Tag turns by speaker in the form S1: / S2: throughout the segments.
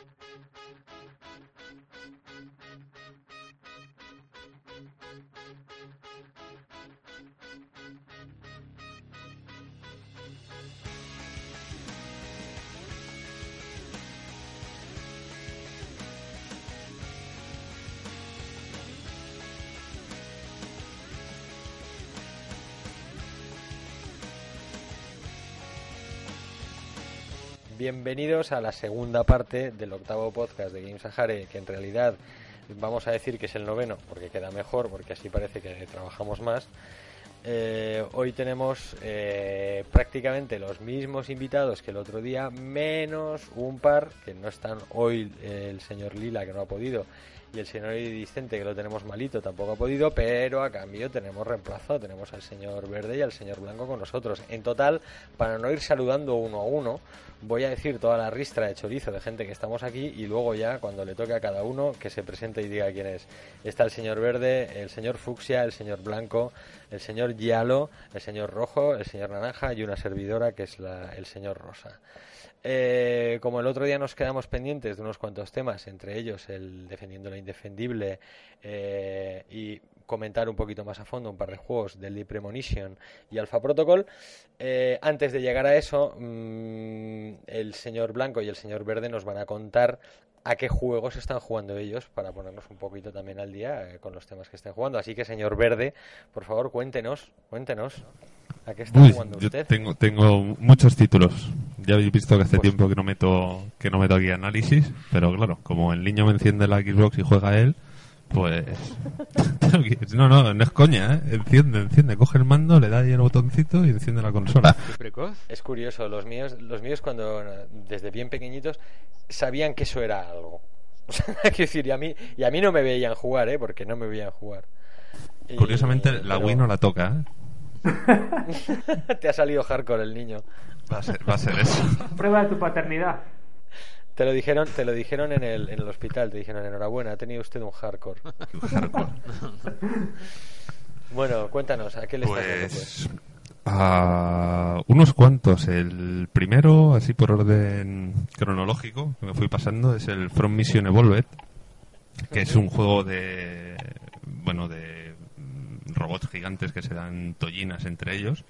S1: Thank you. Bienvenidos a la segunda parte del octavo podcast de Games Sahare, que en realidad vamos a decir que es el noveno, porque queda mejor, porque así parece que trabajamos más. Eh, hoy tenemos eh, prácticamente los mismos invitados que el otro día, menos un par, que no están hoy el señor Lila, que no ha podido, y el señor Distente, que lo tenemos malito, tampoco ha podido, pero a cambio tenemos reemplazo, tenemos al señor Verde y al señor Blanco con nosotros. En total, para no ir saludando uno a uno, voy a decir toda la ristra de chorizo de gente que estamos aquí y luego ya, cuando le toque a cada uno, que se presente y diga quién es. Está el señor Verde, el señor Fucsia, el señor Blanco, el señor Yalo, el señor Rojo, el señor Naranja y una servidora que es la, el señor Rosa. Eh, como el otro día nos quedamos pendientes de unos cuantos temas, entre ellos el defendiendo lo indefendible eh, y comentar un poquito más a fondo un par de juegos del Deep Premonition y Alpha Protocol. Eh, antes de llegar a eso, mm, el señor Blanco y el señor Verde nos van a contar a qué juegos están jugando ellos para ponernos un poquito también al día con los temas que estén jugando. Así que, señor Verde, por favor, cuéntenos, cuéntenos. ¿A qué está jugando usted?
S2: tengo, tengo muchos títulos. Ya habéis visto que hace pues tiempo que no meto que no meto aquí análisis, pero claro, como el niño me enciende la Xbox y juega él, pues no, no, no es coña, ¿eh? Enciende, enciende, coge el mando, le da ahí el botoncito y enciende la consola.
S1: Es curioso, los míos, los míos cuando desde bien pequeñitos sabían que eso era algo. Quiero decir, y a mí y a mí no me veían jugar, ¿eh? Porque no me veían jugar.
S2: Curiosamente, la Wii no la toca, ¿eh?
S1: Te ha salido hardcore el niño.
S2: Va a ser, va a ser eso.
S3: Prueba de tu paternidad.
S1: Te lo dijeron, te lo dijeron en el, en el hospital, te dijeron enhorabuena, ha tenido usted un hardcore. Un hardcore. bueno, cuéntanos, ¿a qué le estás pues,
S2: pues? A unos cuantos. El primero, así por orden cronológico, que me fui pasando, es el From Mission Evolved, que es un juego de, bueno, de robots gigantes que se dan tollinas entre ellos,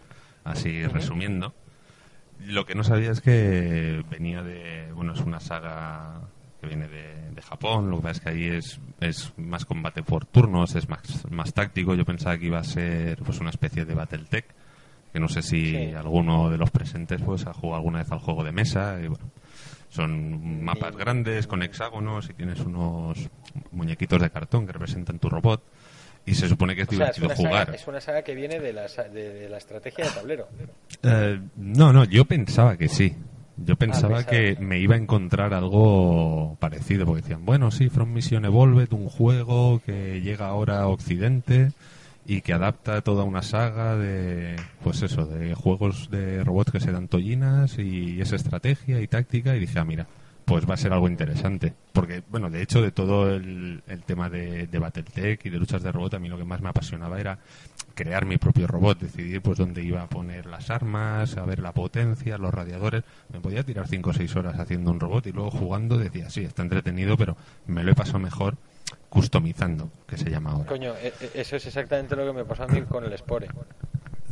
S2: así resumiendo. Lo que no sabía es que venía de, bueno, es una saga que viene de, de, Japón, lo que pasa es que ahí es, es más combate por turnos, es más, más táctico. Yo pensaba que iba a ser pues una especie de Battletech, que no sé si alguno de los presentes pues ha jugado alguna vez al juego de mesa. Y bueno, son mapas grandes con hexágonos y tienes unos muñequitos de cartón que representan tu robot y se supone que es divertido jugar.
S1: es una saga que viene de la, de, la estrategia de tablero.
S2: Eh, no, no, yo pensaba que sí. Yo pensaba que me iba a encontrar algo parecido, porque decían, bueno, sí, From Mission Evolved, un juego que llega ahora a Occidente y que adapta toda una saga de, pues eso, de juegos de robots que se dan tollinas y es estrategia y táctica, y dije, ah, mira, pues va a ser algo interesante. Porque, bueno, de hecho, de todo el, tema de, de Battletech y de luchas de robot, a mí lo que más me apasionaba era crear mi propio robot, decidir pues dónde iba a poner las armas, saber la potencia, los radiadores. Me podía tirar 5 o 6 horas haciendo un robot y luego jugando decía, sí, está entretenido, pero me lo he pasado mejor customizando, que se llama ahora.
S1: Coño, e, e, eso es exactamente lo que me pasó a mí con el Spore.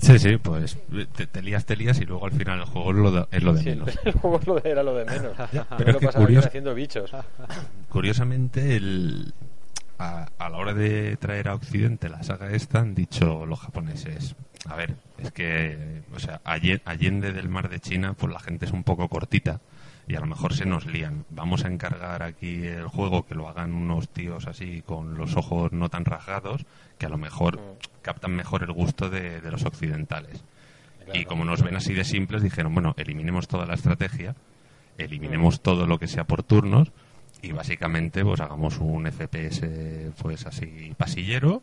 S2: Sí, sí, pues te, lías, te lías y luego al final el juego es lo de, menos.
S1: El, juego era lo de menos. Pero, que haciendo bichos.
S2: Curiosamente, el, a, la hora de traer a Occidente la saga esta, han dicho los japoneses, a ver, es que, o sea, allende del mar de China, pues la gente es un poco cortita y a lo mejor se nos lían. Vamos a encargar aquí el juego que lo hagan unos tíos así con los ojos no tan rasgados, que a lo mejor mm. captan mejor el gusto de, los occidentales. y como nos ven así de simples, dijeron, bueno, eliminemos toda la estrategia, eliminemos mm. todo lo que sea por turnos y básicamente pues hagamos un FPS pues así pasillero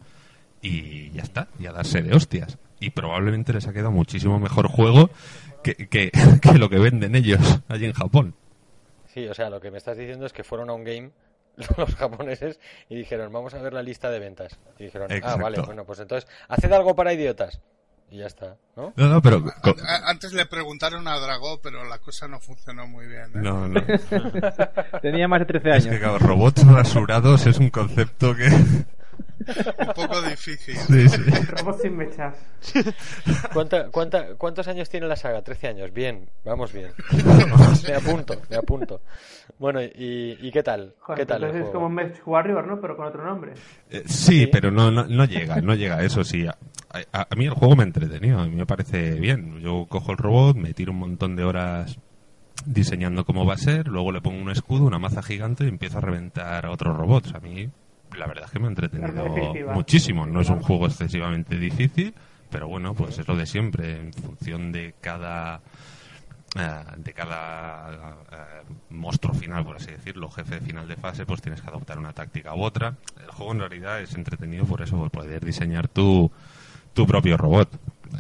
S2: y ya está, y a darse de hostias. Y probablemente les ha quedado muchísimo mejor juego que, lo que venden ellos allí en Japón.
S1: Sí, o sea, lo que me estás diciendo es que fueron a un game los japoneses y dijeron, vamos a ver la lista de ventas. Y dijeron, ah, vale, bueno, pues entonces, haced algo para idiotas. y ya está, ¿no?
S2: No, no, pero...
S3: Antes le preguntaron a Dragó, pero la cosa no funcionó muy bien. ¿eh?
S2: No, no.
S4: Tenía más de 13
S2: Es
S4: años.
S2: que, claro, robots rasurados es un concepto que...
S3: Un poco difícil.
S2: Sí, sí.
S5: Robots sin mechas.
S1: ¿Cuánta, cuánta, ¿Cuántos años tiene la saga? 13 años. Bien, vamos bien. me apunto, me apunto. Bueno, ¿y, y qué tal?
S5: Joder,
S1: ¿Qué tal
S5: entonces es como Mech Warrior, ¿no? Pero con otro nombre.
S2: Eh, Sí, pero no, no, no llega, no llega, eso sí. A, a- a mí el juego me ha entretenido, a mí me parece bien. Yo cojo el robot, me tiro un montón de horas diseñando cómo va a ser, luego le pongo un escudo, una maza gigante y empiezo a reventar a otros robots. A mí, la verdad es que me ha entretenido muchísimo. No es un juego excesivamente difícil, pero bueno, pues es lo de siempre, en función de cada eh, de cada eh, monstruo final, por así decirlo, jefe final de fase, pues tienes que adoptar una táctica u otra. El juego en realidad es entretenido por eso, por poder diseñar tu, tu propio robot.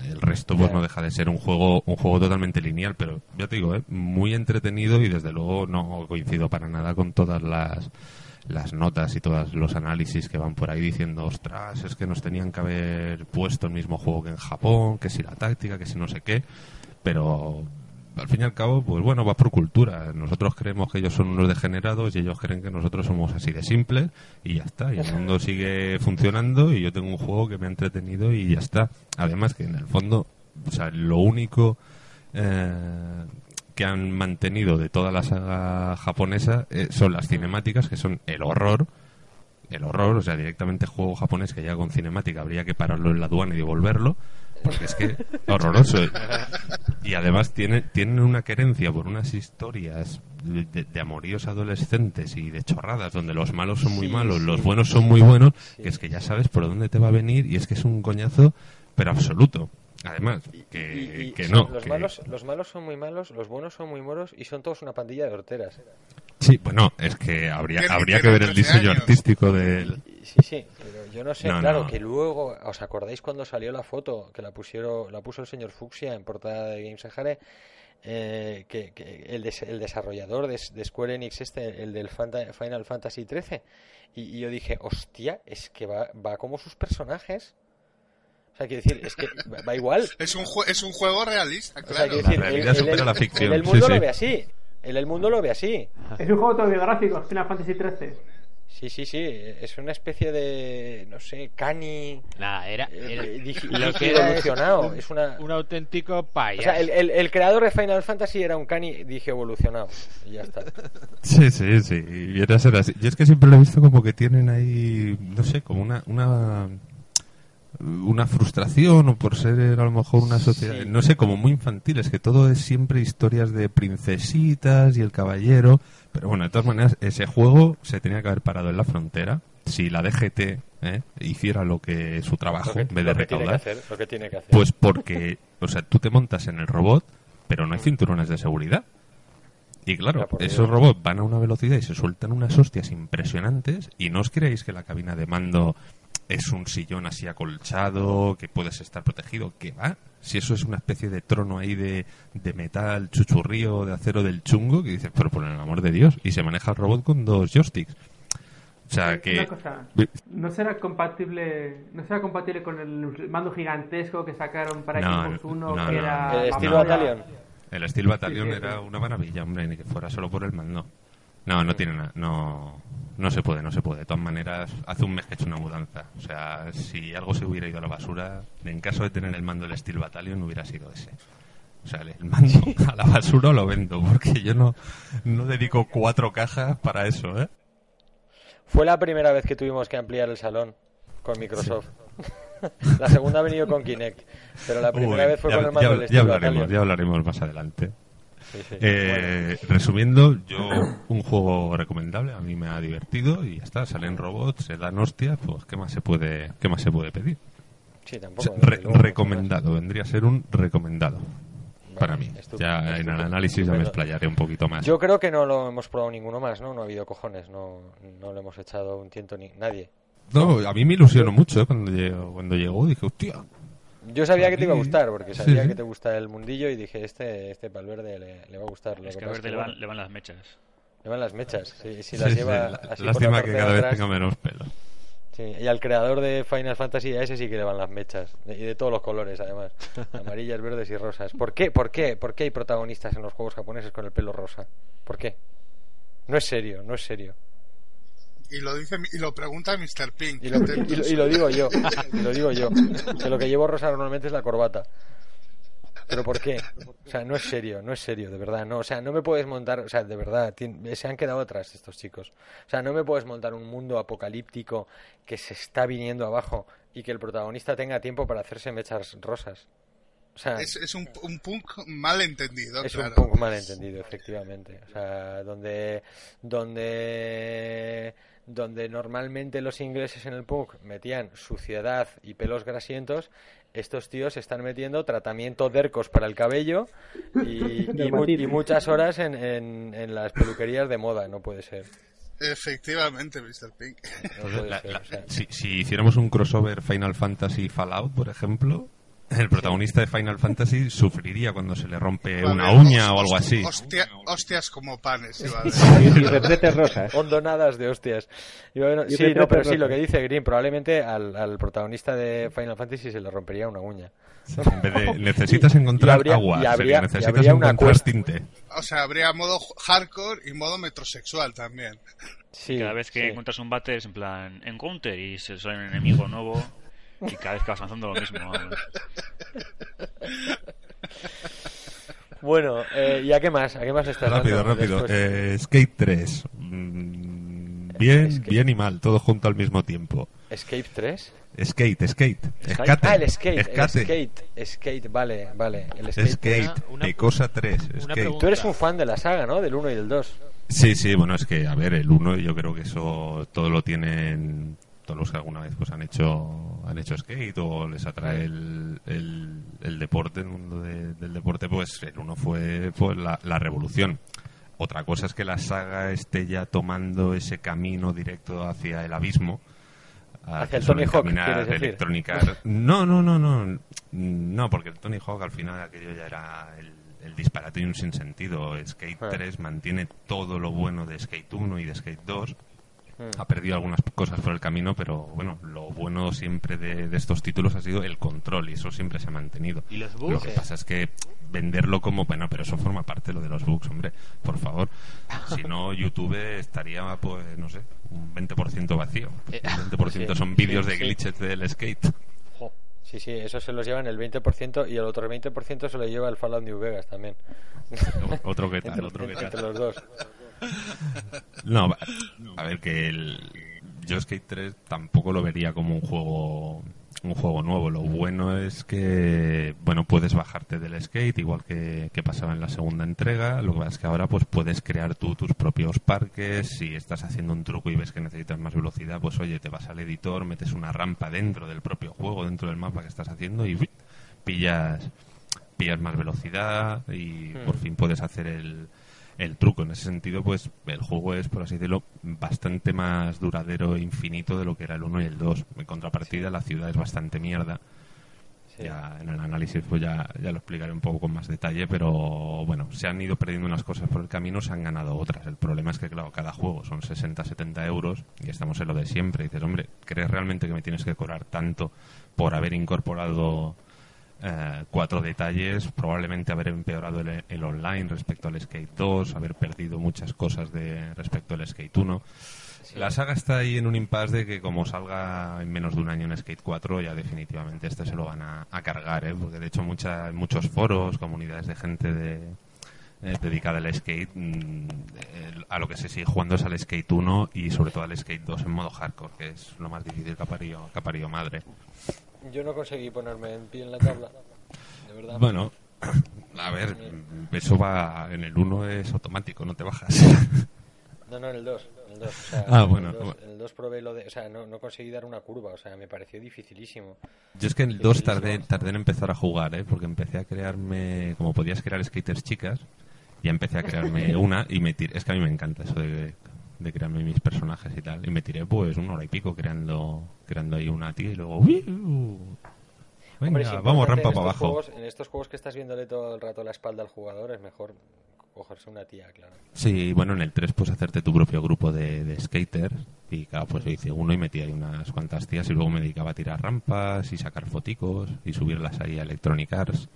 S2: El resto pues no deja de ser un juego un juego totalmente lineal, pero ya te digo, ¿eh? muy entretenido y desde luego no coincido para nada con todas las las notas y todos los análisis que van por ahí diciendo, ostras, es que nos tenían que haber puesto el mismo juego que en Japón, que si la táctica, que si no sé qué, pero al fin y al cabo, pues bueno, va por cultura. Nosotros creemos que ellos son unos degenerados y ellos creen que nosotros somos así de simples y ya está. Y el mundo sigue funcionando y yo tengo un juego que me ha entretenido y ya está. Además que en el fondo, o sea, lo único eh, que han mantenido de toda la saga japonesa eh, son las cinemáticas, que son el horror. El horror, o sea, directamente juego japonés que llega con cinemática, habría que pararlo en la aduana y devolverlo, porque es que horroroso. Y además tiene, tienen una querencia por unas historias de, amoríos adolescentes y de chorradas, donde los malos son muy
S1: Sí,
S2: malos,
S1: sí.
S2: los buenos son muy buenos,
S1: Sí.
S2: que es que ya sabes por dónde te va a venir y es que es un coñazo, pero absoluto. Además, que,
S1: Y- y
S2: que no.
S1: Los,
S2: que-
S1: malos, los malos son muy malos, los buenos son muy moros y son todos una pandilla de horteras.
S2: Sí, bueno, es que habría, habría que ver el
S3: 13
S2: diseño
S3: años.
S2: artístico del...
S1: Sí, sí, pero yo no sé,
S2: No,
S1: claro,
S2: no.
S1: que luego, ¿os acordáis cuando salió la foto que la pusieron, la puso el señor Fuxia en portada de Games Sahara? Eh, que, que el, des- el desarrollador de, de Square Enix este, el del Fanta- Final Fantasy XIII, y, y yo dije, hostia, es que va, va como sus personajes. O sea, quiero decir, es que va, igual.
S3: Es un, jue- es un juego realista,
S1: O sea,
S3: claro.
S1: quiero decir,
S2: realidad supera la ficción,
S1: el
S2: sí,
S1: mundo
S2: sí.
S1: lo ve así. Él el mundo lo ve así.
S5: Es un juego autobiográfico, Final Fantasy XIII.
S1: Sí, sí, sí. Es una especie de, no sé, cani.
S6: Nada, era,
S1: eh,
S6: era
S1: eh, digi-
S6: lo
S1: digi-
S6: que era
S1: evolucionado.
S6: es
S1: Es una.
S6: un auténtico payaso.
S1: O sea, el, el- el creador de Final Fantasy era un cani, dije evolucionado. Y ya está.
S2: Sí, sí, sí, y viene a ser así. Yo es que siempre lo he visto como que tienen ahí, no sé, como una... una una frustración o por ser a lo mejor una sociedad,
S1: Sí.
S2: no sé, como muy infantil, es que todo es siempre historias de princesitas y el caballero, pero bueno, de todas maneras, ese juego se tenía que haber parado en la frontera si la DGT ¿eh? hiciera lo que su trabajo,
S1: que,
S2: en vez de recaudar,
S1: hacer. Lo que tiene que hacer.
S2: pues porque, o sea, tú te montas en el robot, pero no hay cinturones de seguridad. Y claro, esos robots van a una velocidad y se sueltan unas hostias impresionantes y no os creéis que la cabina de mando es un sillón así acolchado, que puedes estar protegido, que va. Si eso es una especie de trono ahí de, de metal, chuchurrío, de acero del chungo, que dices, pero por el amor de Dios, y se maneja el robot con dos joysticks. O sea que...
S5: Una cosa, ¿no será compatible no será compatible con el mando gigantesco que sacaron para
S2: No,
S5: Xbox One
S2: no,
S5: que
S2: no,
S5: era
S1: el estilo
S5: vamos,
S1: Battalion.
S2: El Steel Battalion
S5: Sí, sí,
S2: era una maravilla, hombre, ni que fuera solo por el mando. No, no tiene nada, no, no se puede, no se puede. De todas maneras, hace un mes que he hecho una mudanza. O sea, si algo se hubiera ido a la basura, en caso de tener el mando del Steel Battalion, hubiera sido ese. O sea, el mando a la basura lo vendo, porque yo no, no dedico cuatro cajas para eso, ¿eh?
S1: Fue la primera vez que tuvimos que ampliar el salón con Microsoft. la segunda ha venido con Kinect. Pero la primera
S2: Uy,
S1: vez fue
S2: ya,
S1: con el
S2: ya-
S1: mando del
S2: ya
S1: estilo
S2: hablaremos,
S1: Battalion.
S2: ya hablaremos más adelante.
S1: Sí, sí.
S2: Eh, resumiendo, yo un juego recomendable, a mí me ha divertido y ya está, salen robots, se dan hostias, pues qué más se puede, qué más se puede pedir.
S1: Sí,
S2: O
S1: tampoco.
S2: sea,
S1: desde
S2: re-
S1: luego,
S2: recomendado, vendría a ser un recomendado
S1: Vale,
S2: para mí. Ya en el análisis ya me explayaré un poquito más.
S1: Yo creo que no lo hemos probado ninguno más, ¿no? No ha habido cojones, no, no le hemos echado un tiento ni nadie.
S2: No, a mí me ilusionó mucho ¿eh? cuando llegó, cuando llegó, dije, hostia,
S1: Yo sabía que te iba a
S2: Sí.
S1: gustar, porque
S2: Sí,
S1: sabía
S2: sí.
S1: que te gusta el mundillo y dije, este, este Palverde le, le va a gustar. Lo
S6: es
S1: que
S6: que a
S1: pasa
S6: Verde
S1: es
S6: le van, le van las mechas.
S1: le van las mechas. Si, si
S2: Sí,
S1: las
S2: sí,
S1: lleva
S2: la-
S1: así por
S2: lástima
S1: la
S2: que cada vez tenga menos pelo.
S1: Sí, y al creador de Final Fantasy a ese sí que le van las mechas. Y de todos los colores, además. Amarillas, verdes y rosas. ¿Por qué? ¿Por qué? ¿Por qué hay protagonistas en los juegos japoneses con el pelo rosa? ¿Por qué? No es serio, no es serio.
S3: Y lo dice y lo pregunta Mr. Pink.
S1: Y lo, y lo- y lo digo yo. Y lo digo yo. Que lo que llevo rosa normalmente es la corbata. ¿Pero por qué? O sea, no es serio, no es serio, de verdad. No, o sea, no me puedes montar, o sea, de verdad, se han quedado atrás estos chicos. O sea, no me puedes montar un mundo apocalíptico que se está viniendo abajo y que el protagonista tenga tiempo para hacerse mechas rosas. O sea,
S3: Es, es un, un punk mal entendido,
S1: es
S3: claro.
S1: un poco malentendido, efectivamente. O sea, donde, donde, donde normalmente los ingleses en el punk metían suciedad y pelos grasientos, estos tíos están metiendo tratamiento dercos para el cabello y, y, mu-
S4: Dermatitis.
S1: y muchas horas en, en, en las peluquerías de moda. No puede ser.
S3: Efectivamente, Mr. Pink.
S1: No puede
S2: La-
S1: ser,
S2: la-
S1: o sea.
S2: si, si hiciéramos un crossover Final Fantasy Fallout, por ejemplo, el protagonista de Final Fantasy sufriría cuando se le rompe una
S3: Vale,
S2: uña
S3: hos-
S2: o algo así.
S3: hostia- hostias como panes, iba a decir.
S4: Y retretes rosas.
S1: Hondonadas de hostias. Y bueno,
S4: Y
S1: sí, no, pero sí, lo que dice Green, probablemente al, al protagonista de Final Fantasy se le rompería una uña.
S2: En vez de necesitas encontrar
S1: y habría-
S2: agua,
S1: y
S2: sería,
S1: habría- y
S2: necesitas
S1: habría una
S2: encontrar
S1: cuesta.
S2: tinte.
S3: O sea, habría modo hardcore y modo metrosexual también.
S1: Sí,
S6: Cada vez que
S1: sí.
S6: encuentras un bate es en plan encounter y se sale un enemigo nuevo y cada vez que vas avanzando lo mismo. vamos.
S1: Bueno, eh, ¿y a qué más? ¿A qué más estás
S2: Rápido,
S1: dando
S2: rápido. Eh, Skate 3. Mm, bien,
S1: Skate.
S2: bien y mal, todo junto al mismo tiempo.
S1: ¿Escape 3?
S2: Skate, skate.
S6: Skate.
S2: Skate.
S1: Ah, el skate, el
S2: Skate.
S1: skate, vale, vale, el skate.
S2: Skate.
S7: Una- una-
S2: de cosa 3.
S7: una
S2: Skate.
S1: Tú eres un fan de la saga, ¿no? Del 1 y del 2.
S2: Sí, sí, bueno, es que, a ver, el 1 yo creo que eso todo lo tienen todos los que alguna vez pues han hecho han hecho skate o les atrae el, el, el deporte, el mundo de- del deporte, pues el 1 fue, fue la, la revolución. Otra cosa es que la saga esté ya tomando ese camino directo hacia el abismo.
S1: Hacia el Tony Hawk.
S2: No, no, no, no. No, porque el Tony Hawk al final aquello ya era el, el disparate y un sinsentido. Skate
S1: Ah.
S2: 3 mantiene todo lo bueno de Skate 1 y de Skate 2.
S1: Mm.
S2: Ha perdido algunas cosas por el camino, pero bueno, lo bueno siempre de, de estos títulos ha sido el control y eso siempre se ha mantenido.
S7: ¿Y los
S2: Lo
S7: bugs?
S2: que pasa es que venderlo como, bueno, pero eso forma parte de lo de los bugs, hombre, por favor. Si no, YouTube estaría, pues, no sé, un 20% vacío.
S7: Eh,
S2: Un 20%
S1: sí,
S2: son vídeos
S1: sí,
S2: de
S1: sí.
S2: glitches del skate.
S1: Sí, sí, eso se los llevan el 20% y el otro 20% se lo lleva el Fallout New Vegas también.
S2: Otro que tal,
S1: Entre,
S2: otro que
S1: entre
S2: tal.
S1: los dos.
S2: No, a ver que el yo Skate 3 tampoco lo vería como un juego un juego nuevo. Lo bueno es que bueno puedes bajarte del skate igual que, que pasaba en la segunda entrega. Lo que pasa es que ahora pues puedes crear tú tus propios parques. Si estás haciendo un truco y ves que necesitas más velocidad, pues oye te vas al editor, metes una rampa dentro del propio juego, dentro del mapa que estás haciendo y pillas pillas más velocidad y
S1: Hmm.
S2: por fin puedes hacer el, el truco. En ese sentido, pues el juego es, por así decirlo, bastante más duradero e infinito de lo que era el 1 y el 2. En contrapartida, la ciudad es bastante mierda.
S1: Sí.
S2: Ya en el análisis pues ya, ya lo explicaré un poco con más detalle, pero bueno, se han ido perdiendo unas cosas por el camino, se han ganado otras. El problema es que, claro, cada juego son 60, 70 euros y estamos en lo de siempre. Y dices, hombre, ¿crees realmente que me tienes que cobrar tanto por haber incorporado eh, cuatro detalles? Probablemente haber empeorado el, el online respecto al Skate 2, haber perdido muchas cosas de respecto al Skate 1. La saga está ahí en un impasse de que como salga en menos de un año en Skate 4 ya definitivamente este se lo van a, a cargar, ¿eh? porque de hecho mucha, muchos foros, comunidades de gente de, eh, dedicada al skate, mm, a lo que se sigue jugando es al Skate 1 y sobre todo al Skate 2 en modo hardcore, que es lo más difícil que ha parido, que ha parido madre.
S1: Yo no conseguí ponerme en pie en la tabla. De verdad.
S2: Bueno, a ver, eso va en el 1 es automático, no te bajas.
S1: No, no, en el 2. En el 2. O sea,
S2: Ah,
S1: en
S2: bueno,
S1: el 2,
S2: bueno.
S1: en el 2 probé lo de. O sea, no, no conseguí dar una curva. O sea, me pareció dificilísimo.
S2: Yo es que en el 2
S1: Dificilísimo.
S2: tardé, tardé en empezar a jugar, ¿eh? porque empecé a crearme, como podías crear skaters chicas, ya empecé a crearme una y me tiré, es que a mí me encanta eso de, de crearme mis personajes y tal, y me tiré pues una hora y pico creando, creando ahí una tía y luego, ¡uy! venga,
S1: Hombre,
S2: vamos rampa para abajo.
S1: Juegos, en estos juegos que estás viéndole todo el rato la espalda al jugador, es mejor cogerse una tía, claro.
S2: Sí, bueno, en el 3 puedes hacerte tu propio grupo de, de skaters Y claro, pues hice uno y metí ahí unas cuantas tías y luego me dedicaba a tirar rampas y sacar foticos y subirlas ahí a Electronic Arts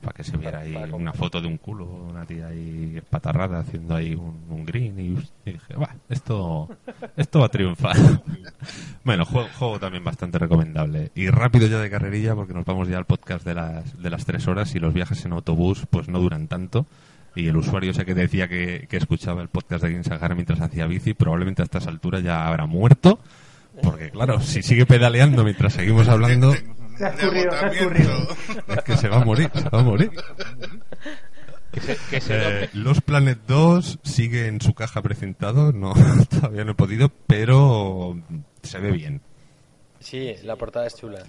S2: para que se viera ahí
S1: para-
S2: una foto de un culo, una tía ahí patarrada haciendo ahí un, un green y, y dije, va, esto, esto va a triunfar. bueno, juego, juego también bastante recomendable. Y rápido ya de carrerilla porque nos vamos ya al podcast de las, de las tres horas y los viajes en autobús pues no duran tanto. Y el usuario ese que decía que, que escuchaba el podcast de Game Sahara mientras hacía bici, probablemente a estas alturas ya habrá muerto. Porque claro, si sigue pedaleando mientras seguimos hablando,
S5: Se ha escurrido, se ha escurrido.
S2: es que se va a morir, se va a morir.
S1: Que se, que se
S2: Eh, los Planet 2 sigue en su caja precintado, no, todavía no he podido, pero se ve bien.
S1: Sí, la portada es chula.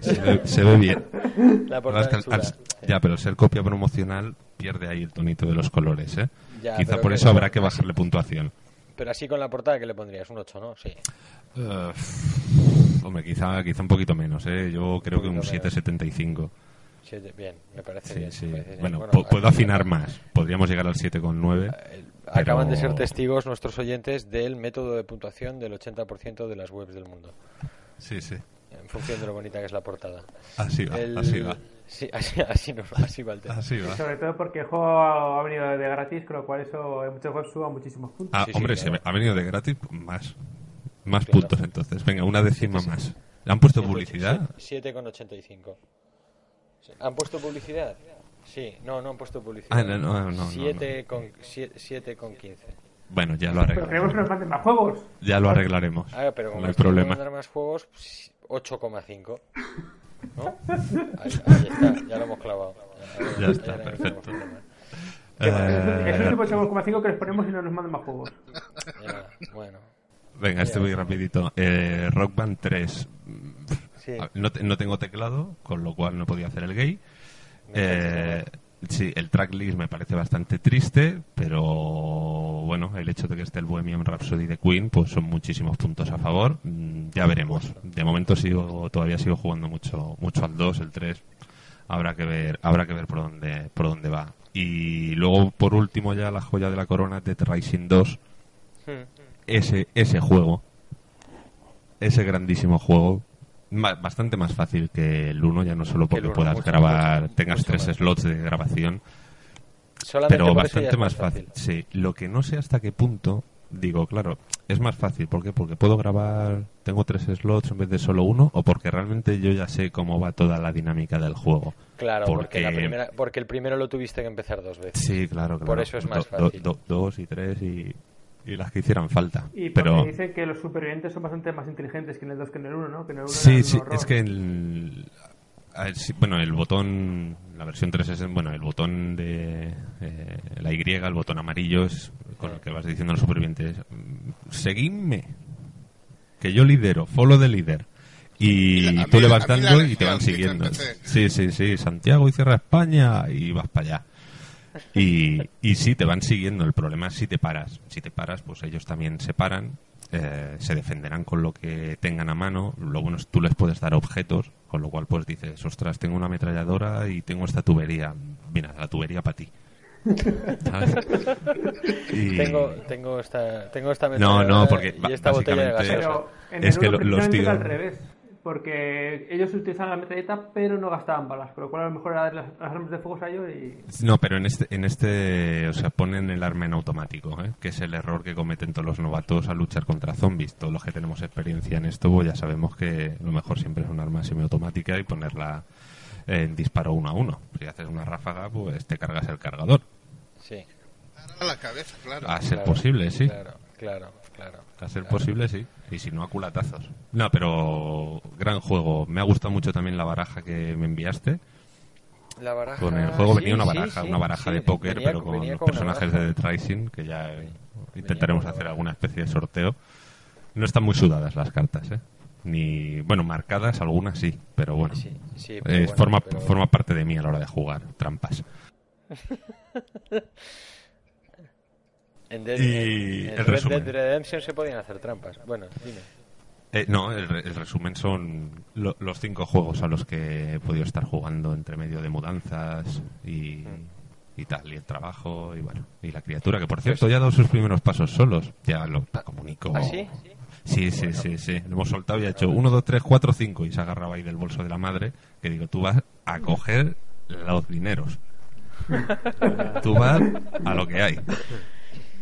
S2: Se ve, se ve bien.
S1: La portada es
S2: que
S1: chula.
S2: al- ya, pero ser copia promocional pierde ahí el tonito de los colores, ¿eh?
S1: Ya,
S2: Quizá por
S1: que-
S2: eso habrá que bajarle puntuación.
S1: Pero así con la portada, ¿qué le pondrías? Un 8, ¿no? Sí.
S2: Eh, hombre, quizá, quizá un poquito menos, ¿eh? Yo creo que un
S1: poquito menos.
S2: 7,75.
S1: Siete, bien, me parece
S2: Sí,
S1: bien.
S2: sí.
S1: me parece bien.
S2: Bueno, po- puedo afinar más. Podríamos llegar al 7,9.
S1: Eh, Acaban de
S2: pero-
S1: ser testigos nuestros oyentes del método de puntuación del 80% de las webs del mundo,
S2: Sí, sí.
S1: en función de lo bonita que es la portada.
S2: Así va,
S1: El-
S2: así va.
S1: Sí, así, así, nos- así va el tema.
S2: Así va.
S5: Sobre todo porque el juego ha venido de gratis, con lo cual eso en muchos webs suba muchísimos puntos.
S2: Ah,
S1: Sí, sí,
S2: hombre,
S1: claro.
S2: si ha venido de gratis, más. Más
S1: Claro.
S2: puntos entonces. Venga, una décima más. ¿Le han puesto
S1: Siete-
S2: publicidad?
S1: siete- 7,85. Sí. ¿Han puesto publicidad? Sí, no, no han puesto publicidad.
S2: Ah, no, no, no, no,
S1: 7 con, sie- siete con 15.
S2: Bueno, ya lo
S5: Pero queremos que
S2: arreglaremos.
S5: nos manden más juegos.
S2: Ya lo arreglaremos.
S1: Ah, pero como
S2: no hay problema.
S1: mandar más juegos, pues, 8,5. ¿No? Ahí, ahí está, ya lo hemos clavado.
S2: Ya está,
S1: no hay
S2: perfecto.
S1: problema.
S5: Es el
S2: Eh,
S5: último 8,5 que les ponemos y no nos mandan más juegos.
S1: Ya, bueno.
S2: Venga, este voy rapidito. Eh, Rock Band 3.
S1: Sí.
S2: Ah, No, te- no tengo teclado, con lo cual no podía hacer el gay. Eh, sí, el tracklist me parece bastante triste, pero bueno, el hecho de que esté el Bohemian Rhapsody de Queen, pues son muchísimos puntos a favor. Mm, Ya veremos. De momento sigo, todavía sigo jugando mucho, mucho al 2, el 3. Habrá que ver, habrá que ver por dónde, por dónde va. Y luego, por último, ya la joya de la corona, Dead Rising 2.
S1: Hmm.
S2: Ese, ese juego, ese grandísimo juego, bastante más fácil que el 1, ya no solo porque puedas
S1: mucho,
S2: grabar,
S1: mucho,
S2: tengas
S1: mucho
S2: tres
S1: más.
S2: slots de grabación,
S1: Solamente
S2: pero bastante más fácil. Sí, lo que no sé hasta qué punto, digo, claro, es más fácil, ¿por qué? Porque puedo grabar, tengo tres slots en vez de solo uno, o porque realmente yo ya sé cómo va toda la dinámica del juego.
S1: Claro, porque,
S2: Porque-
S1: la primera, porque el primero lo tuviste que empezar dos veces.
S2: Sí, claro, claro.
S1: Por eso es más
S2: Do- do-
S1: fácil.
S2: do- dos y tres y, y las que hicieran falta.
S5: Y
S2: pero
S5: dicen que los supervivientes son bastante más inteligentes que en el 2 que en el 1, ¿no? Que en el 1
S2: Sí, sí,
S5: horror.
S2: es que el, a ver, sí, bueno, el botón, la versión 3 es, bueno, el botón de eh, la Y, el botón amarillo es con el que vas diciendo a los supervivientes, mm, seguidme, que yo lidero, follow the leader. Y,
S3: Y
S2: tú
S3: mí-
S2: le vas dando y te van siguiendo. Sí, sí, sí, Santiago y cierra España y vas para allá. Y, y sí, te van siguiendo. El problema es si te paras. Si te paras, pues ellos también se paran, eh, se defenderán con lo que tengan a mano. Lo bueno es tú les puedes dar objetos, con lo cual pues dices, ostras, tengo una ametralladora y tengo esta tubería. Mira, la tubería para ti.
S1: Tengo, tengo esta, tengo esta
S2: No, no,
S1: ametralladora
S2: porque
S1: y esta botella de gaseosa.
S5: Pero en
S2: Es
S5: el
S2: que
S5: 1
S2: lo- los tíos-
S5: al revés. Porque ellos utilizaban la metralleta, pero no gastaban balas. Con lo cual a lo mejor era darle las, las armas de fuego a ellos y...
S2: No, pero en este, en este, o sea, ponen el arma en automático, ¿eh? que es el error que cometen todos los novatos al luchar contra zombies. Todos los que tenemos experiencia en esto, pues ya sabemos que lo mejor siempre es un arma semiautomática y ponerla en disparo uno a uno. Si haces una ráfaga, pues te cargas el cargador.
S1: Sí,
S3: A la cabeza, claro.
S2: A ser
S1: claro,
S2: posible, sí.
S1: Claro, claro, claro.
S2: A ser
S1: claro.
S2: posible, sí. Y si no, a culatazos. No, pero gran juego. Me ha gustado mucho también la baraja que me enviaste.
S1: La baraja...
S2: Con el juego
S1: sí,
S2: venía una baraja,
S1: sí,
S2: una baraja
S1: sí,
S2: de póker,
S1: venía-
S2: pero con los
S1: con
S2: personajes de The Rising, que ya eh, intentaremos hacer alguna especie de sorteo. No están muy sudadas las cartas, ¿eh? Ni, bueno, marcadas algunas sí, pero bueno.
S1: Sí, sí, pero
S2: Eh,
S1: bueno,
S2: forma,
S1: pero-
S2: forma parte de mí a la hora de jugar, trampas.
S1: En, Dead-
S2: Y
S1: en- en
S2: el
S1: Red
S2: resumen.
S1: Dead Redemption se podían hacer trampas. Bueno, dime.
S2: Eh, no, el, el resumen son lo- los cinco juegos a los que he podido estar jugando entre medio de mudanzas y, y tal, y el trabajo, y bueno, y la criatura, que por cierto ya ha dado sus primeros pasos solos, ya lo comunico.
S1: ¿Ah, sí?
S2: Sí, sí, sí, sí. Lo hemos soltado y ha hecho 1, 2, 3, 4, 5 y se agarraba ahí del bolso de la madre. Que digo, tú vas a coger los dineros. tú vas a lo que hay.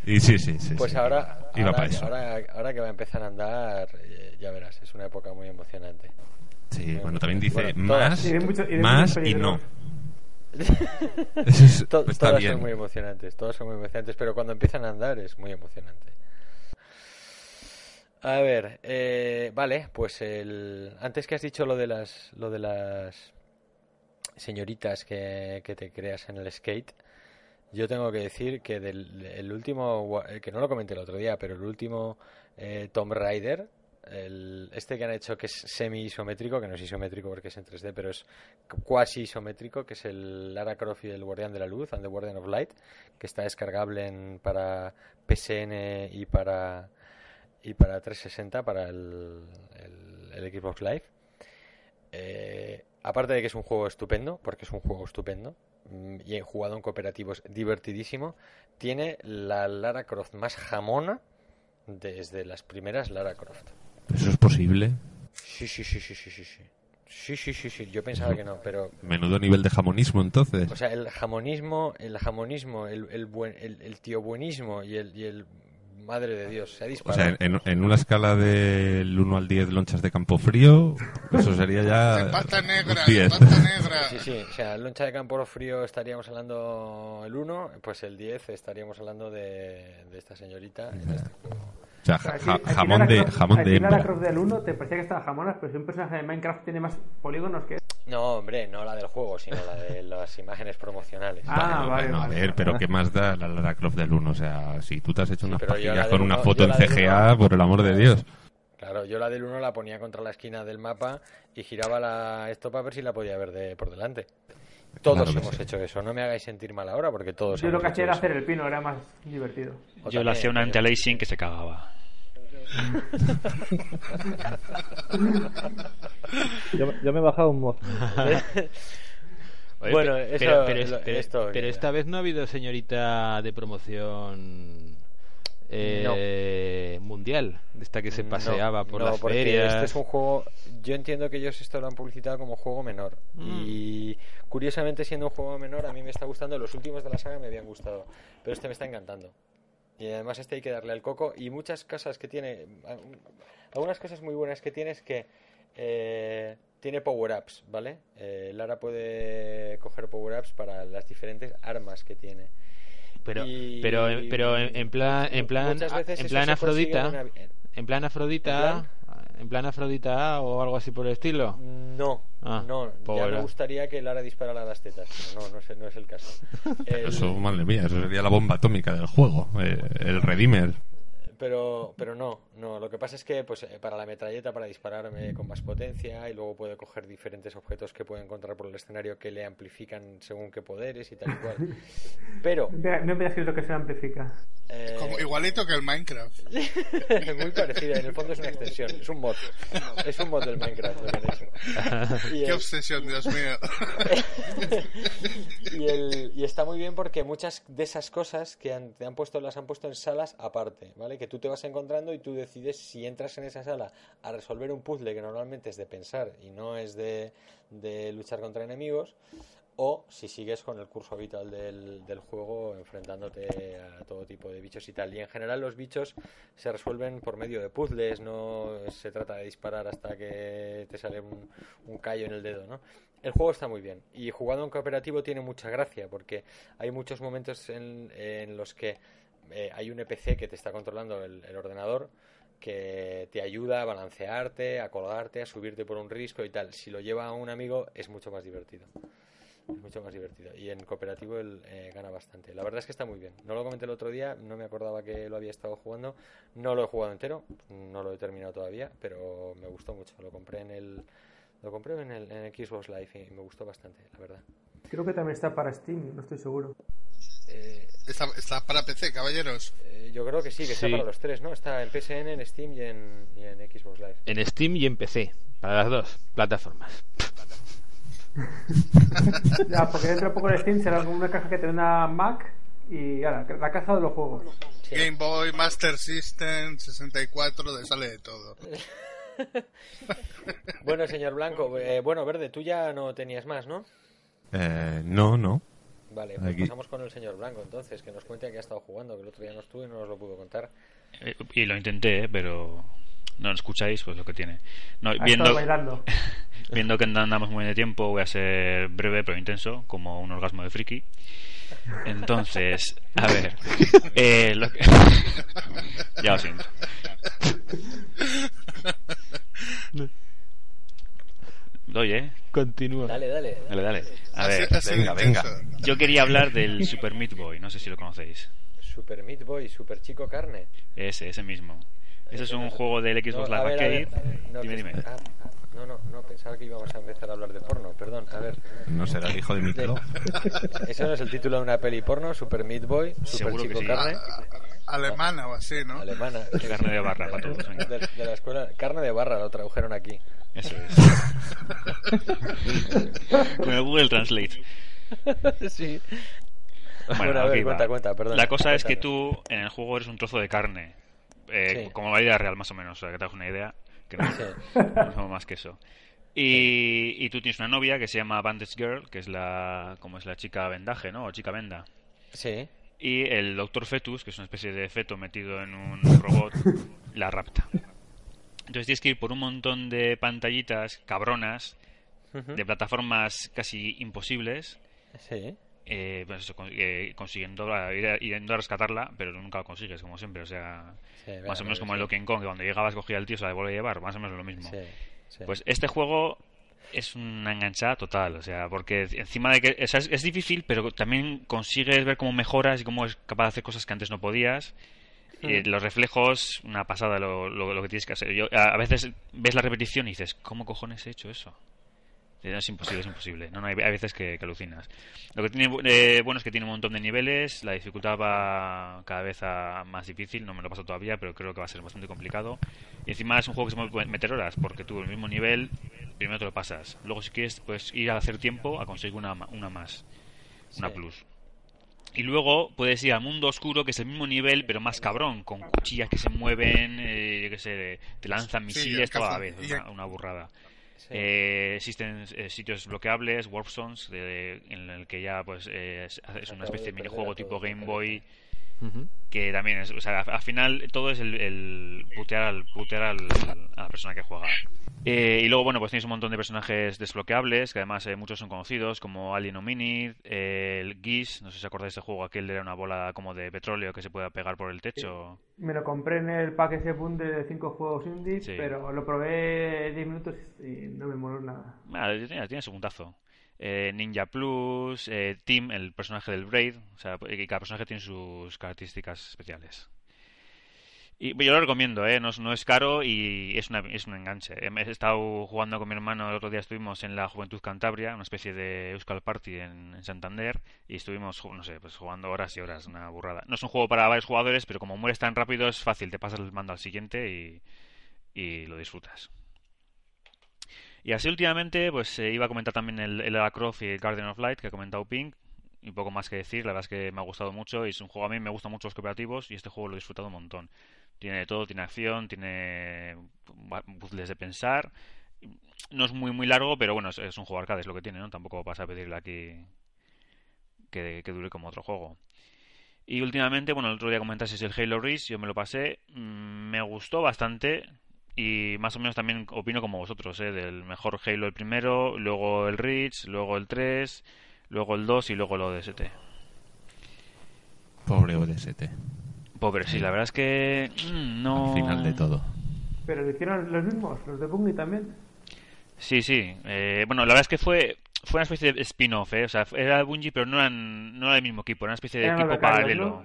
S2: Y sí, sí, sí.
S1: Pues
S2: sí.
S1: ahora,
S2: Iba
S1: ahora,
S2: para eso.
S1: ahora, ahora que va a empezar a andar, eh, ya verás, es una época muy emocionante.
S2: Sí, bueno, también dice
S1: Bueno, todas.
S2: más,
S5: Y mucho-
S2: más y no. es-
S1: To-
S2: está
S1: todas
S2: bien.
S1: son muy emocionantes, todas son muy emocionantes, pero cuando empiezan a andar es muy emocionante. A ver, eh, vale, pues el antes que has dicho lo de las lo de las señoritas que, que te creas en el skate, yo tengo que decir que del el último eh, que no lo comenté el otro día, pero el último eh, Tomb Raider, el, este que han hecho que es semi isométrico, que no es isométrico porque es en 3D, pero es cuasi isométrico, que es el Lara Croft y el Guardián de la Luz, and the Guardian of Light, que está descargable en, para PSN y para y para 360 para el, el- el Xbox Live. Eh, aparte de que es un juego estupendo, porque es un juego estupendo, y he jugado en cooperativo es divertidísimo, tiene la Lara Croft más jamona desde las primeras Lara Croft.
S2: ¿Eso es posible?
S1: Sí, sí, sí, sí, sí, sí, sí. Sí, sí, sí, sí. Yo pensaba que no, pero
S2: Menudo nivel de jamonismo entonces.
S1: o sea, el jamonismo, el jamonismo, el, el buen, el, el tío buenismo y el, y el madre de Dios se ha
S2: O
S1: disparado.
S2: sea, en, en una escala del 1 al 10 lonchas de campo frío, eso sería ya
S3: De pata
S2: un
S3: negra,
S2: 10.
S3: de pata negra.
S1: Sí, sí, o sea, loncha de campo frío estaríamos hablando el 1, pues el 10 estaríamos hablando de, de esta señorita en este juego.
S2: O sea, ja- ja- jamón de, jamón de
S5: Lara
S2: hembra.
S5: Croft del 1 te parecía que estaba jamonas, pero si un personaje de Minecraft tiene más polígonos que...
S1: No, hombre, no la del juego, sino la de las imágenes promocionales.
S5: Ah,
S2: Bueno,
S5: vale,
S2: bueno, a
S5: vale.
S2: ver, pero ¿qué más da la Lara Croft del 1? O sea, si tú te has hecho unas
S1: la
S2: pajillas
S1: del
S2: con una
S1: uno-
S2: foto en CGA,
S1: uno-
S2: por el amor de Dios.
S1: Claro, yo la del 1 la ponía contra la esquina del mapa y giraba la esto para ver si la podía ver de por delante. Todos
S2: Claro
S1: hemos
S2: sí.
S1: hecho eso, no me hagáis sentir mal ahora porque todos
S5: Yo lo que hacía era hacer el pino, era más divertido.
S1: O
S6: Yo le hacía una
S1: eh,
S6: anti-aliasing que se cagaba.
S4: Yo, yo me he bajado un mod.
S7: Oye,
S1: Bueno, eso-
S7: pero, pero,
S1: lo-
S7: pero-
S1: esto-
S7: pero esta vez no ha habido señorita de promoción eh, mundial, de esta que se
S1: No,
S7: paseaba por
S1: no,
S7: las
S1: porque
S7: ferias.
S1: Este es un juego. Yo entiendo que ellos esto lo han publicitado como juego menor.
S7: Mm.
S1: Y curiosamente, siendo un juego menor, a mí me está gustando. Los últimos de la saga me habían gustado. Pero este me está encantando. Y además, este hay que darle al coco. Y muchas cosas que tiene. Algunas cosas muy buenas que tiene es que. Eh, tiene power-ups, ¿vale? Eh, Lara puede coger power-ups para las diferentes armas que tiene.
S7: Pero,
S1: Y-
S7: pero, pero en, en plan, en plan,
S1: veces
S7: en plan Afrodita,
S1: una-
S7: en plan Afrodita, en plan Afrodita o algo así por el estilo.
S1: No,
S7: Ah,
S1: no, ya me gustaría que Lara disparara las tetas, pero no, no es, no es el caso. El-
S2: Eso, madre mía, eso sería la bomba atómica del juego. eh, el Redeemer.
S1: Pero, pero no, no. Lo que pasa es que pues eh, para la metralleta, para dispararme con más potencia y luego puede coger diferentes objetos que puede encontrar por el escenario que le amplifican según qué poderes y tal y cual. Pero
S5: No me has escrito que se amplifica.
S1: eh,
S3: Como, igualito que el Minecraft.
S1: muy parecida. En el fondo es una extensión, es un mod, es un mod del Minecraft. lo que han hecho. Y
S3: Qué
S1: el-
S3: obsesión, Dios mío.
S1: y, el- y está muy bien porque muchas de esas cosas que han- te han puesto las han puesto en salas aparte, ¿vale? Que tú te vas encontrando y tú decides si entras en esa sala a resolver un puzzle que normalmente es de pensar y no es de, de luchar contra enemigos o si sigues con el curso habitual del, del juego enfrentándote a todo tipo de bichos y tal. Y en general los bichos se resuelven por medio de puzzles, no se trata de disparar hasta que te sale un, un callo en el dedo, ¿no? El juego está muy bien y jugando en cooperativo tiene mucha gracia porque hay muchos momentos en, en los que eh, hay un EPC que te está controlando el, el ordenador que te ayuda a balancearte, a colgarte, a subirte por un risco y tal. Si lo lleva un amigo es mucho más divertido. Es mucho más divertido. Y en cooperativo él eh, gana bastante. La verdad es que está muy bien. No lo comenté el otro día, no me acordaba que lo había estado jugando. No lo he jugado entero, no lo he terminado todavía, pero me gustó mucho. Lo compré en el, lo compré en el, en el Xbox Live y me gustó bastante, la verdad.
S5: Creo que también está para Steam, no estoy seguro.
S1: Eh,
S3: Está, está para PC, caballeros.
S1: eh, yo creo que sí, que está
S7: Sí.
S1: para los tres, ¿no? Está en PSN, en Steam y en, y en Xbox Live.
S7: En Steam y en PC, para las dos plataformas.
S5: Ya, porque dentro de poco de Steam será como una caja que te una Mac y ahora, la caja de los juegos.
S3: Game Boy, Master System, 64, de sale de todo.
S1: Bueno, señor Blanco, eh, bueno, Verde, tú ya no tenías más, ¿no?
S2: Eh, no, no.
S1: Vale, pues
S2: Aquí.
S1: pasamos con el señor Blanco entonces, que nos cuente a qué ha estado jugando, que el otro día no estuvo y no nos lo pudo contar.
S6: Eh, Y lo intenté, ¿eh? pero no lo escucháis, pues lo que tiene. No,
S5: Ha
S6: viendo, viendo que andamos muy de tiempo, voy a ser breve pero intenso, como un orgasmo de friki. Entonces, a ver. eh, lo que- ya lo siento. Oye,
S7: Continúa.
S1: Dale, dale.
S6: dale, dale. A ver,
S3: así
S2: venga, venga.
S6: yo quería hablar del Super Meat Boy, no sé si lo conocéis.
S1: Super Meat Boy, Super Chico Carne.
S6: Ese, ese mismo. Ese es un juego del Xbox
S1: No,
S6: Live
S1: ver, a ver,
S6: Arcade.
S1: no,
S6: Dime, dime.
S1: ah, ah, no, no, no, pensaba que íbamos a empezar a hablar de porno, perdón, a ver.
S2: No será el hijo de Miklo.
S1: Eso no es el título de una peli porno, Super Meat Boy, Super
S6: Seguro que
S1: Chico
S6: sí.
S1: Carne,
S3: Alemana o así, ¿no?
S1: alemana.
S6: Carne de barra para todos, venga.
S1: De, de la escuela, carne de barra lo tradujeron aquí.
S6: Eso es. Con el Google Translate.
S1: sí.
S6: Bueno,
S1: Bueno, a ver, cuenta, cuenta, perdón.
S6: La cosa es que tú en el juego eres un trozo de carne. Eh,
S1: Sí.
S6: Como la vida real, más o menos. O sea, que te hagas una idea. Que no,
S1: Sí.
S6: no somos más que eso. Y, y tú tienes una novia que se llama Bandage Girl, que es la como es la chica vendaje, ¿no? O chica venda.
S1: Sí.
S6: Y el Doctor Fetus, que es una especie de feto metido en un robot, la rapta. Entonces tienes que ir por un montón de pantallitas cabronas, de plataformas casi imposibles,
S1: Sí.
S6: eh, pues eso, eh, consiguiendo ir, yendo a rescatarla, pero nunca lo consigues, como siempre. O sea,
S1: Sí,
S6: más o menos como
S1: sí.
S6: el Donkey Kong, que cuando llegabas cogía el tío, se la devuelve a llevar, más o menos lo mismo. Pues este juego es una enganchada total, o sea, porque encima de que o sea, es, es difícil, pero también consigues ver cómo mejoras y cómo es capaz de hacer cosas que antes no podías. Eh,
S1: Mm.
S6: los reflejos, una pasada lo, lo- lo que tienes que hacer. Yo, a, a veces ves la repetición y dices, ¿cómo cojones he hecho eso? Es imposible, es imposible. No, no, hay, hay veces que, que alucinas. Lo que tiene eh, bueno es que tiene un montón de niveles. La dificultad va cada vez a más difícil. No me lo paso todavía, pero creo que va a ser bastante complicado. Y encima es un juego que se puede meter horas, porque tú el mismo nivel, primero te lo pasas. Luego, si quieres, puedes ir a hacer tiempo a conseguir una, una más, una
S1: Sí.
S6: plus. Y luego puedes ir al mundo oscuro, que es el mismo nivel, pero más cabrón, con cuchillas que se mueven, eh, yo qué sé, te lanzan
S3: Sí,
S6: misiles
S3: el
S6: toda la vez. una burrada.
S1: Sí.
S6: Eh, existen eh, sitios bloqueables, warp zones, de- en el que ya pues eh, es, es una especie de minijuego tipo Game
S1: me
S6: Que también es, o sea, al final todo es el, el putear, al, putear al- a la persona que juega. Eh, y luego, bueno, pues tienes un montón de personajes desbloqueables, que además eh, muchos son conocidos, como Alien Hominid, eh, el Geese, no sé si acordáis de este juego, aquel era una bola como de petróleo que se puede pegar por el techo.
S5: Me lo compré en el pack ese de 5 juegos indie,
S6: Sí.
S5: pero lo probé 10 minutos y no me moló nada.
S6: Ah, tiene, tiene su puntazo. Eh, Ninja Plus, eh, Tim, el personaje del Braid, o sea, y cada personaje tiene sus características especiales. Y yo lo recomiendo, ¿eh? no, es, caro y es, un enganche. He estado jugando con mi hermano, el otro día estuvimos en la Juventud Cantabria, una especie de Euskal Party en, Santander, y estuvimos, no sé, pues jugando horas y horas, una burrada. No es un juego para varios jugadores, pero como mueres tan rápido es fácil, te pasas el mando al siguiente y lo disfrutas. Y así últimamente, pues eh, iba a comentar también el, el Lara y el Guardian of Light que ha comentado Pink. Y poco más que decir, la verdad es que me ha gustado mucho y es un juego a mí me gustan mucho los cooperativos y este juego lo he disfrutado un montón. Tiene de todo, tiene acción, tiene puzzles de pensar. No es muy muy largo, pero bueno, es, es un juego arcade, es lo que tiene, ¿no? Tampoco vas a pedirle aquí que, que dure como otro juego. Y últimamente, bueno, el otro día comentasteis el Halo Reach, yo me lo pasé, mm, me gustó bastante y más o menos también opino como vosotros, ¿eh? Del mejor Halo el primero, luego el Reach, luego el 3, luego el 2 y luego el ODST.
S2: Pobre ODST.
S6: Pobre, sí, la verdad es que mm, no...
S2: Al final de todo.
S5: Pero lo hicieron los mismos, los de Bungie también.
S6: Sí, sí. Eh, bueno, la verdad es que fue fue una especie de spin-off, ¿eh? O sea, era Bungie, pero no, eran, no era el mismo equipo, era una especie de
S5: Eran
S6: equipo paralelo.
S5: ¿no?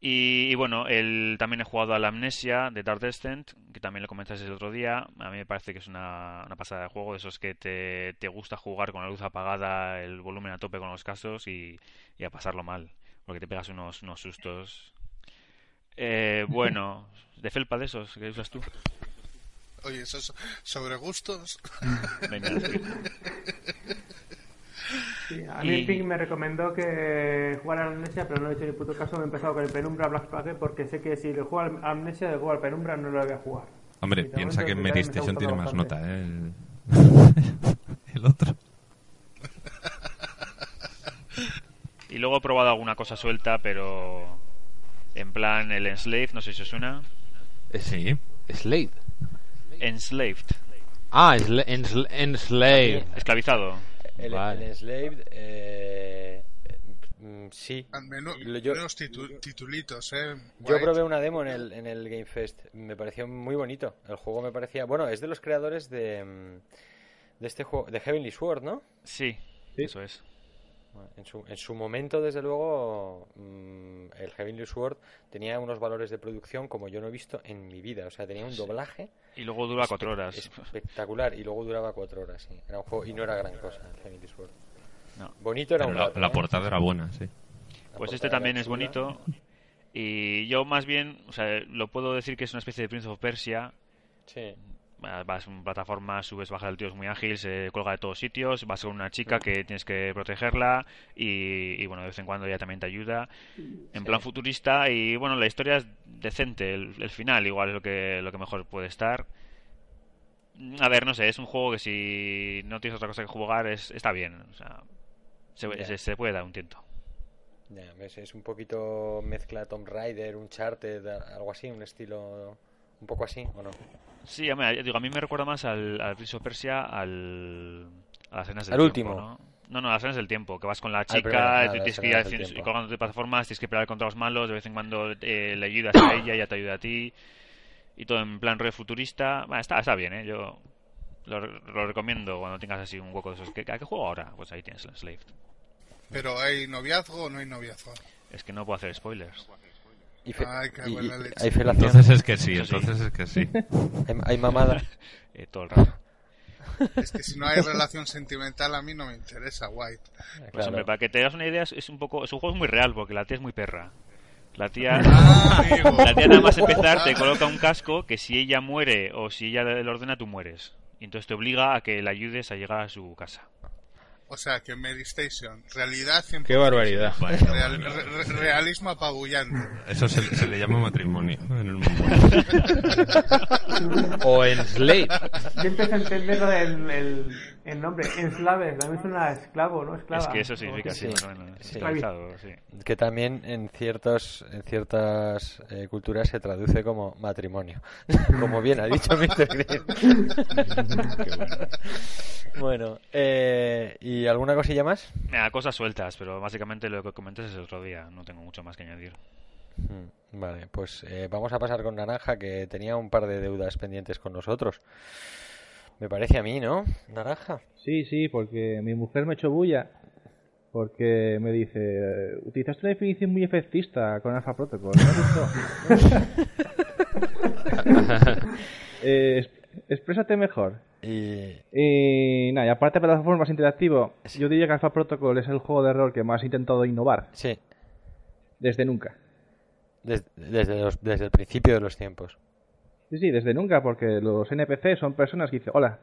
S6: Y, y bueno, él también he jugado a la Amnesia de Dark Descent, que también lo comentaste el otro día. A mí me parece que es una, una pasada de juego, de esos que te, te gusta jugar con la luz apagada, el volumen a tope con los casos y, y a pasarlo mal, porque te pegas unos, unos sustos. Eh, bueno, de felpa de esos que usas tú.
S3: Oye, eso es sobre gustos.
S6: Venga, sí.
S5: A mí
S6: Y-
S5: Pink me recomendó que jugara al Amnesia, pero no he hecho ni puto caso. Me he empezado con el Penumbra Black Plague porque sé que si le juego al Amnesia, le juego al Penumbra, no lo voy a jugar.
S2: Hombre, piensa que Mary Station tiene más nota, ¿eh? El, el otro.
S6: Y luego he probado alguna cosa suelta, pero en plan el Enslaved, no sé si os suena.
S2: Sí.
S7: Slave.
S6: Enslaved,
S7: Ah, ensla- Enslaved.
S6: esclavizado.
S1: El,
S7: Vale.
S1: el Enslaved, eh, mm, sí.
S3: Al menos,
S1: Lo- yo-
S3: menos titu- titulitos, ¿eh?
S1: Yo probé una demo en el, en el Game Fest. Me pareció muy bonito. El juego me parecía. Bueno, es de los creadores de. mm, De este juego. De Heavenly Sword, ¿no?
S6: Sí,
S4: Sí.
S6: eso es.
S1: En su, en su momento, desde luego, mm, el Heavenly Sword tenía unos valores de producción como yo no he visto en mi vida. O sea, tenía un doblaje
S6: Y luego dura cuatro horas.
S1: espectacular y luego duraba cuatro horas. Sí. Era un juego y no era gran cosa el Heavenly Sword.
S6: No.
S1: Bonito era
S2: Pero
S1: un
S2: la,
S1: rato,
S2: la
S1: ¿eh?
S2: portada era buena, sí.
S1: La
S6: Pues este también es
S1: chula.
S6: bonito. Y yo más bien, o sea, lo puedo decir que es una especie de Prince of Persia.
S1: Sí.
S6: Vas en plataforma, subes, bajas, el tío es muy ágil, se cuelga de todos sitios, vas con una chica que tienes que protegerla y, y, bueno, de vez en cuando ella también te ayuda. En plan futurista y bueno, la historia es decente, el, el final igual es lo que, lo que mejor puede estar. A ver, no sé, es un juego que si no tienes otra cosa que jugar es, está bien, o sea, se, se- se puede dar un tiento.
S1: Ya, ves, es un poquito mezcla Tomb Raider, un Uncharted, a- algo así, un estilo un poco así, ¿o no?
S6: Sí, a mí, digo, a mí me recuerda más al, al Prince of Persia, al, a las escenas del
S1: Al
S6: tiempo,
S1: último.
S6: ¿no? No, no, las escenas del tiempo, que vas con la
S1: primero,
S6: chica,
S1: ah,
S6: tú
S1: las
S6: tienes que ir haciendo- colgándote de plataformas, tienes que pelear contra los malos, de vez en cuando eh, le ayudas a ella, ella te ayuda a ti, y todo en plan re futurista. Bueno, está, está bien, ¿eh? Yo lo, lo recomiendo cuando tengas así un hueco de esos. ¿Qué, ¿A qué juego ahora? Pues ahí tienes el Slave.
S3: Pero ¿hay noviazgo o no hay noviazgo?
S6: Es que no puedo hacer spoilers.
S1: Y, fe-
S3: Ay,
S1: y- y- hay felación,
S2: Entonces es que sí, entonces es que sí.
S1: hay, hay mamada.
S6: Eh, todo el rato.
S3: Es que si no hay relación sentimental a mí no me interesa, White.
S6: Pues
S1: Claro.
S6: hombre, para que te das una idea, es, un poco, es un juego muy real, porque la tía es muy perra. La tía,
S3: Ah,
S6: la tía nada más empezar te coloca un casco que si ella muere o si ella le ordena, tú mueres. Y entonces te obliga a que la ayudes a llegar a su casa.
S3: O sea, que Mary Station, realidad 100%.
S7: Qué barbaridad.
S3: Real- re- re- realismo apabullante.
S2: Eso se, se le llama matrimonio en el mundo.
S7: O Enslaved.
S5: Yo empecé a entender lo del el, el nombre, enslave, también suena a esclavo, ¿no? Esclava.
S6: Es que eso significa
S1: Sí, sí.
S6: Esclavizado, sí.
S1: Que también en ciertos en ciertas eh, culturas se traduce como matrimonio. como bien ha dicho Mr. Green. bueno, eh, ¿y alguna cosilla más?
S6: Mira, cosas sueltas, pero básicamente lo que comenté es el otro día. No tengo mucho más que añadir.
S1: Mm, Vale, pues eh, vamos a pasar con Naranja, que tenía un par de deudas pendientes con nosotros. Me parece a mí, ¿no? Naranja.
S4: Sí, sí, porque mi mujer me echó bulla. Porque me dice, utilizaste una definición muy efectista con Alpha Protocol. ¿No me gustó?". Eh, exprésate mejor.
S1: Y
S4: Y nada, y aparte de plataformas interactivo, yo diría que Alpha Protocol es el juego de rol que más ha intentado innovar
S1: sí,
S4: desde nunca.
S1: des- desde, los- desde el principio de los tiempos.
S4: Sí, sí, desde nunca, porque los NPC son personas que dicen, hola,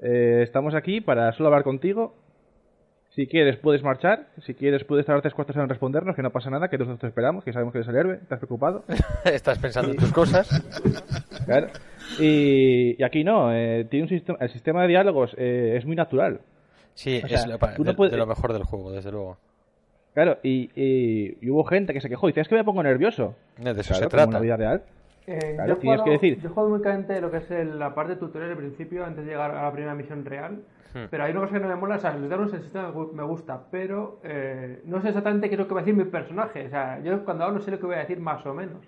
S4: eh, estamos aquí para solo hablar contigo. Si quieres puedes marchar, si quieres puedes tardar tres cuartos en respondernos, que no pasa nada, que nosotros te esperamos, que sabemos que eres el héroe, estás preocupado.
S1: Estás pensando en tus cosas.
S4: Claro. Y, y aquí no, eh, tiene un sistema, el sistema de diálogos eh, es muy natural.
S1: Sí,
S4: O
S1: es lo,
S4: no
S1: de,
S4: puedes-
S1: de lo mejor del juego, desde luego.
S4: Claro, y, y- y hubo gente que se quejó, y dice, es que me pongo nervioso.
S1: De eso
S4: Claro,
S1: se
S4: como en
S1: trata.
S4: la vida real.
S5: Eh,
S4: Claro,
S5: yo,
S4: tienes
S5: jugado,
S4: que decir.
S5: yo he jugado únicamente lo que es el- la parte tutorial al principio, antes de llegar a la primera misión real.
S1: Hmm.
S5: Pero hay una cosa que no me mola, o sea, los dados el sistema me gu- me gusta, pero eh, no sé exactamente qué es lo que va a decir mi personaje. O sea, yo cuando hablo sé lo que voy a decir más o menos.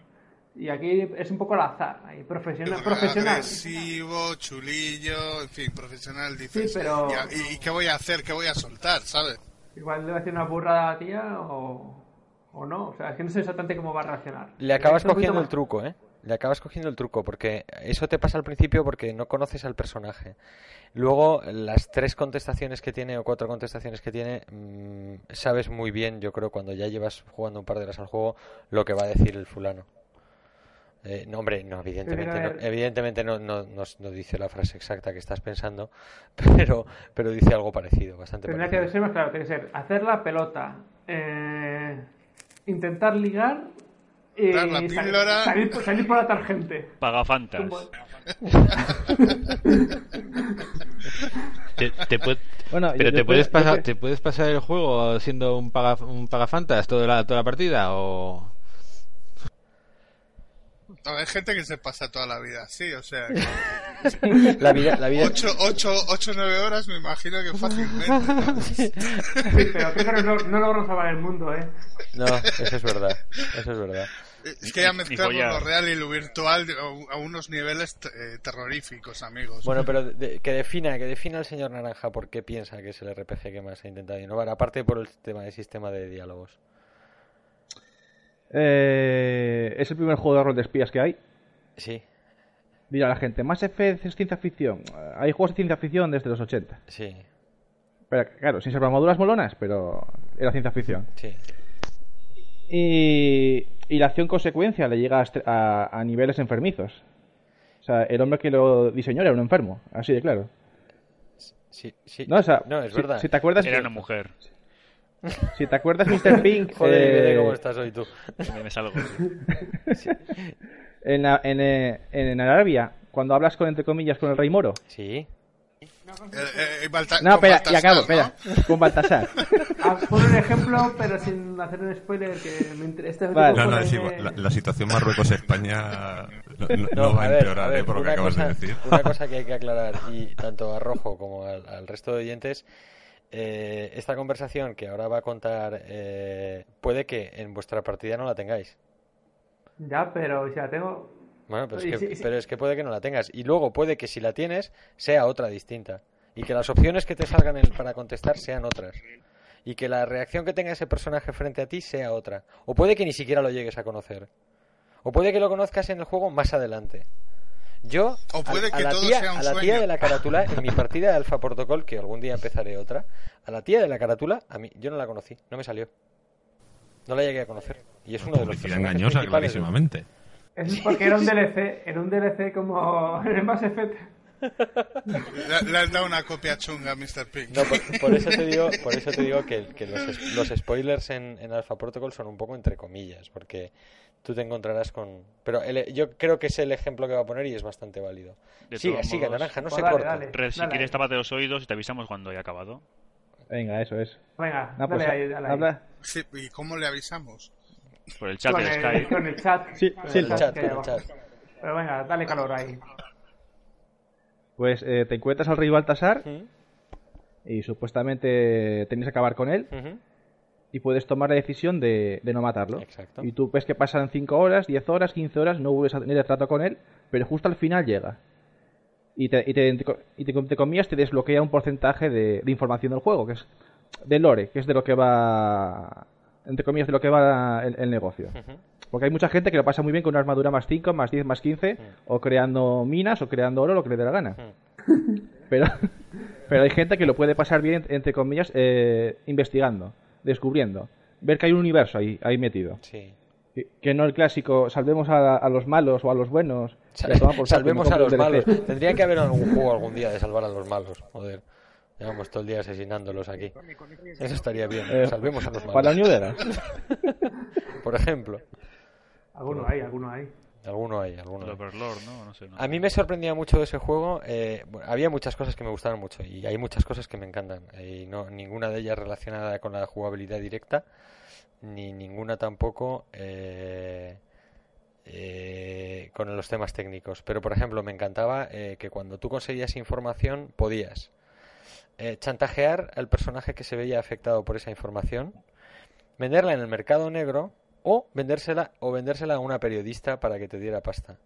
S5: Y aquí es un poco al azar, ahí, profesional. profesional.
S3: Agresivo, chulillo, en fin, profesional, dices.
S5: Sí, pero-
S3: ¿Y, a- y- qué voy a hacer? ¿Qué voy a soltar? ¿Sabes?
S5: Igual le va a decir una burrada a la tía o, o no. O sea, es que no sé exactamente cómo va a reaccionar.
S1: Le acabas cogiendo el truco, ¿eh? Le acabas cogiendo el truco, porque eso te pasa al principio porque no conoces al personaje. Luego, las tres contestaciones que tiene o cuatro contestaciones que tiene, mm, sabes muy bien, yo creo, cuando ya llevas jugando un par de horas al juego, lo que va a decir el fulano. Eh, no, hombre, no, evidentemente,
S5: que
S1: no, evidentemente no, no, no, no dice la frase exacta que estás pensando, pero, pero dice algo parecido, bastante
S5: Tendría que
S1: parecido.
S5: ser más claro, tiene que ser hacer la pelota, eh, intentar ligar
S3: Dar la píldora.
S5: salir, por- salir por la tarjente.
S6: Pagafantas.
S7: Te, te puede-
S4: Bueno,
S7: pero te puedes pasar,
S4: yo-
S7: te puedes pasar el juego siendo un paga, un pagafantas toda la, toda la partida o
S3: No, hay gente que se pasa toda la vida así, o sea, que
S1: La vida, la vida,
S3: 8 o 9 horas me imagino que fácilmente. ¿no?
S5: Sí, pero que no, no logramos salvar el mundo, ¿eh?
S1: no, eso es verdad, eso es verdad.
S3: Es que ya mezclamos lo real y lo virtual a- unos niveles eh, terroríficos, amigos.
S1: Bueno, pero de- que defina, que defina el señor Naranja por qué piensa que es el RPG que más ha intentado innovar, aparte por el tema de sistema de diálogos.
S4: Eh, es el primer juego de rol de espías que hay.
S1: Sí,
S4: Dirá la gente, Mass Effect es ciencia ficción. Eh, Hay juegos de ciencia ficción desde los 80.
S1: sí,
S4: Pero, claro, sin ser armaduras molonas, pero era ciencia ficción.
S1: sí.
S4: Y, y la acción consecuencia le llega a, a- a niveles enfermizos. O sea, el hombre que lo diseñó era un enfermo, así de claro.
S1: Sí, sí.
S4: No, o sea,
S1: no, es
S4: si,
S1: verdad.
S4: si te acuerdas,
S6: Era una mujer.
S4: si te acuerdas, Mr. Pink,
S1: Joder,
S4: eh,
S1: ¿cómo estás hoy tú?
S6: Me, me salgo.
S4: en, la- en, eh, en Arabia, cuando hablas con entre comillas con el rey moro.
S1: Sí.
S3: Eh, eh, Balta-
S4: No, espera, y acabo,
S3: ¿no?
S4: espera, con Baltasar.
S5: Ah, pon un ejemplo, pero sin hacer un spoiler que me interesa. Este
S4: Vale.
S2: No, no,
S5: de-
S2: es igual. La, la situación Marruecos-España no, no- no va a
S1: ver,
S2: empeorar,
S1: a ver,
S2: ¿eh? por lo que
S1: una
S2: acabas
S1: cosa,
S2: de decir.
S1: Una cosa que hay que aclarar, y tanto a Rojo como al, al resto de oyentes, eh, esta conversación que ahora va a contar eh, puede que en vuestra partida no la tengáis.
S5: Ya, pero si la tengo.
S1: Bueno, pero es,
S5: Y
S1: que,
S5: sí, sí.
S1: pero es que puede que no la tengas. Y luego puede que si la tienes, sea otra distinta. Y que las opciones que te salgan en- para contestar sean otras. Y que la reacción que tenga ese personaje frente a ti sea otra. O puede que ni siquiera lo llegues a conocer. O puede que lo conozcas en el juego más adelante. Yo,
S3: O puede
S1: a, a
S3: que
S1: la,
S3: todo
S1: tía,
S3: sea un
S1: a la tía de la carátula, en mi partida de Alpha Protocol, que algún día empezaré otra, a la tía de la carátula, a mí, yo no la conocí, no me salió. No la llegué a conocer. Y es uno de los
S2: engañosa, clarísimamente.
S5: Eso es porque era un DLC. Era un DLC como en el Mass Effect.
S3: Le, le has dado una copia chunga a Mr. Pink.
S1: No, por, por eso te digo, por eso te digo que, que los, los spoilers en, en Alpha Protocol son un poco entre comillas, porque tú te encontrarás con... Pero el- yo creo que es el ejemplo que va a poner y es bastante válido.
S6: De
S1: Siga, siga,
S6: modos,
S1: naranja, no
S5: pues
S1: se
S5: dale,
S1: corte.
S5: dale.
S6: Red, si
S5: Dale.
S6: quieres, tápate los oídos y te avisamos cuando haya acabado.
S4: Venga, eso es.
S5: Venga,
S4: No, pues,
S5: dale ahí, dale ahí.
S4: habla.
S3: Sí, ¿Y cómo le avisamos?
S6: Por el chat
S5: Con
S6: del
S5: el,
S6: Skype.
S5: con el chat.
S4: Sí,
S5: con
S4: sí,
S1: el chat, el.
S5: Pero venga, dale calor ahí.
S4: Pues eh, te encuentras al rey Baltasar y supuestamente tenéis que acabar con él y puedes tomar la decisión de, de no matarlo.
S1: Exacto.
S4: Y tú ves que pasan 5 horas, 10 horas, 15 horas, no vuelves a tener trato con él, pero justo al final llega. Y te, y te, y te, te comías, te desbloquea un porcentaje de, de información del juego, que es de lore, que es de lo que va, entre comillas, de lo que va el, el negocio. Porque hay mucha gente que lo pasa muy bien con una armadura más 5, más 10, más 15, o creando minas, o creando oro, lo que le dé la gana. Pero, pero hay gente que lo puede pasar bien, entre comillas, eh, investigando, descubriendo. Ver que hay un universo ahí, ahí metido.
S1: Sí.
S4: Que, que no el clásico, salvemos a, a los malos o a los buenos.
S1: Sal- Salvemos a los
S4: DLC.
S1: malos. Tendría que haber algún juego algún día de salvar a los malos. Joder. Llevamos todo el día asesinándolos aquí. Eso estaría bien.
S4: Eh,
S1: Salvemos a los malos.
S4: Para la.
S1: Por ejemplo.
S5: Alguno hay, alguno hay.
S1: Alguno hay, alguno
S6: El
S1: hay.
S6: Overlord, ¿no? No sé. no.
S1: A mí me sorprendía mucho de ese juego. eh, bueno, había muchas cosas que me gustaban mucho y hay muchas cosas que me encantan. Y no, ninguna de ellas relacionada con la jugabilidad directa, ni ninguna tampoco eh, eh, con los temas técnicos. Pero, por ejemplo, me encantaba eh, que cuando tú conseguías información podías eh, chantajear al personaje que se veía afectado por esa información, venderla en el mercado negro o vendérsela o vendérsela a una periodista para que te diera pasta.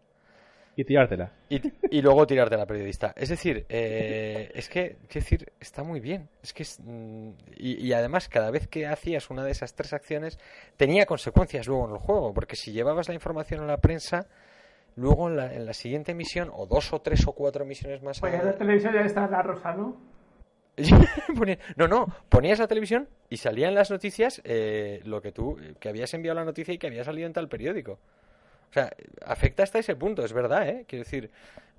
S4: Y tirártela.
S1: Y, y luego tirarte a la periodista. Es decir, eh, es que, quiero decir, está muy bien. Es que es, mm, y, y además, cada vez que hacías una de esas tres acciones, tenía consecuencias luego en el juego. Porque si llevabas la información a la prensa, luego en la, en la siguiente misión, o dos o tres o cuatro misiones más
S5: Pues ya
S1: a-
S5: en la televisión ya está la rosa, ¿no?
S1: No, no, ponías la televisión y salía en las noticias eh, lo que tú, que habías enviado la noticia y que había salido en tal periódico. O sea, afecta hasta ese punto, es verdad, ¿eh? Quiero decir,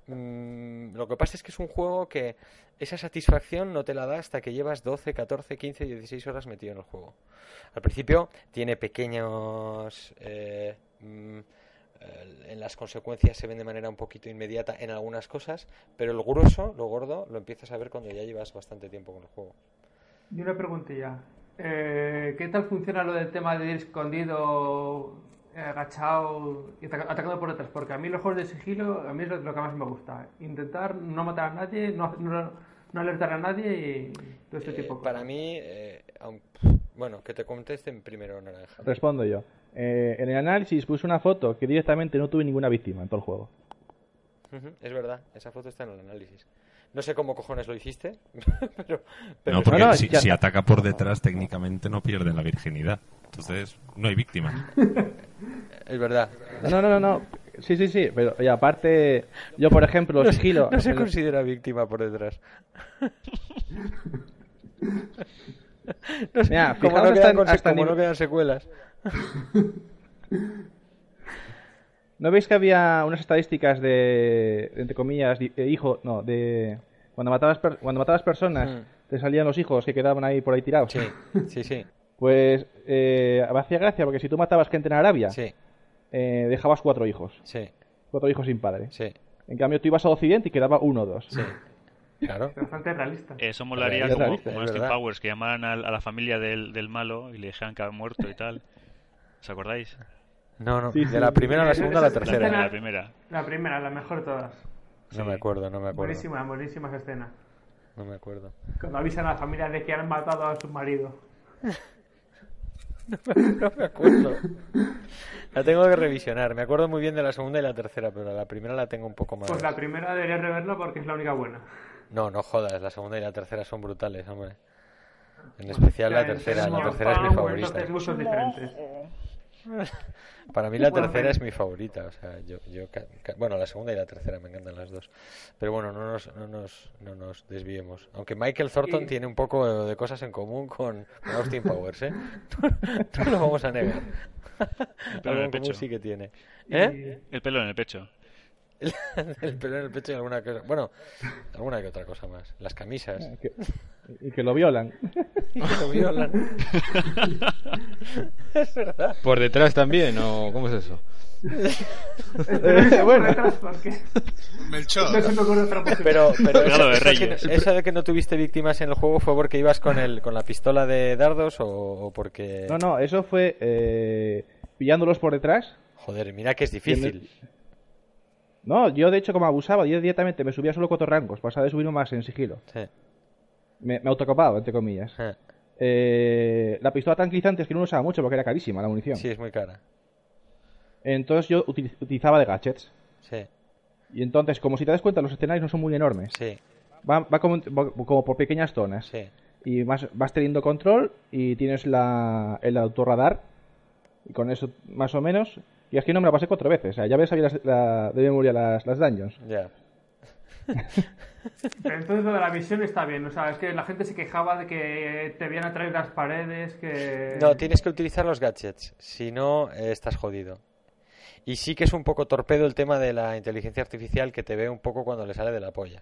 S1: mm, lo que pasa es que es un juego que esa satisfacción no te la da hasta que llevas 12, 14, 15, 16 horas metido en el juego. Al principio tiene pequeños... eh, mm, eh, en las consecuencias se ven de manera un poquito inmediata en algunas cosas, pero el grueso, lo gordo, lo empiezas a ver cuando ya llevas bastante tiempo con el juego.
S5: Y una preguntilla. Eh, ¿Qué tal funciona lo del tema de ir escondido, eh, agachado y ataca- atacando por detrás? Porque a mí los juegos de sigilo, a mí es lo, lo que más me gusta. Intentar no matar a nadie, no, no, no alertar a nadie y todo este
S1: Eh,
S5: tipo de
S1: para
S5: cosas.
S1: mí, eh, aun- bueno, que te contesten primero, Naranja.
S4: Respondo yo. Eh, en el análisis puse una foto que directamente no tuve ninguna víctima en todo el juego.
S1: Es verdad, esa foto está en el análisis. No sé cómo cojones lo hiciste, pero, pero
S2: No, porque
S4: No, no,
S2: si,
S4: ya-
S2: si ataca por detrás, técnicamente no pierde la virginidad. Entonces, no hay víctima.
S1: es verdad.
S4: No, no, no, no. Sí, sí, sí. Pero y aparte, yo por ejemplo,
S1: No,
S4: sigilo.
S1: no se considera víctima por detrás. No sé,
S4: Mira,
S1: como, no quedan,
S4: hasta en-
S1: conse-
S4: hasta
S1: como
S4: nivel-
S1: no quedan secuelas.
S4: ¿No veis que había unas estadísticas de, entre comillas, di- eh, hijo, no, de cuando matabas per- cuando matabas personas
S1: Mm.
S4: te salían los hijos que quedaban ahí por ahí tirados?
S1: Sí, sí, sí.
S4: Pues eh, me hacía gracia porque si tú matabas gente en Arabia,
S1: Sí,
S4: eh, dejabas cuatro hijos,
S1: sí,
S4: cuatro hijos sin padre.
S1: sí,
S4: En cambio tú ibas a Occidente y quedaba uno o dos.
S1: sí. Claro.
S5: Bastante realista.
S6: Eso molaría como,
S4: realista,
S6: como
S1: es
S6: en Austin
S1: verdad.
S6: Powers, que llamaran al- a, la familia del, del malo y le dijeran que ha muerto y tal. ¿Os acordáis?
S1: No, no.
S4: Sí,
S1: De
S4: sí.
S1: la primera a la segunda a la
S6: La,
S1: tercera.
S5: escena-
S6: la primera.
S5: La primera, la mejor de todas.
S1: No me acuerdo, no me acuerdo.
S5: Buenísima, buenísima esa escena.
S1: No me acuerdo.
S5: Cuando avisan a la familia de que han matado a su marido.
S1: No me acuerdo. La tengo que revisionar. Me acuerdo muy bien de la segunda y la tercera, pero la primera la tengo un poco más.
S5: Pues la primera deberías reverla porque es la única buena.
S1: No, no jodas. La segunda y la tercera son brutales, hombre. En especial la tercera. La tercera es mi favorita. Para mí la
S5: Bueno,
S1: tercera es mi favorita. O sea, yo, yo bueno, la segunda y la tercera me encantan las dos. Pero bueno, no nos, no nos, no nos desviemos. Aunque Michael Thornton
S5: Y-
S1: tiene un poco de cosas en común con, Austin Powers, ¿eh? No lo vamos a negar.
S6: pelo en el pecho.
S1: sí que tiene. ¿Eh?
S6: El pelo en el pecho.
S1: El pelo en el pecho y alguna cosa. Bueno, alguna que otra cosa más. Las camisas.
S4: Que- y que lo violan.
S1: Y que lo violan. es verdad.
S7: ¿Por detrás también o cómo es eso?
S5: Eh,
S4: bueno.
S5: porque
S3: Melchor.
S5: no se me ocurre otra.
S1: Pero, pero
S6: Regalo de
S1: eso, eso que- de que no tuviste víctimas en el juego fue porque ibas con el con la pistola de dardos o, o porque.
S4: No, no, eso fue eh, pillándolos por detrás.
S1: Joder, mira que es difícil.
S4: No, yo de hecho como abusaba, yo directamente me subía solo cuatro rangos, pasaba de subirme más en sigilo.
S1: Sí.
S4: Me, me autocopaba, entre comillas.
S1: Eh,
S4: Eh, la pistola tranquilizante es que no usaba mucho porque era carísima la munición.
S1: Sí, es muy cara.
S4: Entonces yo util- utilizaba de gadgets.
S1: Sí,
S4: Y entonces, como si te das cuenta, los escenarios no son muy enormes.
S1: sí,
S4: Va, va como, va como por pequeñas zonas.
S1: sí.
S4: Y vas, vas teniendo control y tienes la, el autorradar. Y con eso, más o menos. Y es que no me la pasé cuatro veces. O sea, ya ves, sabía las- la- de memoria las, las dungeons.
S1: Ya.
S5: Pero entonces lo de la visión está bien. O sea, es que la gente se quejaba de que te veían a través de las paredes, que...
S1: No, tienes que utilizar los gadgets. Si no, eh, estás jodido. Y sí que es un poco torpedo el tema de la inteligencia artificial que te ve un poco cuando le sale de la polla.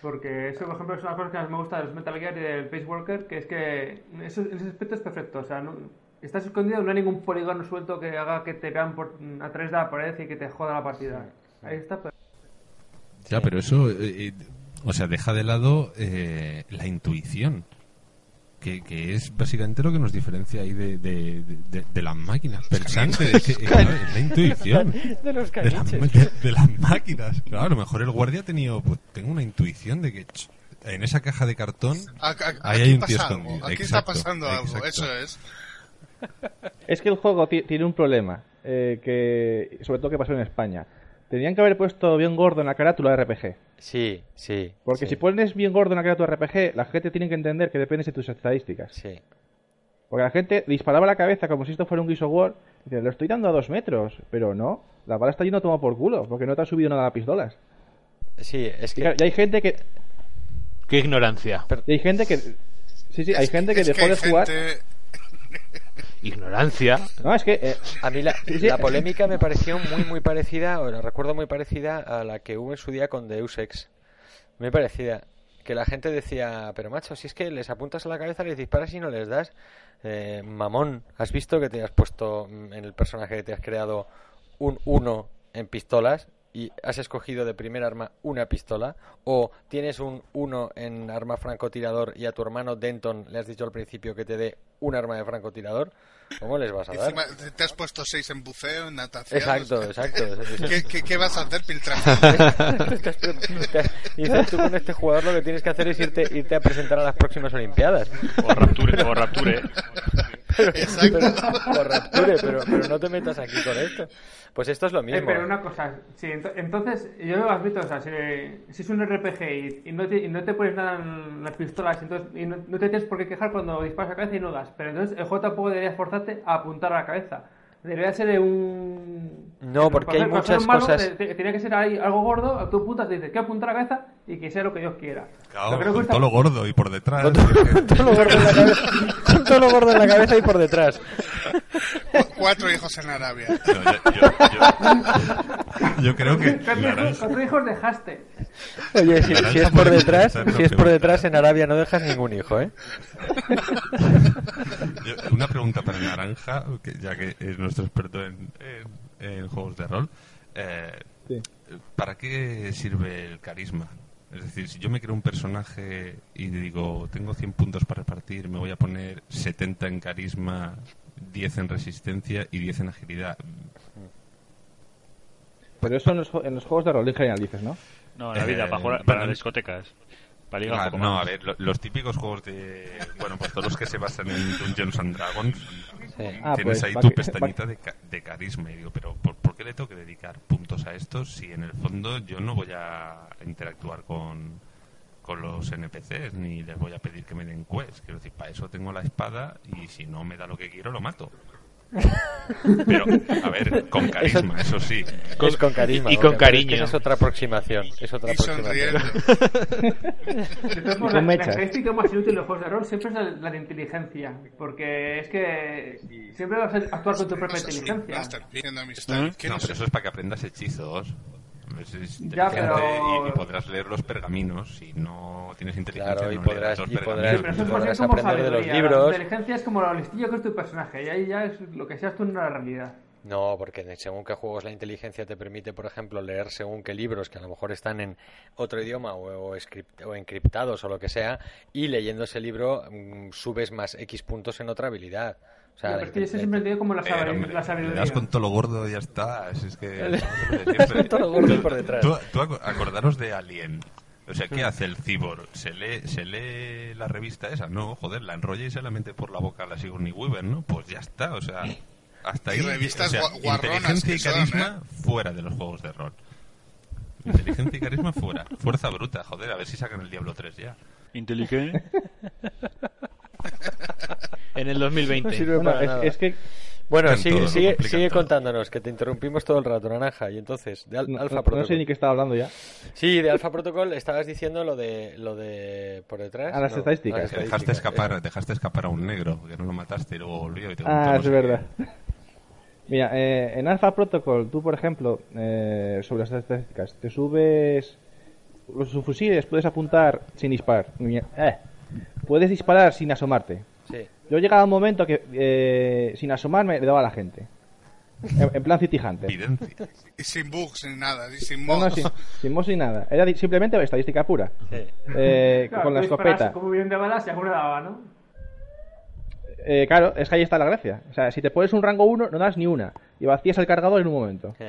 S5: Porque eso, por ejemplo, es una cosa que más me gusta de los Metal Gear y del Pace Worker, que es que eso, en ese aspecto es perfecto. O sea, no, estás escondido, no hay ningún polígono suelto que haga que te vean por, a través de la pared y que te joda la partida. Ahí está. pero-
S2: Ya, pero eso, eh, eh, o sea, deja de lado eh, la intuición, que, que es básicamente lo que nos diferencia ahí de, de, de- de las máquinas pensantes. Es, que, eh, claro, es la intuición
S1: De los
S2: de, las- de- de las máquinas. Claro, a lo mejor el guardia ha tenido, pues, tengo una intuición de que en esa caja de cartón
S3: A- a-
S2: Ahí
S3: aquí
S2: hay un tío escondido.
S3: Aquí
S2: Exacto,
S3: está pasando algo,
S2: exacto.
S3: eso es.
S4: Es que el juego ti- tiene un problema. eh, que Sobre todo que pasó en España. Tenían que haber puesto bien gordo en la carátula de RPG.
S1: Sí, sí.
S4: Porque
S1: sí,
S4: si pones bien gordo en la carátula de RPG, la gente tiene que entender que depende de tus estadísticas.
S1: Sí.
S4: Porque la gente disparaba la cabeza como si esto fuera un Gears of War. Y dice, lo estoy dando a dos metros. Pero no, la bala está yendo a tomar por culo. Porque no te ha subido nada a pistolas.
S1: Sí, es
S4: Y,
S1: que.
S4: claro, y hay gente que.
S7: Qué ignorancia.
S4: y hay gente que. Sí, sí, hay gente que
S3: es
S4: dejó
S3: hay
S4: de jugar.
S7: ignorancia.
S4: No, es que. eh,
S1: A mí la polémica me pareció muy, muy parecida, o la recuerdo muy parecida a la que hubo en su día con Deus Ex. Muy parecida. Que la gente decía, pero macho, si es que les apuntas a la cabeza, les disparas y no les das. Eh, mamón, ¿has visto que te has puesto mm, en el personaje que te has creado un 1 en pistolas y has escogido de primer arma una pistola? ¿O tienes un 1 en arma francotirador y a tu hermano Denton le has dicho al principio que te dé un arma de francotirador? ¿Cómo les vas a dar?
S3: Encima te has puesto seis en buceo, en natación.
S1: Exacto, exacto.
S3: ¿Qué, qué, qué vas a hacer, Piltraje?
S1: Y dices tú con este jugador lo que tienes que hacer es irte, irte a presentar a las próximas Olimpiadas.
S6: O Rapture, o Rapture.
S3: Exacto.
S1: Pero, o Rapture, pero, pero no te metas aquí con esto. Pues esto es lo
S5: Eh,
S1: mismo.
S5: pero una cosa, sí, ento- entonces, yo lo admito, o sea, si, si es un RPG y, y no te, y no te pones nada en las pistolas entonces, y no, no te tienes por qué quejar cuando disparas a la cabeza y no das, pero entonces el juego tampoco debería esforzarte a apuntar a la cabeza. Debería ser de un...
S1: No, porque
S5: para
S1: hay muchas cosas-
S5: te- te- Tiene que ser ahí algo gordo, tú apuntas, te dices que apuntar a la cabeza y que sea lo que Dios quiera.
S2: Claro, con todo lo gordo y por detrás.
S1: Con todo lo gordo en la cabeza, con todo lo gordo en la cabeza y por detrás.
S3: Cuatro hijos en Arabia.
S2: No, yo, yo- yo- yo creo que
S5: ¿Cuántos hijos, dejaste?
S1: Oye, si, es por detrás, si es por detrás en Arabia no dejas ningún hijo, ¿eh?
S2: yo- una pregunta para Naranja, que ya que es nuestro experto en, en- en juegos de rol. Eh,
S4: Sí.
S2: ¿Para qué sirve el carisma? Es decir, si yo me creo un personaje y digo, tengo 100 puntos para repartir, me voy a poner 70 en carisma, 10 en resistencia y 10 en agilidad.
S4: Pero eso en los, en los juegos de rol en general dices, ¿no?
S6: No, en la vida,
S2: Eh,
S6: para, jugar,
S2: bueno,
S6: para discotecas. Para ligar
S2: Ah,
S6: un poco
S2: no,
S6: más.
S2: a ver, lo- los típicos juegos de. Bueno, pues todos los que se basan en Dungeons and Dragons.
S1: Sí.
S4: Ah,
S2: tienes
S4: pues,
S2: ahí
S4: va
S2: tu
S4: que-
S2: pestañita de, ca- de carisma. Y digo, pero ¿por, por qué le tengo que dedicar puntos a estos si en el fondo yo no voy a interactuar con, con los NPCs ni les voy a pedir que me den quests? Quiero decir, para eso tengo la espada y si no me da lo que quiero, lo mato. Pero, a ver, con carisma, eso, sí.
S1: es con carisma.
S7: y con
S1: porque- pero es que
S7: cariño.
S1: es otra aproximación. Es otra
S3: Y
S1: aproximación.
S5: formas,
S4: con
S5: la, la característica más inútil de los juegos de rol siempre es la, la de inteligencia. Porque es que siempre vas a actuar con tu propia inteligencia.
S3: Master, pidiendo amistad. ¿Qué
S2: No, pero eso es para que aprendas hechizos. Es- es
S5: Ya,
S2: inteligente
S5: pero-
S2: y, y podrás leer los pergaminos. Si no tienes inteligencia,
S1: Claro, y
S2: no
S1: podrás-
S2: leerás los
S1: y podrás-
S2: pergaminos.
S5: Sí, pero eso es
S1: podrás
S5: como
S1: aprender de los libros.
S5: La inteligencia es como lo listillo que es tu personaje. Y ahí ya es lo que seas tú en la realidad.
S1: No, porque según qué juegos la inteligencia te permite, por ejemplo, leer según qué libros que a lo mejor están en otro idioma o, o, script- o encriptados o lo que sea, y leyendo ese libro mm, subes más X puntos en otra habilidad. O sea,
S5: pero es que yo siempre entiendo como la,
S2: Pero,
S5: sabi-
S2: hombre,
S5: la
S2: le
S5: sabiduría.
S2: das con todo lo gordo y ya está. Es, es que.
S1: Le- le con todo lo gordo y por detrás.
S2: Tú, tú aco- acordaros de Alien. O sea, ¿qué hace el cibor? ¿Se lee, ¿Se lee la revista esa? No, joder, la enrolla y se la mete por la boca a la Sigourney Weaver, ¿no? Pues ya está, o sea, hasta
S3: Y
S2: ahí.
S3: revistas
S2: o sea, inteligencia y
S3: que son,
S2: carisma fuera de los juegos de rol. Inteligencia y carisma fuera. Fuerza bruta, joder, a ver si sacan el Diablo 3 ya.
S6: Inteligente.
S7: En el
S1: No
S7: 2020.
S1: sirve
S4: Bueno,
S1: para
S4: es,
S1: nada.
S4: es que
S1: Bueno, sigue, sigue, sigue contándonos, que te interrumpimos todo el rato, Naranja. Y entonces, de Al-
S4: no,
S1: Alpha
S4: no-
S1: Protocol.
S4: no sé ni qué estaba hablando ya.
S1: Sí, de Alpha Protocol estabas diciendo lo de lo de por detrás.
S4: A las
S1: No,
S4: estadísticas.
S1: a las
S2: Que dejaste
S1: estadísticas,
S2: escapar, dejaste escapar a un negro, que no lo mataste y luego volvió y te
S4: Ah,
S2: no
S4: es verdad.
S2: qué.
S4: Mira, eh, en Alpha Protocol, tú, por ejemplo, eh, sobre las estadísticas, te subes los fusiles, puedes apuntar sin disparar. Eh, puedes disparar sin asomarte. Yo llegaba a un momento que eh, sin asomarme le daba a la gente. En, en plan City Hunter.
S2: Evidencia.
S3: Y sin bugs ni nada, y sin
S4: No, no,
S3: mods.
S4: sin, sin mods ni nada. Era simplemente estadística pura.
S1: Sí.
S4: Eh,
S5: Claro,
S4: con la escopeta.
S5: Como bien de balas ¿no?
S4: Eh, claro, es que ahí está la gracia. O sea, si te pones un rango 1, no das ni una. Y vacías el cargador en un momento.
S1: Sí.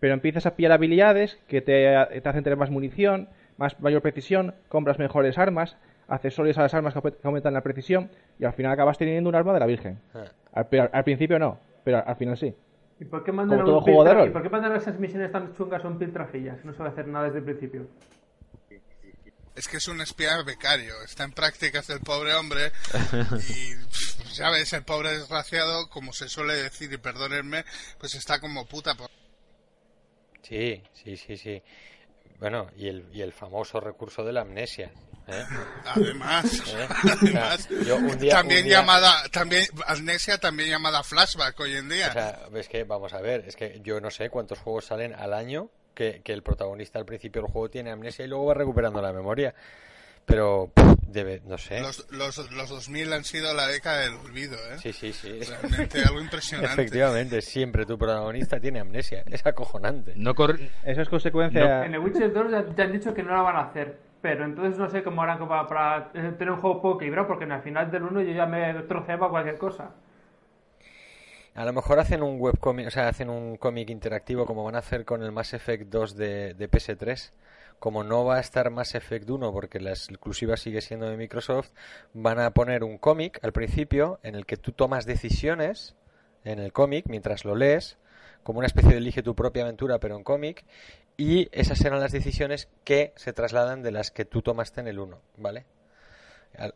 S4: Pero empiezas a pillar habilidades que te, te hacen tener más munición, más mayor precisión, compras mejores armas, accesorios a las armas que aument- que aumentan la precisión y al final acabas teniendo un arma de la Virgen.
S1: Ah.
S4: Al, pero al principio no, pero al final sí.
S5: ¿Y por qué mandan,
S4: todo juego de
S5: piltra-
S4: rol.
S5: ¿Y por qué mandan esas misiones tan chungas son piltrafillas? No sabe hacer nada desde el principio.
S3: Es que es un espía becario, está en prácticas del pobre hombre y pff, ya ves, el pobre desgraciado, como se suele decir, y perdónenme, pues está como puta. por-
S1: Sí, sí, sí, sí. Bueno, y el, y el famoso recurso de la amnesia. ¿Eh?
S3: Además,
S1: ¿Eh?
S3: además
S1: O sea, yo un día-
S3: también
S1: un día-
S3: llamada, también amnesia, también llamada flashback hoy en día.
S1: O sea, es que, vamos a ver, es que yo no sé cuántos juegos salen al año que, que el protagonista al principio del juego tiene amnesia y luego va recuperando la memoria. Pero, pff, debe, no sé.
S3: los, los, los 2000 han sido la década del olvido, ¿eh?
S1: Sí, sí, sí.
S3: Realmente algo impresionante.
S1: Efectivamente, siempre tu protagonista tiene amnesia. Es acojonante.
S7: No cor-
S4: Eso es consecuencia.
S5: En el Witcher 2 ya, ya han dicho que no la van a hacer. Pero entonces no sé cómo harán para, para eh, tener un juego poco equilibrado, porque en el final del 1 yo ya me troceaba cualquier cosa.
S1: A lo mejor hacen un webcomic, o sea, hacen un cómic interactivo como van a hacer con el Mass Effect 2 de, de PS3. Como no va a estar Mass Effect 1 porque la exclusiva sigue siendo de Microsoft, van a poner un cómic al principio en el que tú tomas decisiones en el cómic mientras lo lees, como una especie de elige tu propia aventura pero en cómic, y esas serán las decisiones que se trasladan de las que tú tomaste en el 1, ¿vale? Al-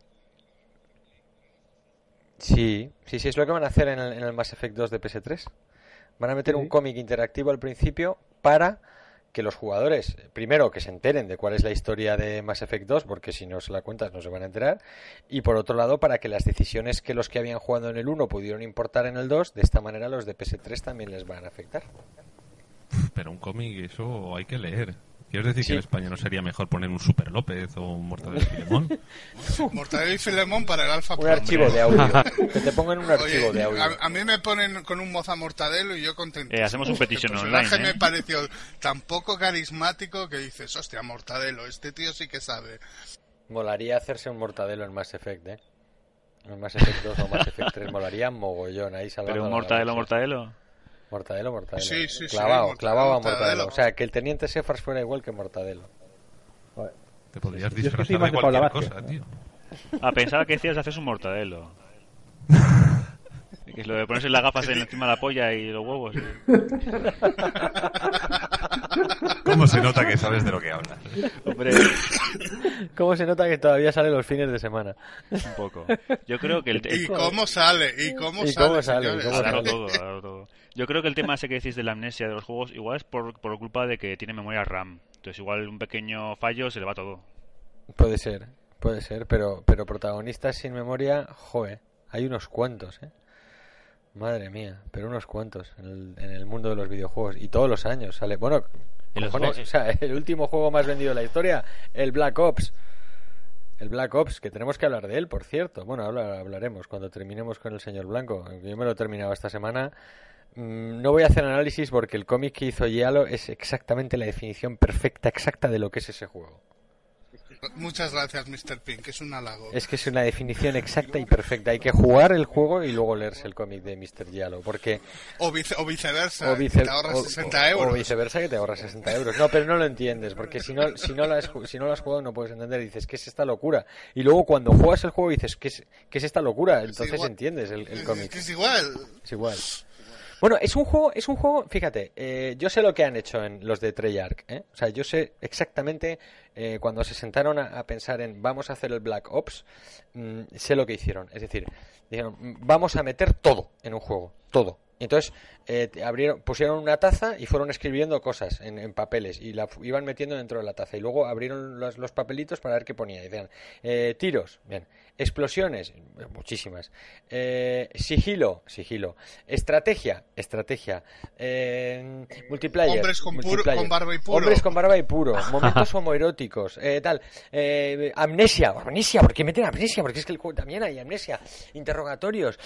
S1: Sí, sí, sí, es lo que van a hacer en el, en el Mass Effect 2 de PS3. Van a meter
S4: Sí,
S1: un cómic interactivo al principio para que los jugadores, primero, que se enteren de cuál es la historia de Mass Effect 2, porque si no se la cuentas no se van a enterar, y por otro lado, para que las decisiones que los que habían jugado en el 1 pudieron importar en el 2, de esta manera los de PS3 también les van a afectar.
S2: Pero un cómic, eso hay que leer. ¿Quieres decir
S1: Sí.
S2: que en España no sería mejor poner un Super López o un Mortadelo y Filemón?
S3: Mortadelo y Filemón para el Alfa
S1: Un archivo de audio. Que te pongan un
S3: Oye,
S1: archivo de audio.
S3: a, a mí me ponen con un moza Mortadelo y yo contento.
S6: Eh, hacemos un petition
S3: El personaje
S6: online, ¿eh?
S3: me pareció tan poco carismático que dices, hostia, Mortadelo, este tío sí que sabe.
S1: Molaría hacerse un mortadelo en Mass Effect, ¿eh? En Mass Effect 2 o Mass Effect 3 molaría mogollón ahí salvando
S6: Pero un mortadelo, mortadelo.
S1: Mortadelo, mortadelo.
S3: Sí, sí, sí,
S1: clavado,
S3: mortadelo,
S1: clavado a
S3: mortadelo.
S1: O sea, que el teniente Sefars fuera igual que mortadelo.
S4: Joder.
S2: Te podrías disfrazar de
S4: de Paula
S2: cualquier
S4: Vázquez.
S2: cosa, tío.
S6: Ah, pensaba que decías haces un mortadelo. Que es lo de ponerse las gafas en- encima de la polla y los huevos.
S2: ¿Cómo se nota que sabes de lo que hablas?
S6: Hombre,
S1: ¿Cómo se nota que todavía sale los fines de semana?
S6: un poco. Yo creo que el,
S3: ¿Y cómo sale? ¿Y cómo
S1: ¿Y
S3: sale,
S1: cómo sale? ¿Y cómo sale?
S6: todo, todo. Yo creo que el tema ese que decís de la amnesia de los juegos igual es por, por culpa de que tiene memoria RAM. Entonces igual un pequeño fallo se le va todo.
S1: Puede ser, puede ser, pero, pero protagonistas sin memoria, joe, hay unos cuantos, ¿eh? Madre mía, pero unos cuantos en el, en el mundo de los videojuegos. Y todos los años sale, bueno,
S6: En
S1: cojones, o sea, el último juego más vendido de la historia, el Black Ops. El Black Ops, que tenemos que hablar de él, por cierto. Bueno, hablaremos cuando terminemos con el señor Blanco. Yo me lo he terminado esta semana. Mm, No voy a hacer análisis porque el cómic que hizo Yalo es exactamente la definición perfecta, exacta de lo que es ese juego.
S3: Muchas gracias, Mr. Pink, es un halago.
S1: Es que es una definición exacta y perfecta. Hay que jugar el juego y luego leerse el cómic de Mr. Yalo, porque
S3: O, vice- o viceversa,
S1: o, vice-
S3: te ahorras
S1: o-
S3: 60
S1: o-
S3: euros.
S1: o viceversa que te ahorras 60 euros. No, pero no lo entiendes, porque si no, si no, lo, has, si no lo has jugado no puedes entender. Dices, ¿qué es esta locura? Y luego cuando juegas el juego dices, ¿qué es, qué es esta locura? Entonces entiendes el, cómic.
S3: Es que es igual.
S1: Es igual. Bueno, es un juego, es un juego, fíjate, eh, yo sé lo que han hecho en los de Treyarch, ¿eh? O sea, yo sé exactamente eh, cuando se sentaron a, pensar en vamos a hacer el Black Ops, mm, sé lo que hicieron. Es decir, dijeron, "Mm, vamos a meter todo en un juego, todo. Entonces eh, abrieron, pusieron una taza y fueron escribiendo cosas en, en papeles y la iban metiendo dentro de la taza. Y luego abrieron los, los papelitos para ver qué ponía. Y decían, eh, tiros, bien. Explosiones, muchísimas. Eh, sigilo, sigilo. Estrategia, estrategia. Eh, multiplayer.
S3: Hombres con puro- con barba y puro.
S1: Hombres con barba y puro. Momentos homoeróticos. Eh, tal. Eh, amnesia, amnesia. ¿Por qué meten amnesia? Porque es que el juego también hay amnesia. Interrogatorios.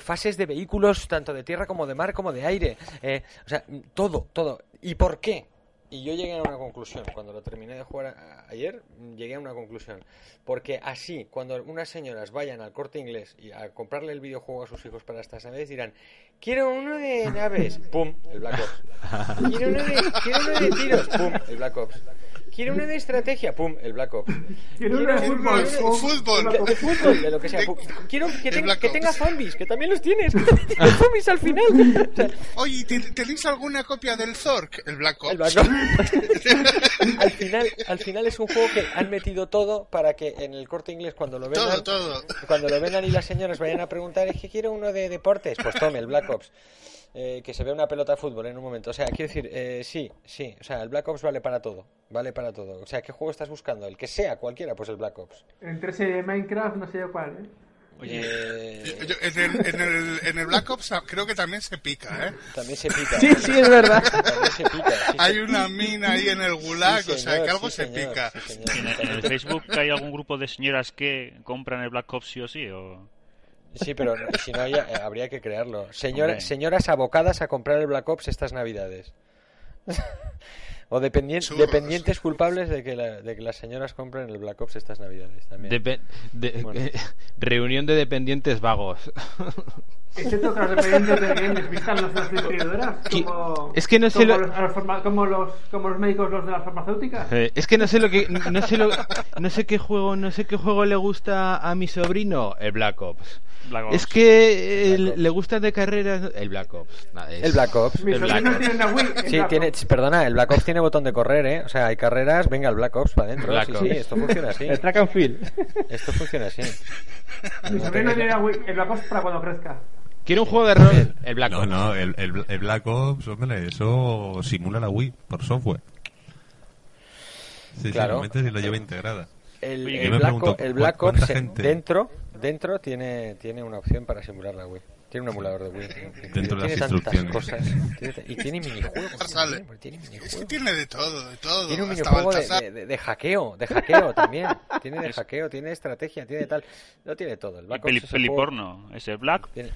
S1: fases de vehículos, tanto de tierra como de mar, como de aire. Eh, o sea, todo, todo. ¿Y por qué? Y yo llegué a una conclusión. Cuando lo terminé de jugar a- ayer, llegué a una conclusión. Porque así, cuando unas señoras vayan al corte inglés y a comprarle el videojuego a sus hijos para estas naves, dirán: Quiero uno de naves. ¡Pum! El Black Ops. Quiero uno de, quiero uno de tiros. ¡Pum! El Black Ops. Quiero uno de estrategia. ¡Pum! El Black Ops.
S5: Quiero uno de fútbol.
S3: fútbol.
S1: De, fútbol, de lo que sea. Quiero que, tenga, que tenga zombies, que también los tienes. Zombies al final. O sea,
S3: Oye, ¿te- ¿tenéis alguna copia del Zork? El Black Ops.
S1: el Black Ops. al, final, al final es un juego que han metido todo para que en el corte inglés cuando lo vendan,
S3: Todo, todo.
S1: cuando lo vendan y las señoras vayan a preguntar, es que quiero uno de deportes, pues tome el Black Ops. Eh, que se ve una pelota de fútbol en un momento. O sea, quiero decir, eh, sí, sí. O sea, el Black Ops vale para todo. Vale para todo. O sea, ¿qué juego estás buscando? El que sea, cualquiera, pues el Black Ops.
S5: Entre ese Minecraft, no sé yo cuál, ¿eh?
S3: Yo- yo- en, el, en, el, en el Black Ops creo que también se pica, ¿eh?
S1: también se pica.
S4: Sí, sí, es verdad.
S1: También se pica. sí,
S3: Hay
S1: se-
S3: una mina ahí en el gulag,
S1: sí,
S3: o sea, que algo
S1: sí,
S3: se
S1: señor,
S3: pica.
S1: sí, señor.
S6: ¿En, en el Facebook hay algún grupo de señoras que compran el Black Ops sí o sí? O...
S1: Sí, pero si no hay, eh, habría que crearlo. Señora, señoras abocadas a comprar el Black Ops estas navidades. o dependien-
S3: Churros.
S1: dependientes culpables de que, la- de que las señoras compren el Black Ops estas navidades también.
S7: Depe- de-
S1: Bueno.
S7: reunión de dependientes vagos.
S5: Excepto que los dependientes del game les vistan las las distribuidoras. Como,
S7: Es que no sé
S5: como
S7: lo-
S5: los, como, los, como los médicos los de las farmacéuticas.
S7: Eh, es que no sé lo que no sé lo, no sé qué juego no sé qué juego le gusta a mi sobrino el Black Ops.
S6: Black Ops.
S7: Es que eh,
S1: Black Ops.
S7: le gusta de carreras el Black Ops. Nada, es-
S1: El Black Ops.
S5: Mi
S7: el
S5: sobrino
S7: Black Ops.
S5: tiene una Wii. el
S1: Sí,
S5: Black
S1: tiene,
S5: Ops.
S1: perdona, el Black Ops tiene botón de correr, ¿eh? O sea, hay carreras, venga, el Black Ops para adentro.
S7: Black
S1: sí,
S7: Ops.
S1: sí, esto funciona así.
S4: El track and field.
S1: Esto funciona así.
S5: Mi sobrino tiene una Wii. El Black Ops para cuando crezca.
S7: Quiero un juego de rol, el Black
S2: No,
S7: Ops.
S2: no, el, el, el Black Ops, hombre, eso simula la Wii por software. Sí,
S1: Claro.
S2: sí, y lo lleva integrada.
S1: El, el
S2: me
S1: Black,
S2: pregunto,
S1: Ops- el
S2: ¿cu-
S1: Black Ops dentro, dentro tiene, tiene una opción para simular la Wii. Tiene un emulador de Wii.
S2: Dentro de
S1: tiene
S2: las
S1: tantas
S2: instrucciones.
S1: cosas. Tiene- y tiene minijuegos. Porque tiene
S3: Es que
S1: minijuegos.
S3: tiene de todo, de todo.
S1: Tiene un minijuego de, de- de- de hackeo, de hackeo también. Tiene de hackeo, tiene estrategia, tiene tal. Lo tiene todo. El
S6: Y
S1: Black
S6: peli,
S1: Ops es el juego-
S6: peliporno. Ese Black.
S1: tiene-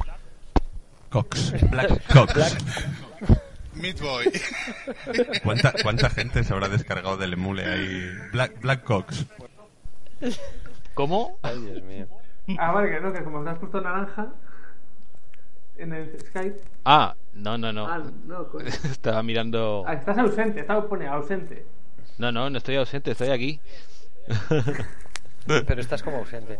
S2: Cox. Black Cox.
S3: Meat Boy.
S2: ¿Cuánta, ¿Cuánta gente se habrá descargado del emule ahí? Black, Black Cox.
S7: ¿Cómo?
S1: Ay, Dios mío.
S5: Ah, vale, que no, que como te has puesto naranja en el Skype.
S7: Ah, no, no, no.
S5: Ah, no, coño.
S7: Estaba mirando.
S5: Ah, estás ausente, estaba pone ausente.
S7: No, no, no estoy ausente, estoy aquí.
S1: Pero estás como ausente.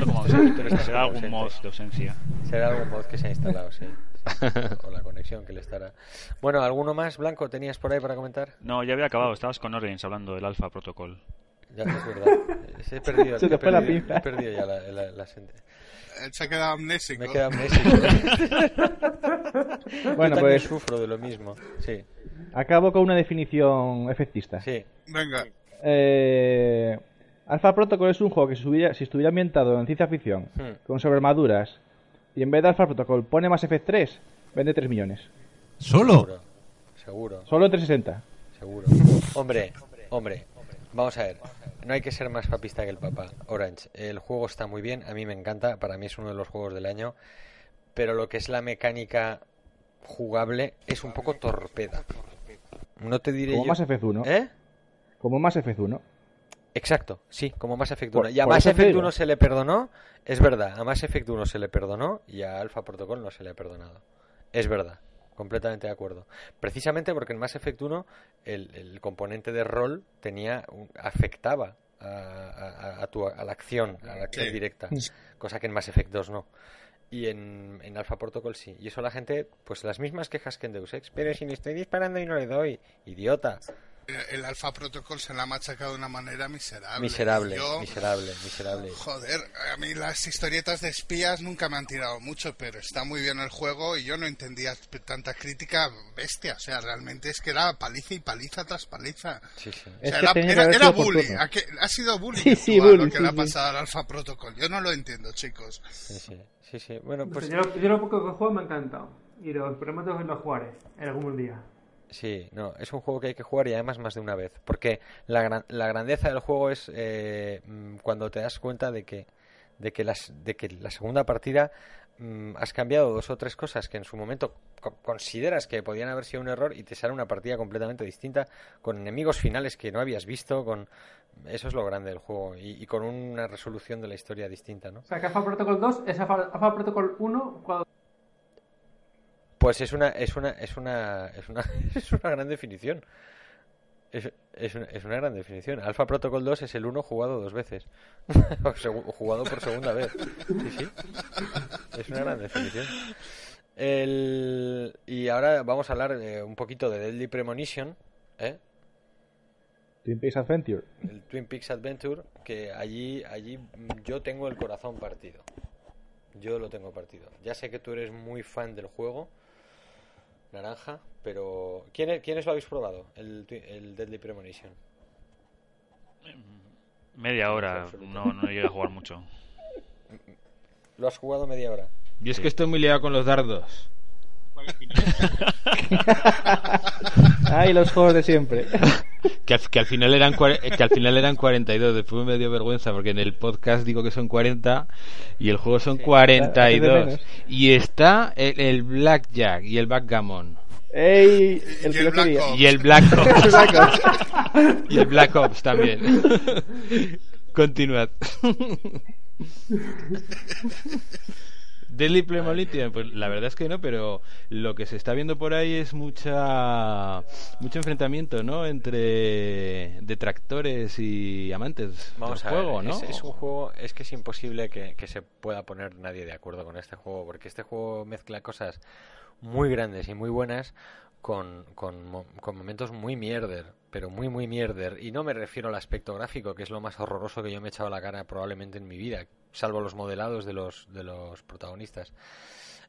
S6: Como ausente, pero será algún mod de ausencia.
S1: Será algún mod que se ha instalado, sí. O la conexión que le estará. Bueno, ¿alguno más, Blanco, tenías por ahí para comentar?
S6: No, ya había acabado. Estabas con Orange hablando del Alpha Protocol.
S1: Ya, es verdad. Eh, He perdido,
S4: Se te
S1: he
S4: fue la
S1: perdido-
S4: pinza.
S1: he perdido ya la, la, la sente.
S3: Se ha quedado amnésico.
S1: Me queda amnésico. Yo
S4: Bueno, pues
S1: sufro de lo mismo. Sí,
S4: acabo con una definición efectista.
S1: sí.
S3: Venga.
S4: Eh, Alpha Protocol es un juego que si estuviera, si estuviera ambientado en ciencia ficción,
S1: Hmm.
S4: con sobrearmaduras, y en vez de Alpha Protocol pone Mass Effect 3, vende 3 millones.
S2: ¿Solo?
S1: Seguro. Seguro.
S4: Solo en 360.
S1: Seguro. Hombre, hombre, vamos a ver. No hay que ser más papista que el papá. Orange, el juego está muy bien, a mí me encanta, para mí es uno de los juegos del año, pero lo que es la mecánica jugable es un poco torpeda. No te diré
S4: Como
S1: yo...
S4: Mass Effect 1.
S1: ¿Eh?
S4: Como Mass Effect 1.
S1: Exacto, sí, como Mass Effect
S4: Por-
S1: 1. Y a
S4: por
S1: Mass Effect
S4: digo.
S1: 1 se le perdonó, es verdad, a Mass Effect 1 se le perdonó y a Alpha Protocol no se le ha perdonado. Es verdad, completamente de acuerdo. Precisamente porque en Mass Effect 1 el, el componente de rol tenía un- afectaba a, a- a tu, a la acción, a la acción
S3: Sí.
S1: directa, cosa que en Mass Effect 2 no. Y en, en Alpha Protocol sí. Y eso la gente, pues las mismas quejas que en Deus Ex. Pero si le estoy disparando y no le doy, idiota.
S3: El Alpha Protocol se la ha machacado de una manera miserable.
S1: Miserable,
S3: Yo-
S1: miserable, miserable.
S3: Joder, a mí las historietas de espías nunca me han tirado mucho, pero está muy bien el juego y yo no entendía tanta crítica bestia. O sea, realmente es que era paliza y paliza tras paliza.
S1: Sí, sí.
S3: O
S4: Es
S3: sea,
S4: que
S3: era, era- bully.
S4: turno.
S3: ¿A qué- Ha sido bully.
S4: Sí, sí,
S3: virtual
S4: bully,
S3: lo que
S4: sí,
S3: le ha
S4: sí.
S3: pasado al Alpha Protocol. Yo no lo entiendo, chicos.
S1: Sí, sí, sí, sí. Bueno, pues
S5: yo, lo- yo lo poco que juego me ha encantado. Y lo prometo que lo jugaré en algún día.
S1: Sí, no, es un juego que hay que jugar y además más de una vez. Porque la, gran- la grandeza del juego es eh, mm, cuando te das cuenta de que, de que, las, de que la segunda partida mm, has cambiado dos o tres cosas que en su momento co- consideras que podían haber sido un error y te sale una partida completamente distinta, con enemigos finales que no habías visto, con eso es lo grande del juego y, con una resolución de la historia distinta, ¿no?
S5: O sea, que Alpha Protocol 2 es Alpha Protocol 1 cuando
S1: Pues es una, es una, es una, es una, es una gran definición. Es, es, una, es una gran definición. Alpha Protocol 2 es el 1 jugado dos veces. o jugado por segunda vez. Sí, sí. Es una gran definición. El... Y ahora vamos a hablar eh, un poquito de Deadly Premonition, ¿eh?
S4: Twin Peaks Adventure.
S1: el Twin Peaks Adventure, que allí, allí yo tengo el corazón partido. Yo lo tengo partido. Ya sé que tú eres muy fan del juego, Naranja, pero ¿quién- ¿quiénes lo habéis probado? El, el Deadly Premonition.
S6: Media hora, no, no llegué a jugar mucho.
S1: ¿Lo has jugado media hora?
S7: Yo es que estoy muy liado con los dardos.
S4: Ay, los juegos de siempre.
S7: Que al, que al final eran eh, que al final eran 42. Después me dio vergüenza porque en el podcast digo que son 40 y el juego son
S1: Sí,
S4: hace de
S7: 42.
S4: menos.
S7: Y está el, el blackjack y el backgammon
S4: ¡Ey!
S3: Y
S4: El que
S3: el Black. Ops.
S7: y el black
S4: El
S7: ops
S4: Black Ops.
S7: y el black ops también. Continuad. Deadly Premonition, pues la verdad es que no, pero lo que se está viendo por ahí es mucha mucho enfrentamiento, ¿no? Entre detractores y amantes
S1: Vamos
S7: del
S1: a ver,
S7: juego, ¿no?
S1: es, es un juego, es que es imposible que, que se pueda poner nadie de acuerdo con este juego, porque este juego mezcla cosas muy grandes y muy buenas con, con, con momentos muy mierder, pero muy muy mierder. Y no me refiero al aspecto gráfico, que es lo más horroroso que yo me he echado a la cara probablemente en mi vida, salvo los modelados de los, de los protagonistas.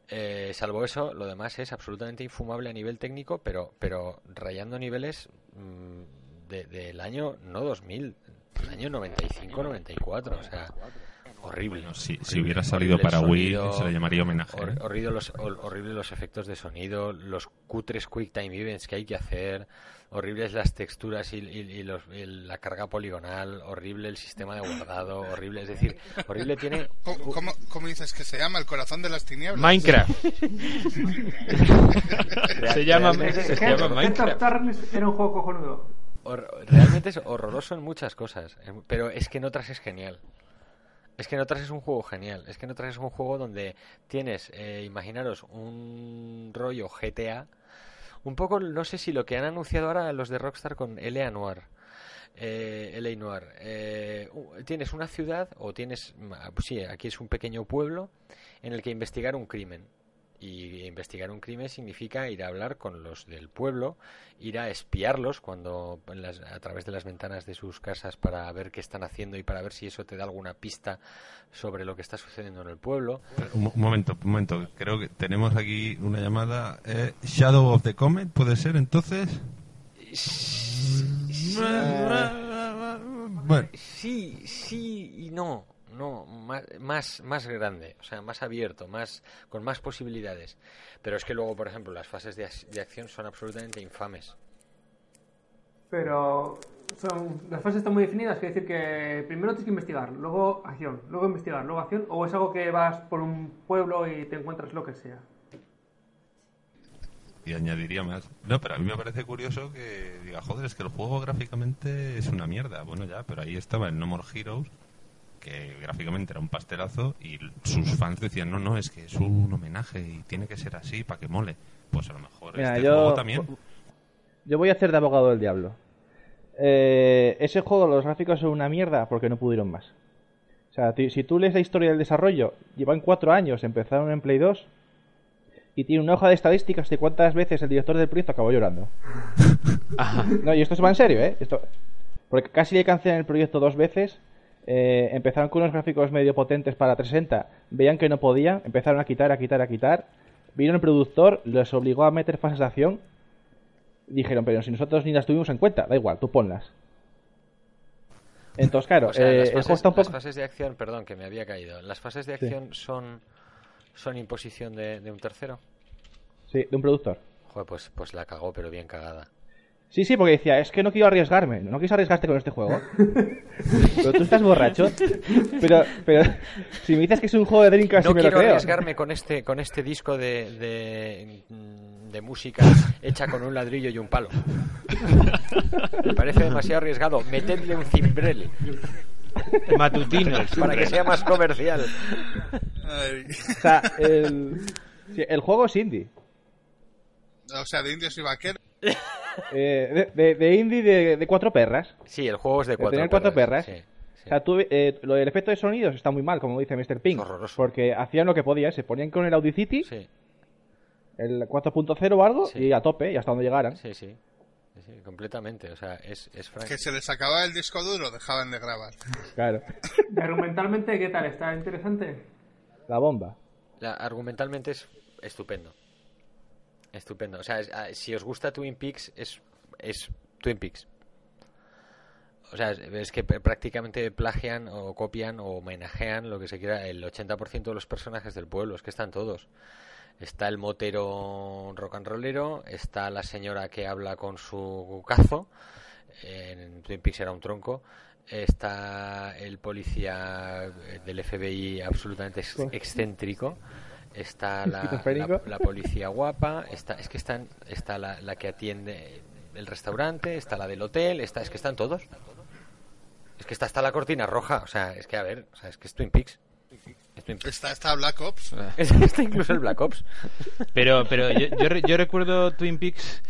S1: Eh, salvo eso, lo demás es absolutamente infumable a nivel técnico, pero, pero rayando niveles mm, de- del año, no 2000, del año 95-94, o sea, horrible.
S2: Bueno, si, si hubiera salido
S1: Horrible
S2: para Wii, se le llamaría homenaje.
S1: hor-
S2: ¿eh?
S1: horrible, los, hor- horrible los efectos de sonido, los cutres Quick Time Events que hay que hacer, horribles las texturas y, y- y los- y la carga poligonal, horrible el sistema de guardado, horrible, es decir, horrible tiene...
S3: ¿Cómo, cómo, cómo dices que se llama? ¿El corazón de las tinieblas?
S7: Minecraft. se llama, se llama Minecraft.
S5: Era un juego cojonudo.
S1: Hor- realmente es horroroso en muchas cosas, em, pero es que en otras es genial. Es que en otras es un juego genial. Es que en otras es un juego donde tienes, eh, imaginaros, un rollo GTA. Un poco, no sé si lo que han anunciado ahora los de Rockstar con L.A. Noir. Eh, L.A. Noir. Eh, tienes una ciudad, o tienes, sí, aquí es un pequeño pueblo en el que investigar un crimen. Y investigar un crimen significa ir a hablar con los del pueblo, ir a espiarlos cuando las- a través de las ventanas de sus casas para ver qué están haciendo y para ver si eso te da alguna pista sobre lo que está sucediendo en el pueblo.
S2: Un momento, un momento. Creo que tenemos aquí una llamada. eh, Shadow of the Comet, ¿puede ser entonces? Bueno,
S1: Sí, sí y no, no, más, más, más grande, o sea, más abierto, más con más posibilidades. Pero es que luego, por ejemplo, las fases de, ac- de acción son absolutamente infames.
S5: Pero son, las fases están muy definidas, quiere decir que primero tienes que investigar, luego acción, luego investigar, luego acción, o es algo que vas por un pueblo y te encuentras lo que sea.
S2: y añadiría más. No, pero a mí me parece curioso que diga, joder, es que el juego gráficamente es una mierda. Bueno, ya, pero ahí estaba el No More Heroes, que gráficamente era un pastelazo, y sus fans decían, no, no, es que es un homenaje y tiene que ser así para que mole. Pues a lo mejor
S4: Mira,
S2: este
S4: yo,
S2: juego también.
S4: yo voy a hacer de abogado del diablo. Eh, ese juego, los gráficos son una mierda porque no pudieron más. O sea, si tú lees la historia del desarrollo, llevan cuatro años, empezaron en Play 2 y tiene una hoja de estadísticas de cuántas veces el director del proyecto acabó llorando. No, y esto se va en serio, ¿eh? Esto... Porque casi le cancelan el proyecto dos veces. Eh, empezaron con unos gráficos medio potentes para 360, veían que no podía, empezaron a quitar, a quitar, a quitar. Vino el productor, les obligó a meter fases de acción. Dijeron, pero si nosotros ni las tuvimos en cuenta, da igual, tú ponlas. Entonces, claro,
S1: O sea,
S4: eh,
S1: las,
S4: el
S1: fases,
S4: está un
S1: las
S4: poco...
S1: fases de acción, perdón, que me había caído. ¿Las fases de
S4: Sí.
S1: acción son, son imposición de, de un tercero?
S4: Sí, de un productor.
S1: Joder, pues, pues la cagó, pero bien cagada.
S4: Sí, sí, porque decía, es que no quiero arriesgarme. No quieres arriesgarte con este juego. pero tú estás borracho. Pero, pero si me dices que es un juego de Dreamcast,
S1: No
S4: sí me lo
S1: quiero
S4: creo.
S1: arriesgarme con este, con este disco de, de, de música hecha con un ladrillo y un palo. Me parece demasiado arriesgado. Metedle un cimbrel
S7: Matutino.
S1: para que sea más comercial.
S3: Ay.
S4: O sea, el, el juego es indie.
S3: O sea, de indios y vaqueros.
S4: Eh, de, de- de indie de, de cuatro perras.
S1: Sí, el juego es de
S4: De
S1: cuatro
S4: tener cuatro perras.
S1: Sí, sí.
S4: O sea, tú, eh, lo del efecto de sonidos está muy mal, como dice Mr. Pink.
S1: Horroroso.
S4: Porque hacían lo que podían. Se ponían con el Audacity,
S1: Sí,
S4: el 4.0 o algo,
S1: Sí.
S4: y a tope, y hasta donde llegaran.
S1: sí, sí. Sí, completamente. O sea, es, es frank-
S3: Que se les acababa el disco duro, dejaban de grabar.
S4: Claro.
S5: Y argumentalmente, ¿qué tal? ¿Está interesante?
S4: La bomba.
S1: La- argumentalmente es estupendo. Estupendo. O sea, es- ah, si os gusta Twin Peaks, es, es Twin Peaks. O sea, es, que prácticamente plagian o copian o homenajean lo que se quiera el 80% de los personajes del pueblo. Es que están todos. Está el motero rock and rollero, está la señora que habla con su cazo, en Twin Peaks era un tronco, está el policía del FBI absolutamente ex- excéntrico, está la, la- la policía guapa, está, es que están, está la, la que atiende el restaurante, está la del hotel, está, es que están todos. Es que está hasta la cortina roja, o sea, es que a ver, o sea, es que es Twin Peaks. Es Twin Peaks.
S3: Está, está Black Ops.
S1: Está incluso el Black Ops.
S7: Pero, pero yo, yo, re- yo recuerdo Twin Peaks,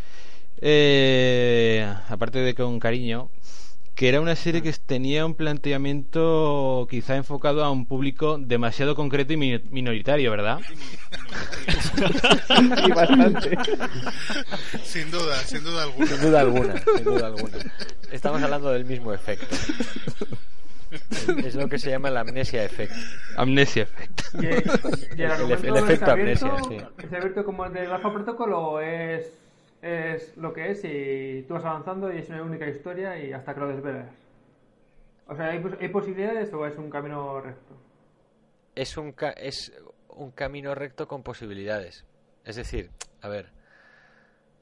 S7: eh, aparte de con cariño, que era una serie que tenía un planteamiento quizá enfocado a un público demasiado concreto y mi- minoritario, ¿verdad?
S4: Y bastante.
S3: Sin duda, sin duda alguna.
S1: Sin duda alguna, sin duda alguna. Estamos hablando del mismo efecto. Es- lo que se llama el amnesia effect.
S7: Amnesia Effect.
S5: Y, y el,
S1: El-
S5: argumento
S1: el efecto
S5: abierto,
S1: amnesia, sí.
S5: ¿Es abierto como el del Alpha Protocol o es, es lo que es y tú vas avanzando y es una única historia y hasta que lo desvelas? O sea, ¿hay, pos- hay posibilidades o es un camino recto?
S1: Es un, ca- es un camino recto con posibilidades. Es decir, a ver,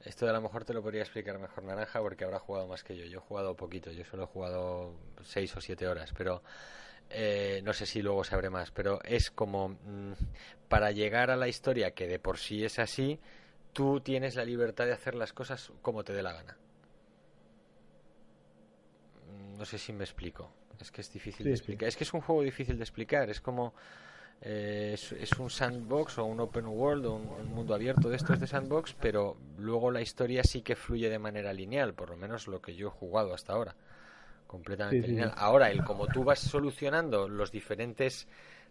S1: esto a lo mejor te lo podría explicar mejor Naranja porque habrá jugado más que yo. Yo he jugado poquito, yo solo he jugado seis o siete horas, pero eh, no sé si luego sabré más. Pero es como mm, para llegar a la historia que de por sí es así, tú tienes la libertad de hacer las cosas como te dé la gana. Mm, No sé si me explico. Es que es difícil
S4: Sí,
S1: de
S4: sí.
S1: explicar. Es que es un juego difícil de explicar. Es como eh, es, es un sandbox o un open world o un, un mundo abierto de estos de sandbox, pero luego la historia sí que fluye de manera lineal, por lo menos lo que yo he jugado hasta ahora. Completamente
S4: Sí,
S1: lineal. Ahora, el como tú vas solucionando los diferentes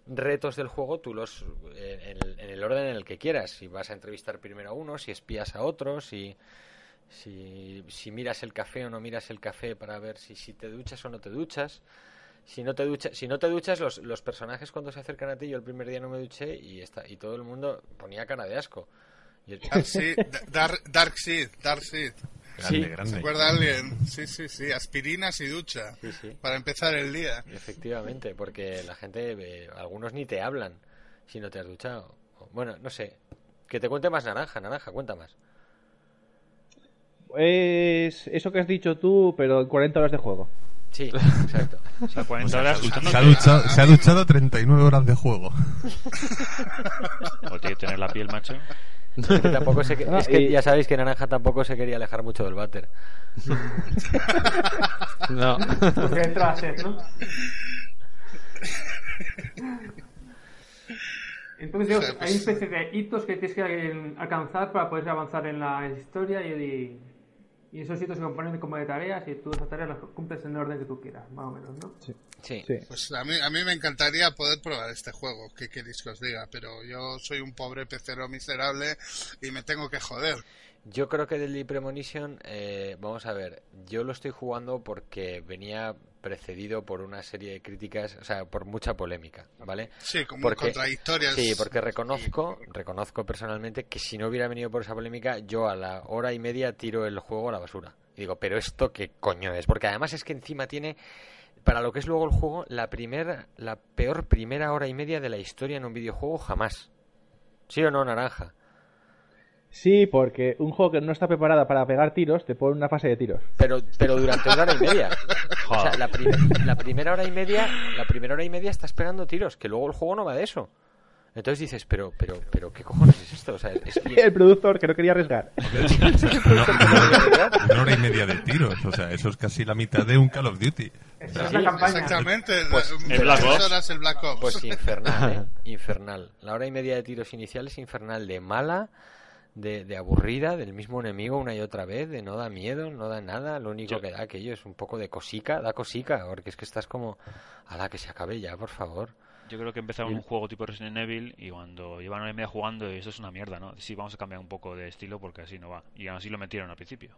S1: retos del juego, tú los eh, en, el- en el orden en el que quieras. Si vas a entrevistar primero a uno, si espías a otro, si si, miras el café o no miras el café para ver si, si te duchas o no te duchas. Si no te duchas, si no te duchas los, los personajes cuando se acercan a ti, yo el primer día no me duché y, está, y todo el mundo ponía cara de asco.
S3: Dark Seed, Dark, Dark Seed, Dark Seed.
S2: Grande,
S1: Sí.
S3: ¿Se
S2: grande.
S3: acuerda alguien? Sí, sí, sí. Aspirinas y ducha.
S1: Sí, sí.
S3: Para empezar el día.
S1: Efectivamente, porque la gente, eh, algunos ni te hablan si no te has duchado. Bueno, no sé. Que te cuente más naranja, naranja, cuenta más.
S4: Es eso que has dicho tú, pero en 40 horas de juego.
S1: Sí, exacto.
S6: O sea, 40 horas
S3: se.
S2: Se ha, duchado, se ha duchado 39 horas de juego.
S6: O tiene que tener la piel, macho.
S1: Es que tampoco se que-
S4: Ah,
S1: es que
S4: y-
S1: ya sabéis que naranja tampoco se quería alejar mucho del váter.
S7: No.
S5: Porque entra a sed, ¿no? Entonces, digamos,
S3: O sea, pues-
S5: hay una especie de hitos que tienes que alcanzar para poder avanzar en la historia y, y esos hitos se componen como de tareas y tú esas tareas las cumples en el orden que tú quieras, más o menos, ¿no?
S1: Sí.
S4: Sí.
S3: Pues a mí, a mí me encantaría poder probar este juego. ¿Qué queréis que os diga? Pero yo soy un pobre pecero miserable y me tengo que joder.
S1: Yo creo que Deadly Premonition, eh, vamos a ver, yo lo estoy jugando porque venía precedido por una serie de críticas, o sea, por mucha polémica, ¿vale?
S3: Sí, como
S1: Porque-
S3: contradictorias.
S1: Sí, porque reconozco, reconozco personalmente que si no hubiera venido por esa polémica, yo a la hora y media tiro el juego a la basura. Y digo, pero esto qué coño es, porque además es que encima tiene para lo que es luego el juego la primera la peor primera hora y media de la historia en un videojuego jamás. ¿Sí o no, naranja?
S4: Sí, porque un juego que no está preparado para pegar tiros te pone una fase de tiros.
S1: Pero pero durante una hora y media. O sea, la, prim- la primera hora y media, la primera hora y media estás pegando tiros, que luego el juego no va de eso. Entonces dices, pero, pero, pero, ¿qué cojones es esto? O sea, es que-
S4: El productor que no quería arriesgar.
S2: Una, una- una hora y media de tiros. O sea, eso es casi la mitad de un Call of Duty.
S5: Esa es la campaña.
S3: Exactamente.
S1: Pues,
S6: Black
S3: horas el Black Ops.
S1: Pues infernal, ¿eh? Infernal. La hora y media de tiros iniciales infernal, de mala, de, de aburrida, del mismo enemigo una y otra vez, de no da miedo, no da nada, lo único
S6: Yo-
S1: que da aquello es un poco de cosica, da cosica, porque es que estás como, a la que se acabe ya, por favor.
S6: Yo creo que empezaron
S1: Y-
S6: un juego tipo Resident Evil y cuando llevan una y media jugando, eso es una mierda, ¿no? Sí, vamos a cambiar un poco de estilo porque así no va. Y aún así lo metieron al principio.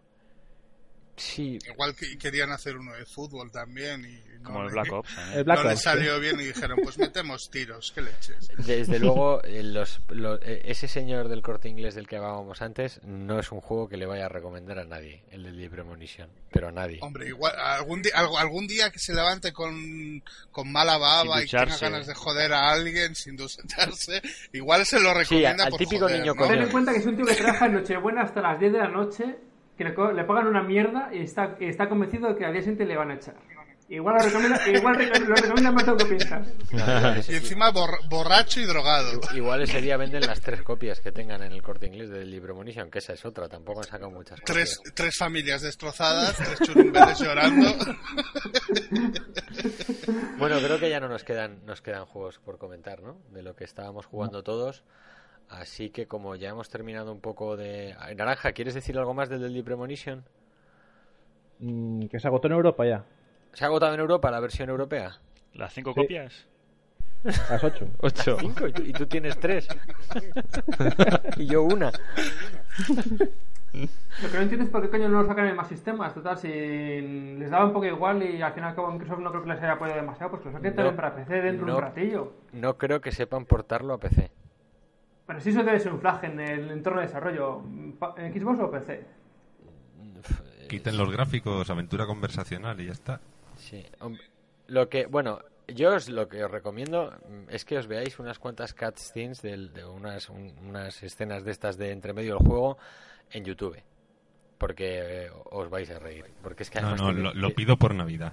S1: Sí,
S3: Igual que querían hacer uno de fútbol también y no
S6: Como el
S3: le-
S6: Black Ops. ¿eh?
S4: El Black
S3: no le
S4: sí.
S3: salió bien y dijeron, pues metemos tiros, ¿qué leches?
S1: desde luego, eh, los, lo- eh, ese señor del corte inglés del que hablábamos antes no es un juego que le vaya a recomendar a nadie, el del Libre Munition, pero a nadie.
S3: Hombre, igual algún día, algún día que se levante con, con mala baba y tenga ganas de joder a alguien sin ducharse, igual se lo recomienda
S1: al
S3: por
S1: típico
S3: joder,
S1: niño
S3: ¿no?
S1: con
S5: Ten en cuenta que es un tío que trabaja en Nochebuena hasta las 10 de la noche, que le, le pagan una mierda y está, y está convencido de que al día siguiente le van a echar. Igual lo recomienda, igual lo recomienda más de lo que piensas.
S1: Claro,
S3: Y
S1: ese-
S3: encima bor- borracho y drogado.
S1: Igual ese día venden las tres copias que tengan en el corte inglés del Libre Munition, que esa es otra, tampoco han sacado muchas
S3: Tres,
S1: copias.
S3: tres familias destrozadas, tres churumbeles llorando.
S1: Bueno, creo que ya no nos quedan, nos quedan juegos por comentar, ¿no? De lo que estábamos jugando todos. Así que como ya hemos terminado un poco de... Ay, Naranja, ¿quieres decir algo más del del Libre Munition?
S4: Mm, que se agotó en Europa ya.
S1: ¿Se ha agotado en Europa la versión europea?
S6: ¿Las cinco
S4: Sí.
S6: copias?
S4: Las 8.
S7: Ocho.
S1: Cinco, y tú, y tú tienes tres. y yo una.
S5: Lo que no entiendo es por qué coño no lo sacan en más sistemas. Total, si les daba un poco igual y al final como Microsoft no creo que les haya apoyado demasiado, pues que lo saquen
S1: No,
S5: también para PC dentro de
S1: no.
S5: un ratillo.
S1: No creo que sepan portarlo a PC.
S5: Pero si eso debe ser un flag en el entorno de desarrollo, ¿en Xbox o PC?
S2: Quiten los gráficos, aventura conversacional y ya está.
S1: Sí, lo que, bueno, yo os, lo que os recomiendo mm, es que os veáis unas cuantas cutscenes de, unas, un- unas escenas de estas de entre medio del juego en YouTube. Porque eh, os vais a reír. Porque es que
S2: No, no,
S1: tiene,
S2: lo, lo pido por Navidad.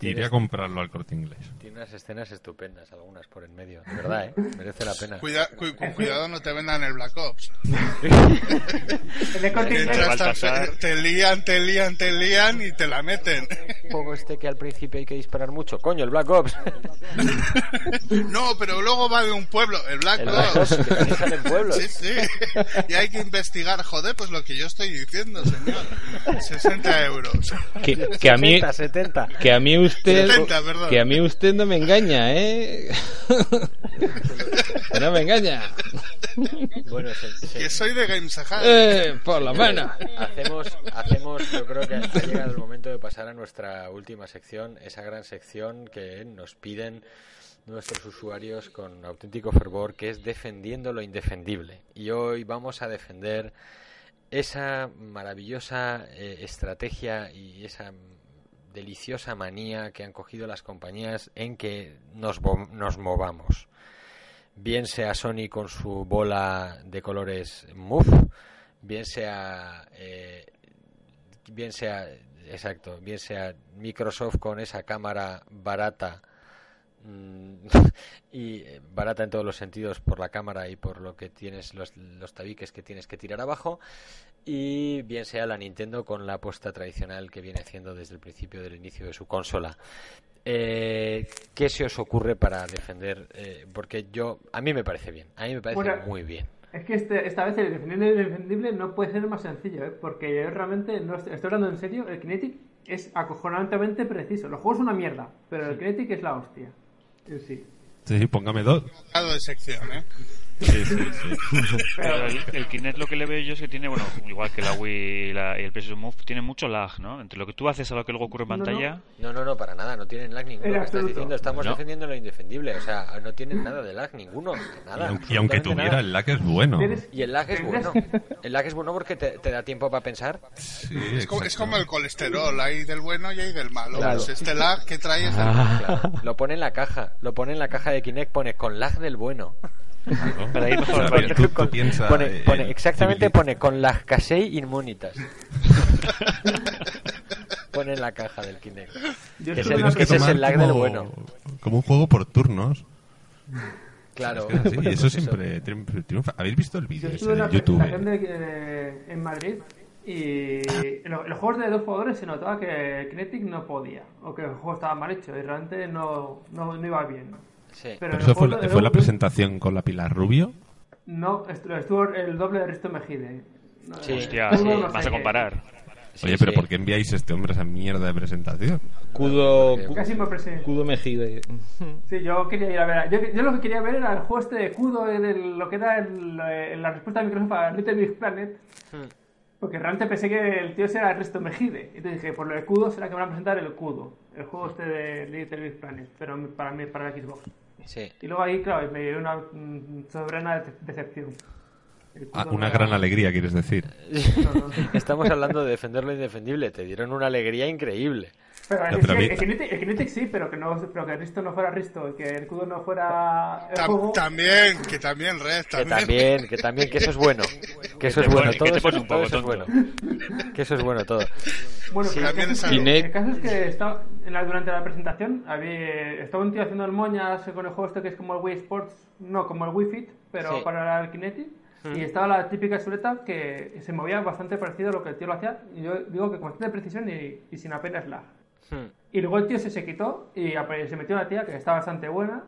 S2: Iré a comprarlo al corte inglés.
S1: tiene unas escenas estupendas, algunas por en medio. De verdad, ¿eh? Merece la pena.
S3: Cuida- cu- con cuidado no te vendan el Black Ops. Fe- te lían, te lían, te lían y te la meten.
S1: juego este que al principio hay que disparar mucho. Coño, el Black Ops.
S3: No, pero luego va de un pueblo, el Black
S1: El Black Ops,
S3: Ops.
S1: que sale en pueblos.
S3: Sí, sí. Y hay que investigar. Joder, pues lo que yo estoy diciendo, señor. 60 euros.
S7: Que, que a mí
S1: 70, 70.
S7: que a mí usted
S3: 70, perdón.
S7: que a mí usted no me engaña, ¿eh? Que no me engaña.
S1: Bueno, se- se-
S3: Que soy de Games Sahara.
S7: Eh, por la mano.
S1: Hacemos, hacemos, yo creo que ha llegado el momento de pasar a nuestra última sección, esa gran sección que nos piden nuestros usuarios con auténtico fervor, que es defendiendo lo indefendible. Y hoy vamos a defender esa maravillosa eh, estrategia y esa deliciosa manía que han cogido las compañías en que nos, movamos. Bien sea Sony con su bola de colores Move, bien sea eh, bien sea exacto bien sea Microsoft con esa cámara barata y eh, barata en todos los sentidos por la cámara y por lo que tienes los, los tabiques que tienes que tirar abajo y bien sea la Nintendo con la apuesta tradicional que viene haciendo desde el principio del inicio de su consola eh, ¿Qué se os ocurre para defender? eh, porque yo, a mí me parece bien, a mí me parece
S5: Bueno,
S1: muy bien.
S5: Es que este, esta vez el defendible el indefendible no puede ser más sencillo, ¿eh? porque yo realmente, no estoy, estoy hablando en serio, el Kinetic es acojonantemente preciso. Los juegos son una mierda, pero el Kinetic es la hostia. Sí.
S2: Sí, póngame dos.
S3: De sección, ¿eh?
S2: Sí, sí, sí.
S6: Pero el, el Kinect lo que le veo yo es que tiene, bueno, igual que la Wii y, la- y el PlayStation Move, tiene mucho lag, ¿no? Entre lo que tú haces a lo que luego ocurre en
S5: no.
S6: pantalla.
S1: No, no, no, para nada, no tienen lag ninguno.
S5: En
S1: Lo que estás diciendo, estamos
S2: No.
S1: defendiendo lo indefendible, o sea, no tienen nada de lag ninguno, nada.
S2: Y aunque, y aunque
S1: absolutamente
S2: tuviera,
S1: nada.
S2: el lag es bueno.
S1: Y el lag es bueno. El lag es bueno porque te, te da tiempo para pensar.
S2: Sí,
S3: Es como, es
S2: exacto.
S3: como el colesterol, hay del bueno y hay del malo.
S1: Claro.
S3: Pues este lag que trae es del
S1: Claro, lo pone en la caja, lo pone en la caja de Kinect, pone con lag del bueno.
S6: Para ir mejor, para
S2: tú-
S1: Con-
S2: piensa,
S1: pone,
S2: eh,
S1: pone-
S2: el
S1: exactamente pone con lag casei inmunitas. pone en la caja del Kinect.
S5: Yo
S2: Tienes que
S1: ese es el lag
S2: como,
S1: del bueno.
S2: como un juego por turnos.
S1: Claro.
S2: Es que es así, y eso siempre triunfa-. ¿Habéis visto el vídeo
S5: en la
S2: YouTube?
S5: presentación de, eh, en Madrid y en lo- en los juegos de dos jugadores se notaba que Kinetic no podía o que el juego estaba mal hecho y realmente no, no, no iba bien.
S1: Sí.
S5: Pero
S2: eso fue, la- presentación con la Pilar Rubio.
S5: No, estu- estuvo el doble de Risto Mejide. No,
S1: Sí.
S6: Hostia, sí,
S5: no
S6: vas a comparar.
S1: Sí,
S2: Oye, pero
S1: sí.
S2: ¿por qué enviáis a este hombre esa mierda de presentación?
S7: Cudo,
S5: Casi me.
S7: Cudo Mejide.
S5: Sí, yo quería ir a ver. Yo, yo lo que quería ver era el juego este de Kudo, de lo que era el- eh, la respuesta de Microsoft a Little Big Planet. Porque realmente pensé que el tío era Ernesto Mejide. Entonces dije, por lo de Kudo será que me van a presentar el Kudo. El juego este de Little Big Planet. Pero para mí, para la Xbox.
S1: Sí.
S5: Y luego ahí, claro, me dio una mm, soberana de- decepción. El
S2: Ah, una gran
S5: era-
S2: alegría, quieres decir.
S1: Estamos hablando de defender lo indefendible. Te dieron una alegría increíble.
S5: Pero,
S2: No,
S5: que- Kinetic, sí, pero que, no, pero que Risto no fuera Risto y que el Kudo no fuera el
S3: Tam-
S5: juego.
S3: también, que también, Red,
S1: Que
S3: también.
S1: que también, que eso es bueno. Que eso es bueno. Todo eso, todo es bueno. Que eso es bueno todo.
S5: Bueno,
S3: Sí,
S5: pero el
S3: también
S5: caso, el caso es que estaba, en la, durante la presentación había, estaba un tío haciendo el moñas con el juego este que es como el Wii Sports, no como el Wii Fit, pero
S1: Sí.
S5: para el Kinetic. Y estaba la típica chuleta que se movía bastante parecido a lo que el tío lo hacía. Y yo digo que con bastante precisión y, y sin apenas lag.
S1: Hmm.
S5: Y luego el tío se, se quitó y se metió una tía que está bastante buena.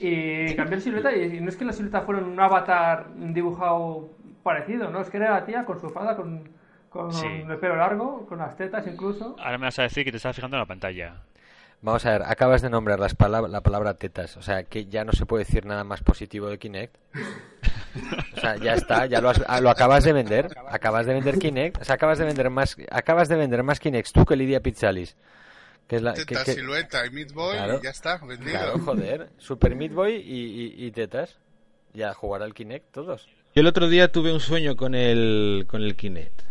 S5: Y cambió la silueta. Y, y no es que la silueta fuera un avatar dibujado parecido, ¿no? Es que era la tía con su fada, con, con
S6: Sí.
S5: el pelo largo, con las tetas incluso.
S6: Ahora me vas a decir que te estás fijando en la pantalla.
S1: Vamos a ver, acabas de nombrar las palab- la palabra tetas, o sea que ya no se puede decir nada más positivo de Kinect. O sea, ya está, ya lo, has- ah, lo acabas de vender, acabas de vender Kinect, o sea, acabas de vender más, acabas de vender más Kinect tú que Lidia Pizzalis, que es la, que-
S3: Teta,
S1: que-
S3: silueta y Meat Boy
S1: Claro.
S3: y ya está, vendido.
S1: claro, joder, Super Meat Boy y, y- y tetas, ya jugar al Kinect todos.
S7: Yo el otro día tuve un sueño con el, con el Kinect.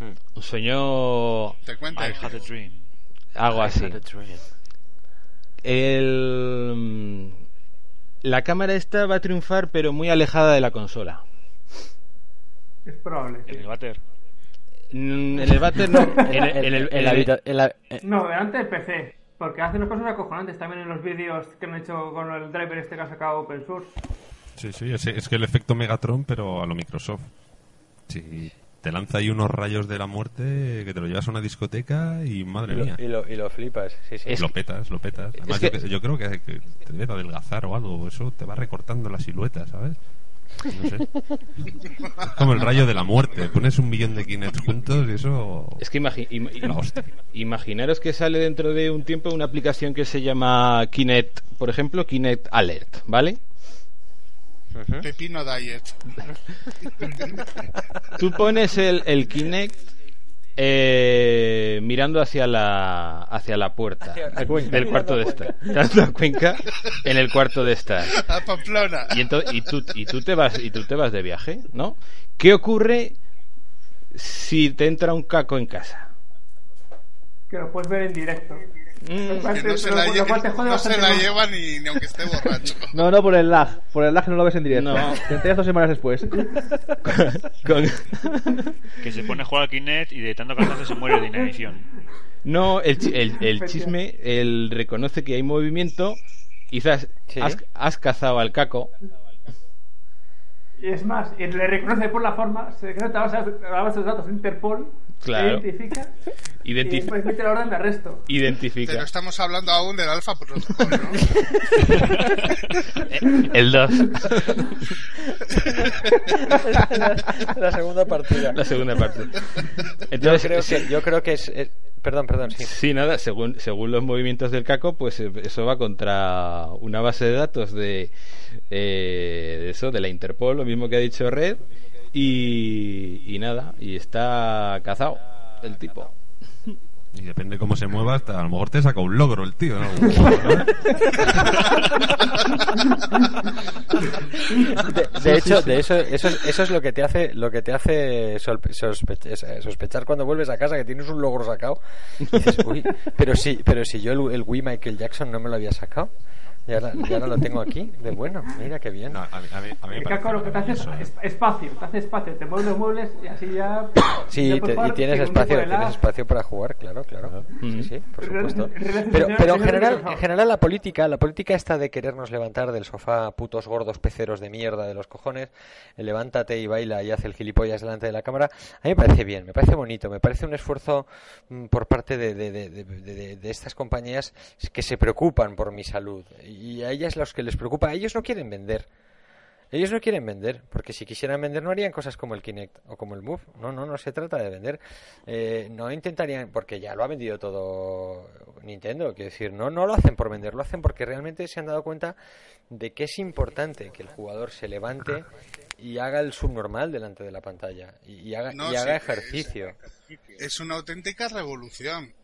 S1: Hmm.
S7: Un sueño
S3: Te cuento.
S6: I had a dream.
S7: algo así.
S1: I had a dream.
S7: El, la cámara esta va a triunfar, pero muy alejada de la consola.
S5: Es probable. sí.
S6: En el váter.
S7: Mm, En el váter no.
S5: No, delante del PC. Porque hace unas cosas acojonantes también en los vídeos que han hecho con el driver este que ha sacado Open Source.
S2: Sí, sí, es, es que el efecto Megatron, pero a lo Microsoft. Sí, te lanza ahí unos rayos de la muerte que te lo llevas a una discoteca y madre
S1: y, lo,
S2: mía.
S1: y, lo, y lo flipas, sí, sí.
S2: Lo petas, lo petas. Además,
S7: que-
S2: yo, que- yo creo que, que te debe de adelgazar o algo. Eso te va recortando la silueta, ¿sabes? No sé. Es como el rayo de la muerte. Pones un millón de Kinect juntos y eso.
S7: Es que imagi- im- imaginaros que sale dentro de un tiempo una aplicación que se llama Kinect, por ejemplo, Kinect Alert, ¿vale?
S3: Pepino Diet.
S7: Tú pones el, el Kinect eh, mirando hacia la hacia la puerta
S1: Hacia Cuenca.
S7: del cuarto de estar, mirando a Cuenca en el cuarto de estar.
S3: A Pamplona.
S7: Y, ento- y, tú, y tú te vas y tú te vas de viaje, ¿no? ¿Qué ocurre si te entra un caco en casa?
S5: Que lo puedes ver en directo.
S7: Mm,
S3: no se la, lle- no se lleva ni, ni aunque esté borracho.
S4: No, no, por el lag. Por el lag no lo ves en directo.
S7: No.
S4: Te enteras dos semanas después.
S7: con-
S6: Que se pone a jugar al Kinect y de tanto cansancio se muere de inanición.
S7: No, el, el, el chisme, él reconoce que hay movimiento, quizás
S1: Sí.
S7: has, has cazado al caco,
S5: Y es más, le reconoce por la forma, se secreta a base de datos de Interpol,
S7: Claro.
S5: identifica y
S7: Identif-
S5: después mete la orden de arresto.
S3: Pero
S7: identifica
S3: estamos hablando aún del Protocol, ¿no?
S7: el 2,
S1: la segunda partida.
S7: la segunda parte.
S1: Yo
S7: Entonces,
S1: creo
S7: sí,
S1: que, yo creo que es, es- Perdón, perdón, sí.
S7: sí, nada, según, según los movimientos del caco, pues eh, eso va contra una base de datos de, eh, de eso, de la Interpol, lo mismo que ha dicho Red, y, y nada, y está cazado el tipo.
S2: Y depende cómo se mueva, hasta a lo mejor te saca un logro el tío. ¿no?
S1: De, de hecho, de eso, eso, es- eso es lo que te hace, lo que te hace sospe- eh, sospechar cuando vuelves a casa que tienes un logro sacado. Y dices, uy, pero si, pero si yo el, el Wii Michael Jackson no me lo había sacado. Y ahora, y ahora lo tengo aquí, de bueno, mira qué bien.
S2: No, a mí, a mí- a mí
S5: El caco lo que te hace es es- espacio, te hace espacio, te mueves los muebles y así ya.
S1: Sí,
S5: ya
S1: te- y
S5: jugar
S1: tienes espacio, tienes espacio para jugar, claro, claro. Sí, sí, por supuesto. Pero, pero en general, en general la política, la política esta de querernos levantar del sofá, putos gordos peceros de mierda de los cojones, eh, levántate y baila y hace el gilipollas delante de la cámara, a mí me parece bien, me parece bonito, me parece un esfuerzo mm, por parte de, de- de- de- de- de estas compañías que se preocupan por mi salud y a ellas los que les preocupa, ellos no quieren vender. Ellos no quieren vender, porque si quisieran vender no harían cosas como el Kinect o como el Move. No, no, no se trata de vender. Eh, no intentarían, porque ya lo ha vendido todo Nintendo, quiero decir, no, no lo hacen por vender, lo hacen porque realmente se han dado cuenta de que es importante que el jugador se levante y haga el subnormal delante de la pantalla y, y haga,
S3: No,
S1: y haga
S3: sí,
S1: ejercicio.
S3: Es una auténtica revolución.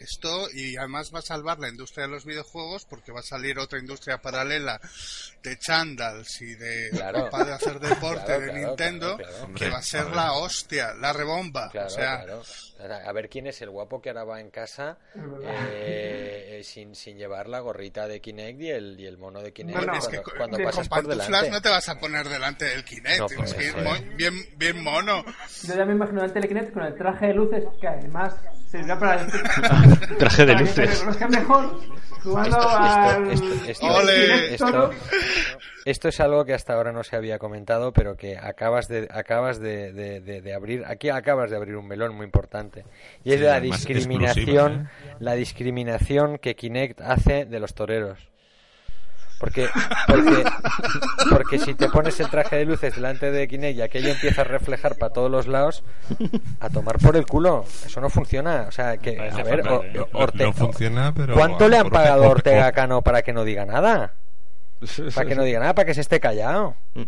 S3: Esto, y además va a salvar la industria de los videojuegos porque va a salir otra industria paralela de chandals y de
S1: Claro.
S3: ropa de hacer deporte
S1: Claro,
S3: de
S1: claro,
S3: Nintendo
S1: claro, claro.
S3: que va a ser la hostia, la rebomba.
S1: Claro,
S3: o sea,
S1: claro. A ver quién es el guapo que ahora va en casa
S5: Es
S1: eh, eh, sin, sin llevar la gorrita de Kinect y el, y el mono de Kinect
S5: No, no.
S3: es
S1: cuando,
S3: que
S1: cuando
S5: de-
S1: pasas
S3: con
S1: por delante.
S3: no te vas a poner delante del Kinect.
S1: No,
S3: es
S1: pues
S3: que es
S1: es.
S3: bien, bien mono.
S5: Yo ya me imagino el Telekinect con el traje de luces que además servirá para,
S6: Traje de
S5: para que
S6: luces.
S5: mejor jugando
S1: Esto-
S5: al
S1: esto- esto-
S3: Ole.
S5: Kinect
S1: Esto. Esto es algo que hasta ahora no se había comentado, pero que acabas de acabas de, de- de- de abrir. Aquí acabas de abrir un melón muy importante y es
S2: Sí,
S1: la discriminación,
S2: exclusiva,
S1: la discriminación que Kinect hace de los toreros. Porque, porque, porque si te pones el traje de luces delante de Kinect y aquello empieza a reflejar para todos los lados, a tomar por el culo. Eso no funciona. O sea, que, a ver,
S6: ¿eh?
S1: o- Orte-
S2: no funciona, pero...
S1: ¿Cuánto le han pagado a Ortega Cano para que no diga nada? Para que no diga nada, para que se esté callado.
S5: No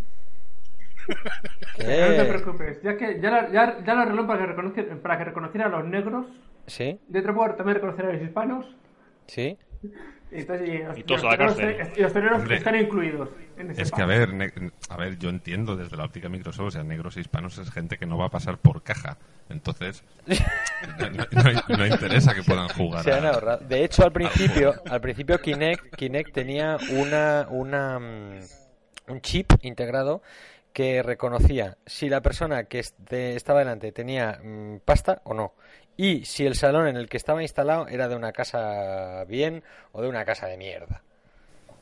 S5: te
S1: ¿Qué?
S5: preocupes, ya que ya, la- ya, ya lo arregló para que, reconociera, para que reconociera a los negros.
S1: ¿Sí?
S5: Dentro puedo también reconocer a los hispanos.
S1: ¿Sí?
S5: Y, entonces, y los,
S6: Y todos
S5: los
S6: a la cárcel.
S5: y los toreros están incluidos en ese
S2: Es que, a ver, ne- a ver, yo entiendo desde la óptica Microsoft, o sea, negros e hispanos es gente que no va a pasar por caja. Entonces, no, no- no- no interesa que puedan jugar.
S1: Se han
S2: a-
S1: ahorrado. De hecho, al principio, al principio Kinect, Kinect tenía una, una, mm, un chip integrado que reconocía si la persona que este- estaba delante tenía mm, pasta o no. Y si el salón en el que estaba instalado era de una casa bien o de una casa de mierda.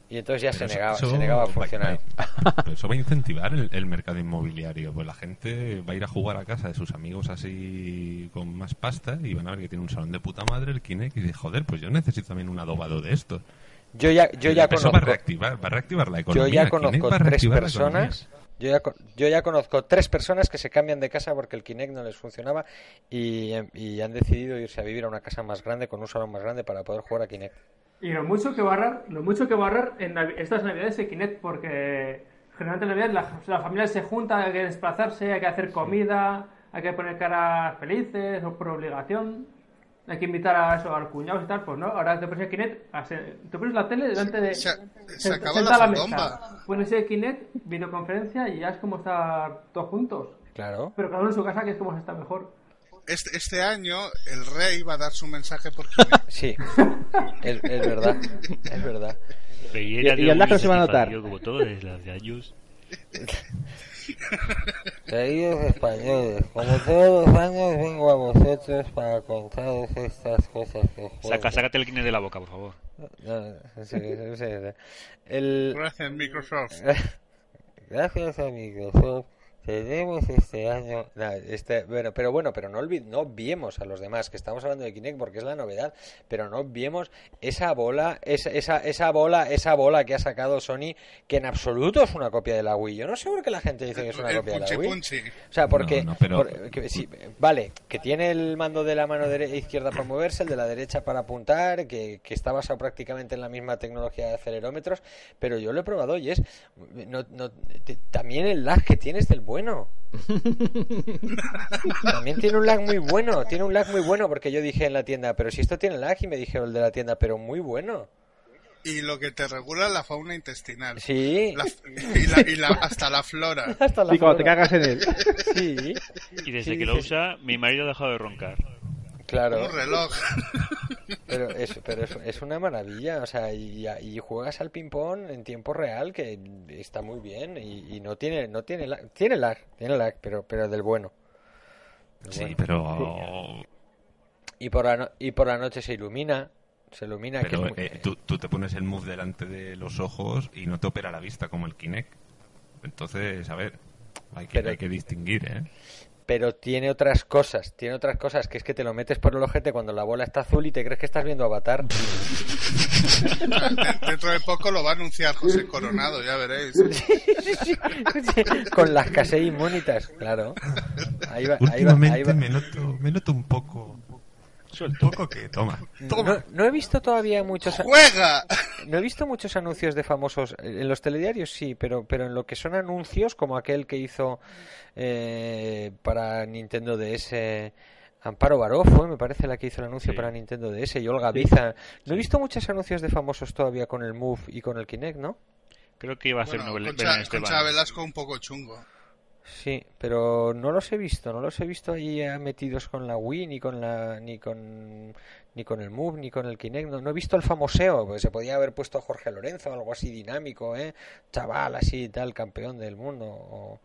S1: Y entonces ya se
S2: eso-
S1: negaba,
S2: eso
S1: se negaba a funcionar.
S2: va- pero eso va a incentivar el, el mercado inmobiliario. Pues la gente va a ir a jugar a casa de sus amigos así con más pasta y van a ver que tiene un salón de puta madre, el Kinect, y dice, joder, pues yo necesito también un adobado de estos.
S1: Yo ya, yo ya
S2: eso va a reactivar, va a reactivar la
S1: yo
S2: economía.
S1: ya
S2: Kinect
S1: conozco tres personas. Yo ya, yo ya conozco tres personas que se cambian de casa porque el Kinect no les funcionaba y, em, y han decidido irse a vivir a una casa más grande con un salón más grande para poder jugar a Kinect.
S5: Y lo mucho que ahorrar, lo mucho que ahorrar en estas navidades de Kinect, porque generalmente en Navidad la, la familia se junta, hay que desplazarse, hay que hacer comida, hay que poner caras felices o por obligación, hay que invitar a eso, a los cuñados y tal, pues no, ahora te pones el Kinect, a se- te pones la tele delante de...
S3: Se- se acabó
S5: senta
S3: la
S5: mesa, pones el Kinect, videoconferencia y ya es como estar todos juntos.
S1: Claro.
S5: Pero cada uno en su casa, que es como se está mejor.
S3: Este, este año el rey va a dar su mensaje por Kinect.
S1: Sí, es, es verdad, es verdad.
S8: Y- y el
S6: muy
S8: se va a notar.
S6: Como todos los años.
S1: Queridos españoles, como todos los años vengo a vosotros para contaros estas cosas que os
S6: Saca, sácate el Kinect de la boca, por favor.
S1: No, no sé, no sé. El,
S3: Gracias, Microsoft.
S1: Gracias a Microsoft tenemos este año nah, este, bueno, pero bueno, pero no olvid- no obviemos a los demás que estamos hablando de Kinect porque es la novedad, pero no obviemos esa bola, esa, esa, esa bola, esa bola que ha sacado Sony que en absoluto es una copia de la Wii. Yo no sé por qué la gente dice que es una
S3: El
S1: copia de la Wii.
S3: punchi.
S1: O sea, porque,
S2: No, no, pero-
S1: por- que sí, vale, que tiene el mando de la mano izquierda para moverse, el de la derecha para apuntar, que, que está basado prácticamente en la misma tecnología de acelerómetros, pero yo lo he probado y es no, no- te- también el lag que tiene es del bueno. También tiene un lag muy bueno, tiene un lag muy bueno porque yo dije en la tienda, pero si esto tiene lag y me dijeron el de la tienda, pero muy bueno.
S3: Y lo que te regula la fauna intestinal.
S1: Sí.
S3: La- y la- y la- hasta la flora.
S1: Hasta la
S4: Y cuando te cagas en él.
S1: Sí,
S6: Y desde
S1: Sí,
S6: que lo usa, mi marido ha dejado de roncar.
S1: Claro.
S3: Un reloj.
S1: Pero es, pero es, es una maravilla, o sea, y, y juegas al ping-pong en tiempo real que está muy bien y, y no tiene no tiene lag, tiene lag, tiene lag, pero pero del bueno. Del
S2: Sí,
S1: bueno.
S2: pero,
S1: Y por la no- y por la noche se ilumina, se ilumina que
S2: pero
S1: es muy-
S2: eh, tú, tú te pones el move delante de los ojos y no te opera la vista como el Kinect. Entonces, a ver, hay que,
S1: Pero-
S2: hay que distinguir, ¿eh?
S1: Pero tiene otras cosas, tiene otras cosas que es que te lo metes por el ojete cuando la bola está azul y te crees que estás viendo Avatar.
S3: Dentro de poco lo va a anunciar José Coronado, ya veréis.
S1: Con las casey inmunitas, claro. Ahí va, ahí va,
S2: Últimamente
S1: ahí va.
S2: me, noto, me noto un poco... Poco que toma.
S1: No, no he visto todavía muchos.
S3: ¡Juega!
S1: No he visto muchos anuncios de famosos. En los telediarios sí, pero, pero en lo que son anuncios, como aquel que hizo eh, para Nintendo DS. Amparo Baró fue, me parece, la que hizo el anuncio
S6: Sí.
S1: para Nintendo DS y Olga Biza. No he visto muchos anuncios de famosos todavía con el Move y con el Kinect, ¿no?
S6: Creo que iba a ser
S3: Bueno,
S6: Nobel-
S3: Concha,
S6: Esteban.
S3: Concha Velasco un poco chungo.
S1: Sí, pero no los he visto, no los he visto ahí metidos con la Wii ni con la ni con ni con el Move ni con el Kinect. No, no he visto el famoseo, porque se podía haber puesto a Jorge Lorenzo, algo así dinámico, ¿eh? Chaval, así tal, campeón del mundo o,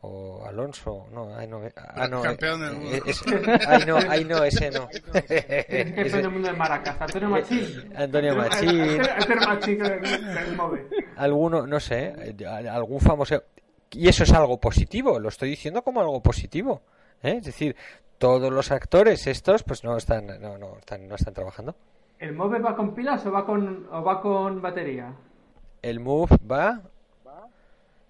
S1: o Alonso, no, ay no, ah, no,
S3: Campeón del
S1: eh,
S3: mundo.
S1: ese- ay no, ay no, ese no.
S5: Es que
S1: Ese-
S5: todo el mundo de Maracas. Antonio Machín.
S1: Antonio Machín.
S5: Antonio Machín
S1: alguno, no sé, eh, algún famoso. Y eso es algo positivo, lo estoy diciendo como algo positivo. ¿eh? Es decir, todos los actores estos, pues no están, no, no están, no están trabajando.
S5: ¿El Move va con pilas o va con, o va con batería?
S1: El Move va.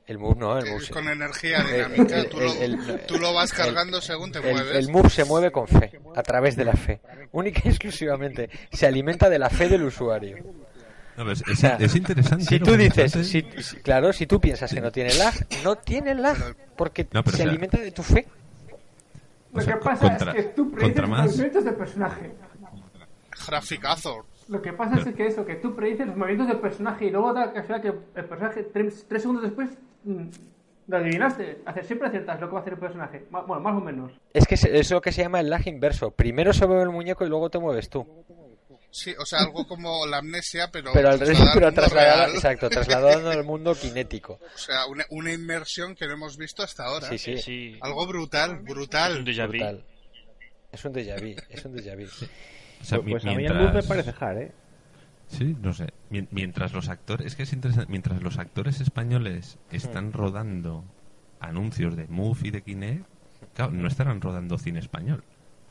S1: El Move no, el Move. se-
S3: Con energía dinámica.
S1: el-
S3: Tú lo,
S1: el- el-
S3: tú lo vas
S1: el-
S3: cargando según te
S1: el,
S3: mueves.
S1: el Move se mueve con fe, a través de la fe. Única y exclusivamente. Se alimenta de la fe del usuario.
S2: No, es, es-
S1: sea,
S2: es interesante.
S1: Si tú dices, si, claro, si tú piensas que no tiene lag, no tiene lag, porque
S2: No,
S1: se
S2: o sea,
S1: alimenta de tu fe.
S5: Lo
S2: O sea,
S5: que pasa
S2: contra-
S5: es que tú predices los movimientos del personaje.
S3: Graficazo.
S5: Lo que pasa es que eso, que tú predices los movimientos del personaje y luego da la casualidad que el personaje tres, tres segundos después mm, lo adivinaste. Hacer, siempre aciertas lo que va a hacer el personaje. Bueno, más o menos.
S1: Es que se- es lo que se llama el lag inverso. Primero se mueve el muñeco y luego te mueves tú.
S3: Sí, o sea, algo como la amnesia, pero,
S1: Pero al revés, pero trasladado,
S3: real.
S1: exacto, trasladado al mundo cinético.
S3: O sea, una, una inmersión que no hemos visto hasta ahora.
S1: Sí, sí,
S6: Sí.
S3: Algo brutal,
S6: Es un
S3: brutal.
S6: déjà vu.
S1: brutal. Es un déjà vu, es un déjà vu.
S2: O sea,
S4: Pues
S2: mi-
S4: a mí me parece hard, ¿eh?
S2: Sí, no sé. Mien- Mientras los actores, es que es interesante, mientras los actores españoles
S1: Hmm.
S2: están rodando anuncios de y de Kinect, claro, no estarán rodando cine español.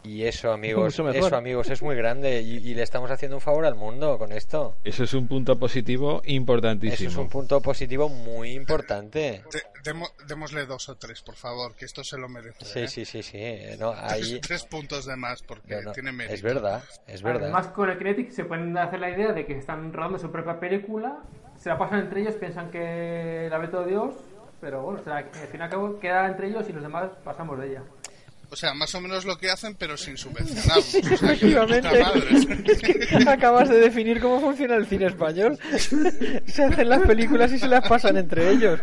S1: Y eso, amigos, eso, amigos, es muy grande y, y le estamos haciendo un favor al mundo con esto.
S7: Eso es un punto positivo
S1: Eso
S7: importantísimo.
S1: es un punto positivo muy importante.
S3: De- demo- démosle dos o tres, por favor, que esto se lo merece.
S1: Sí,
S3: ¿eh?
S1: sí, sí, sí. eh, No,
S3: Tres,
S1: ahí,
S3: tres puntos de más, porque
S1: no, no,
S3: tiene mérito.
S1: es verdad, es verdad.
S5: Además, con el Kinetic se pueden hacer la idea de que están rodando su propia película, se la pasan entre ellos, piensan que la ve todo Dios, pero bueno, o sea, al fin y al cabo queda entre ellos y los demás pasamos de ella.
S3: O sea, más o menos lo que hacen, pero sin subvencionarlos.
S1: Sí,
S3: O sea, que.
S1: Es que acabas de definir cómo funciona el cine español. Se hacen las películas y se las pasan entre ellos.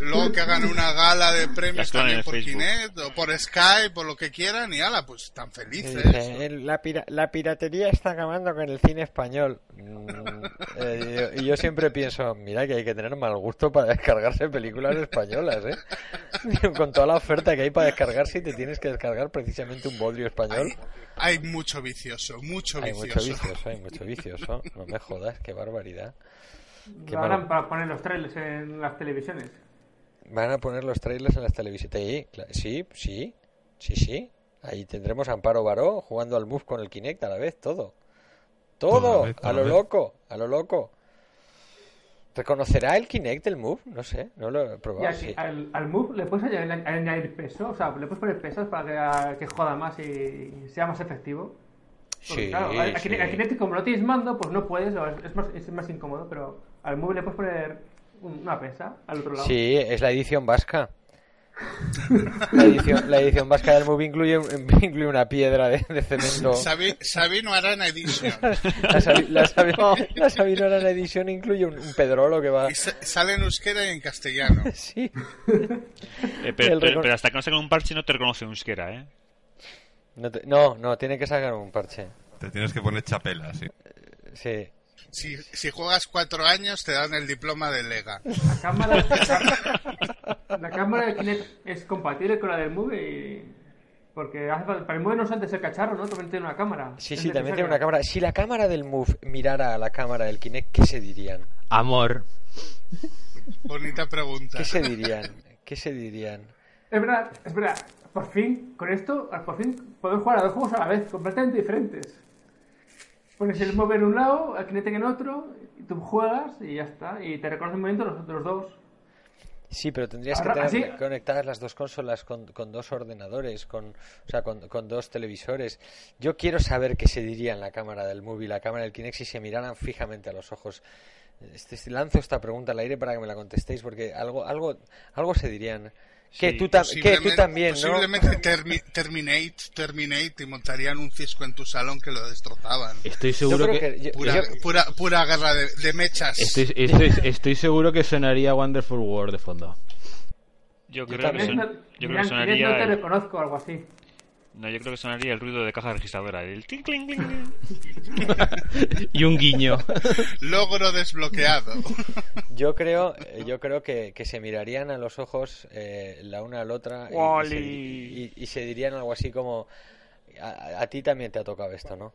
S3: Luego que hagan una gala de premios también por
S6: Facebook.
S3: Kinect o por Skype o lo que quieran y ala, pues tan felices.
S1: dice, "El- la, pira- la piratería está acabando con el cine español. Mm, eh, y yo- y yo siempre pienso, mira que hay que tener mal gusto para descargarse películas españolas, ¿eh? Con toda la oferta que hay para descargarse y te tienes que descargar precisamente un bodrio español.
S3: Hay, hay mucho vicioso, mucho
S1: Hay
S3: vicioso.
S1: mucho vicioso, hay mucho vicioso. No me jodas, qué barbaridad. Qué
S5: harán
S1: mal-
S5: para poner los trailers en las televisiones.
S1: Van a poner los trailers en las televisiones. Sí, sí, sí, sí, sí. Ahí tendremos a Amparo Baró jugando al Move con el Kinect a la vez, todo.
S2: Todo a vez,
S1: lo
S2: vez.
S1: loco, a lo loco. ¿Reconocerá el Kinect el Move? No sé, no lo he probado.
S5: aquí,
S1: sí.
S5: al, al Move le puedes añadir, añadir peso, o sea, le puedes poner pesas para que, que joda más y sea más efectivo. Porque,
S1: Sí,
S5: claro, al, al
S1: sí.
S5: Kinect- al Kinect, como no tienes mando, pues no puedes, es, más, es más incómodo, pero al Move le puedes poner un- una pesa al otro lado.
S1: Sí, es la edición vasca. La edición, la edición vasca del Move incluye, incluye una piedra de, de cemento.
S3: Sabi- Sabino Arana Edition.
S1: La, Sabi- la, Sabi- la Sabino Arana Edition incluye un, un pedrolo que va.
S3: Y sale en euskera y en castellano.
S1: Sí.
S6: Eh, pero,
S1: El
S6: pero- hasta que no saquen un parche no te reconoce euskera, ¿eh?
S1: No, te- no, no, tiene que sacar un parche.
S2: Te tienes que poner chapela, sí.
S1: Sí.
S3: Si, si juegas cuatro años, te dan el diploma de Lega.
S5: La cámara, la cámara del Kinect es compatible con la del Move y... Porque hace falta- para el Move no es antes el cacharro, ¿no? También tiene una cámara.
S1: Sí, sí, también tiene una cámara. Si la cámara del Move mirara a la cámara del Kinect, ¿qué se dirían?
S7: Amor.
S3: Bonita pregunta.
S1: ¿Qué se dirían? ¿Qué se dirían?
S5: Es verdad, es verdad. Por fin, con esto, por fin podemos jugar a dos juegos a la vez, completamente diferentes. Pones el Move en un lado, el Kinect en otro, y tú juegas y ya está. Y te reconoce el movimiento los otros dos.
S1: Sí, pero tendrías que tener conectadas las dos consolas con, con dos ordenadores, con, o sea, con, con dos televisores. Yo quiero saber qué se diría en la cámara del móvil, la cámara del Kinect, si se miraran fijamente a los ojos. Este, lanzo esta pregunta al aire para que me la contestéis, porque algo, algo, algo se dirían. Que
S6: Sí,
S1: tú, tam- que tú también, ¿no?
S3: Posiblemente termi- Terminate, Terminate y montarían un cisco en tu salón que lo destrozaban.
S7: Estoy
S1: Yo
S7: seguro que...
S1: que- yo-
S3: Pura,
S1: yo-
S3: pura, pura guerra de, de mechas.
S7: Estoy, estoy, estoy seguro que sonaría Wonderful World de fondo.
S6: Yo
S1: Yo
S6: creo que,
S1: también.
S6: son-
S5: No-
S6: yo creo que sonaría
S5: no te reconozco, algo así.
S6: No, yo creo que sonaría el ruido de caja registradora, el cling, cling, cling.
S7: y un guiño.
S3: Logro desbloqueado.
S1: Yo creo, eh, yo creo que, que se mirarían a los ojos eh, la una a la otra y- y, se,
S6: Wally.
S1: y- y se dirían algo así como a, a ti también te ha tocado esto, ¿no?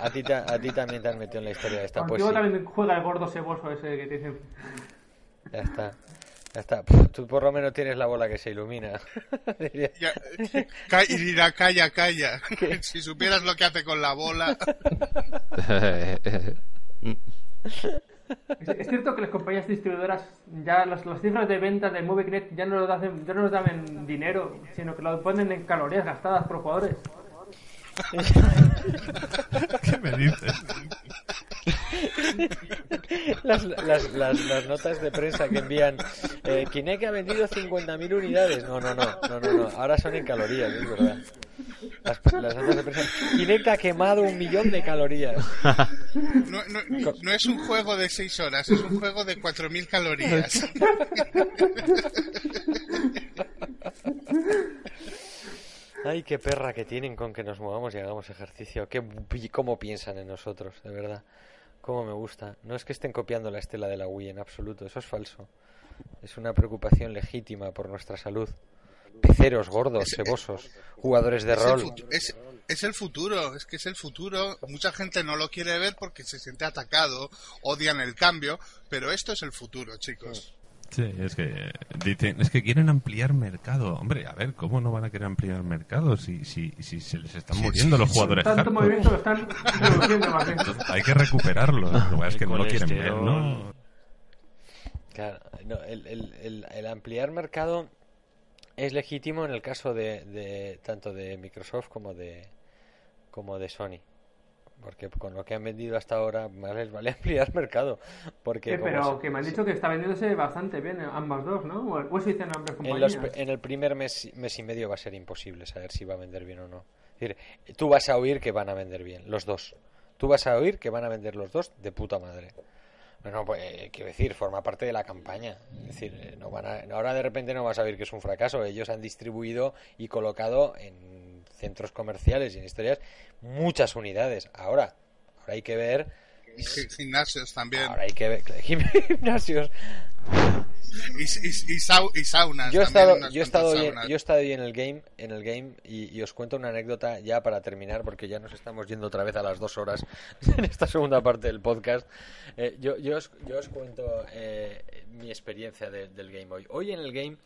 S1: A ti, ta- a ti también te has metido en la historia de esta, pues
S5: Contigo
S1: sí,
S5: también juega el gordo ceboso ese que te dicen.
S1: ya está, ya está. Tú por lo menos tienes la bola que se ilumina.
S3: Ya, y dirá, calla, calla. Si supieras lo que hace con la bola.
S5: Es, cierto que las compañías distribuidoras ya las, las cifras de ventas del MovieConnect ya no nos dan, ya no nos dan en dinero, sino que lo ponen en calorías gastadas por jugadores.
S2: ¿Qué me dices?
S1: las, las, las, las notas de prensa que envían eh, Kinect ha vendido 50.000 unidades. No no no no no no. Ahora son en calorías es verdad. Las, las notas de prensa. Kinect ha quemado un millón de calorías.
S3: No, no, no es un juego de 6 horas, es un juego de 4.000 calorías.
S1: ay qué perra que tienen con que nos movamos y hagamos ejercicio. Qué cómo piensan en nosotros de verdad cómo me gusta. No es que estén copiando la estela de la Wii en absoluto eso es falso. Es una preocupación legítima por nuestra salud. Peceros gordos cebosos jugadores de rol.
S3: es- es el futuro, es que es el futuro. Mucha gente no lo quiere ver porque se siente atacado, odian el cambio, pero esto es el futuro, chicos.
S2: Sí, es que dicen, es que quieren ampliar mercado. Hombre, a ver, ¿cómo no van a querer ampliar mercado si, si, si se les están muriendo los jugadores
S5: Tanto
S2: hardcore?
S5: movimiento lo están reduciendo más bien.
S2: Hay que recuperarlos. Lo que pasa es que no lo quieren ver. ¿no?
S1: Claro, no, el, el- el- el ampliar mercado es legítimo en el caso de, de tanto de Microsoft como de como de Sony. Porque con lo que han vendido hasta ahora más les vale ampliar mercado. Porque como
S5: pero que me han dicho que está vendiéndose bastante bien eh, ambas dos, ¿no? O eso dicen ambas
S1: en,
S5: compañías.
S1: los- en el primer mes, mes y medio va a ser imposible saber si va a vender bien o no. Es decir, tú vas a oír que van a vender bien, los dos. Tú vas a oír que van a vender los dos de puta madre. Bueno, pues eh, quiero decir, forma parte de la campaña. Es decir, eh, no van a, ahora de repente no vas a ver que es un fracaso. Ellos han distribuido y colocado en centros comerciales y en historias muchas unidades. Ahora, ahora hay que ver,
S3: gimnasios también.
S1: ahora hay que ver gimnasios.
S3: Y, y- y sau- y saunas.
S1: Yo he estado, yo he estado hoy, yo he estado hoy en el game, en el game y, y os cuento una anécdota ya para terminar porque ya nos estamos yendo otra vez a las dos horas en esta segunda parte del podcast. Eh, yo, yo, os, yo os cuento eh, mi experiencia de- del game hoy. Hoy en el game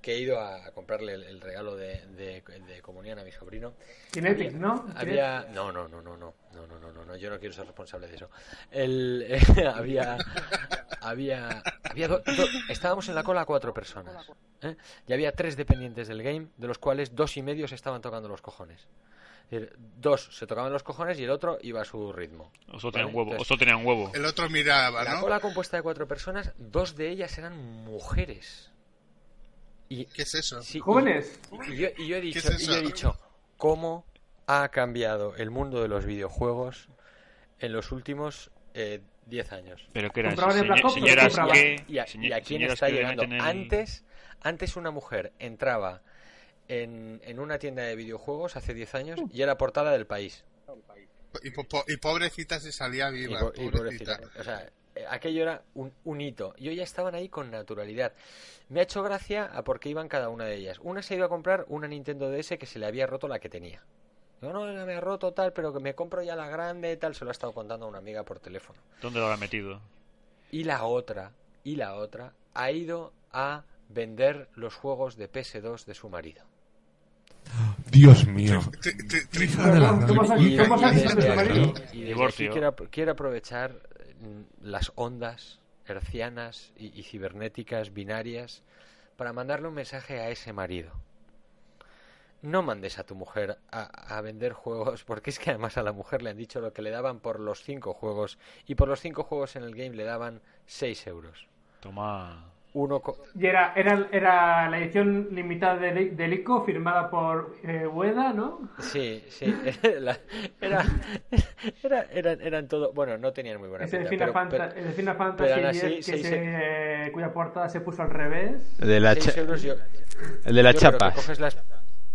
S1: que he ido a comprarle el, el regalo de, de- de comunión a mi sobrino.
S5: Kinetics, ¿no?
S1: Había no no no no no no no no no no yo no quiero ser responsable de eso. El había había había do- do- estábamos en la cola cuatro personas ¿eh? y había tres dependientes del game de los cuales dos y medio se estaban tocando los cojones. Es decir, dos se tocaban los cojones y el otro iba a su ritmo.
S6: O solo tenían
S1: ¿vale?
S6: huevo,
S1: Entonces,
S6: solo tenían huevo.
S3: El otro miraba,
S1: la
S3: ¿no?
S1: cola compuesta de cuatro personas, dos de ellas eran mujeres. Y
S3: ¿Qué es eso?
S1: Sí, y-
S5: Jóvenes.
S1: Y, yo, y yo he
S3: ¿Qué
S1: dicho,
S3: es
S1: y yo he dicho, ¿cómo ha cambiado el mundo de los videojuegos en los últimos eh, 10 años?
S6: Pero que eran
S5: ¿Compraban el Black
S6: señor-
S5: Ops o
S6: señoras que...
S1: ¿Y a,
S6: señor-
S1: y a quién está llegando? Antes, antes una mujer entraba en, en una tienda de videojuegos hace 10 años y era portada del país.
S3: Y, po- po- y pobrecita se salía
S1: Y,
S3: viva.
S1: po- y
S3: pobrecita.
S1: pobrecita. O sea, eh, aquello era un, un hito. Y hoy ya estaban ahí con naturalidad. Me ha hecho gracia a por qué iban cada una de ellas. Una se iba a comprar una Nintendo DS que se le había roto la que tenía. Yo no, me ha roto tal, pero que me compro ya la grande tal. Se lo ha estado contando a una amiga por teléfono.
S6: ¿Dónde lo habrán metido?
S1: Y la otra, y la otra, ha ido a vender los juegos de PS2 de su marido.
S2: Dios mío.
S3: Tri- tri- tri-
S2: Hija de la
S5: ¿Cómo- cómo
S2: gran-
S5: se-
S1: Y,
S5: cómo se
S1: y
S5: ha
S6: Divorcio.
S1: quiero, aprovechar las ondas hercianas y, cibernéticas binarias para mandarle un mensaje a ese marido. No mandes a tu mujer a, a vender juegos, porque es que además a la mujer le han dicho lo que le daban por los cinco juegos, y por los cinco juegos en el game le daban 6 euros.
S6: Toma.
S1: Uno
S5: Y era, era, era la edición limitada de, de Lico firmada por eh, Ueda, ¿no?
S1: Sí, sí, la- era, era, eran, eran todo, bueno, no tenían muy buena pinta, pero- pero-
S5: el de Final
S1: pero
S5: Fantasy
S1: así,
S5: X, que
S1: seis-
S5: se- cuya portada se puso al revés.
S7: De la,
S1: seis
S7: cha-
S1: euros yo-
S7: el de
S1: coges las-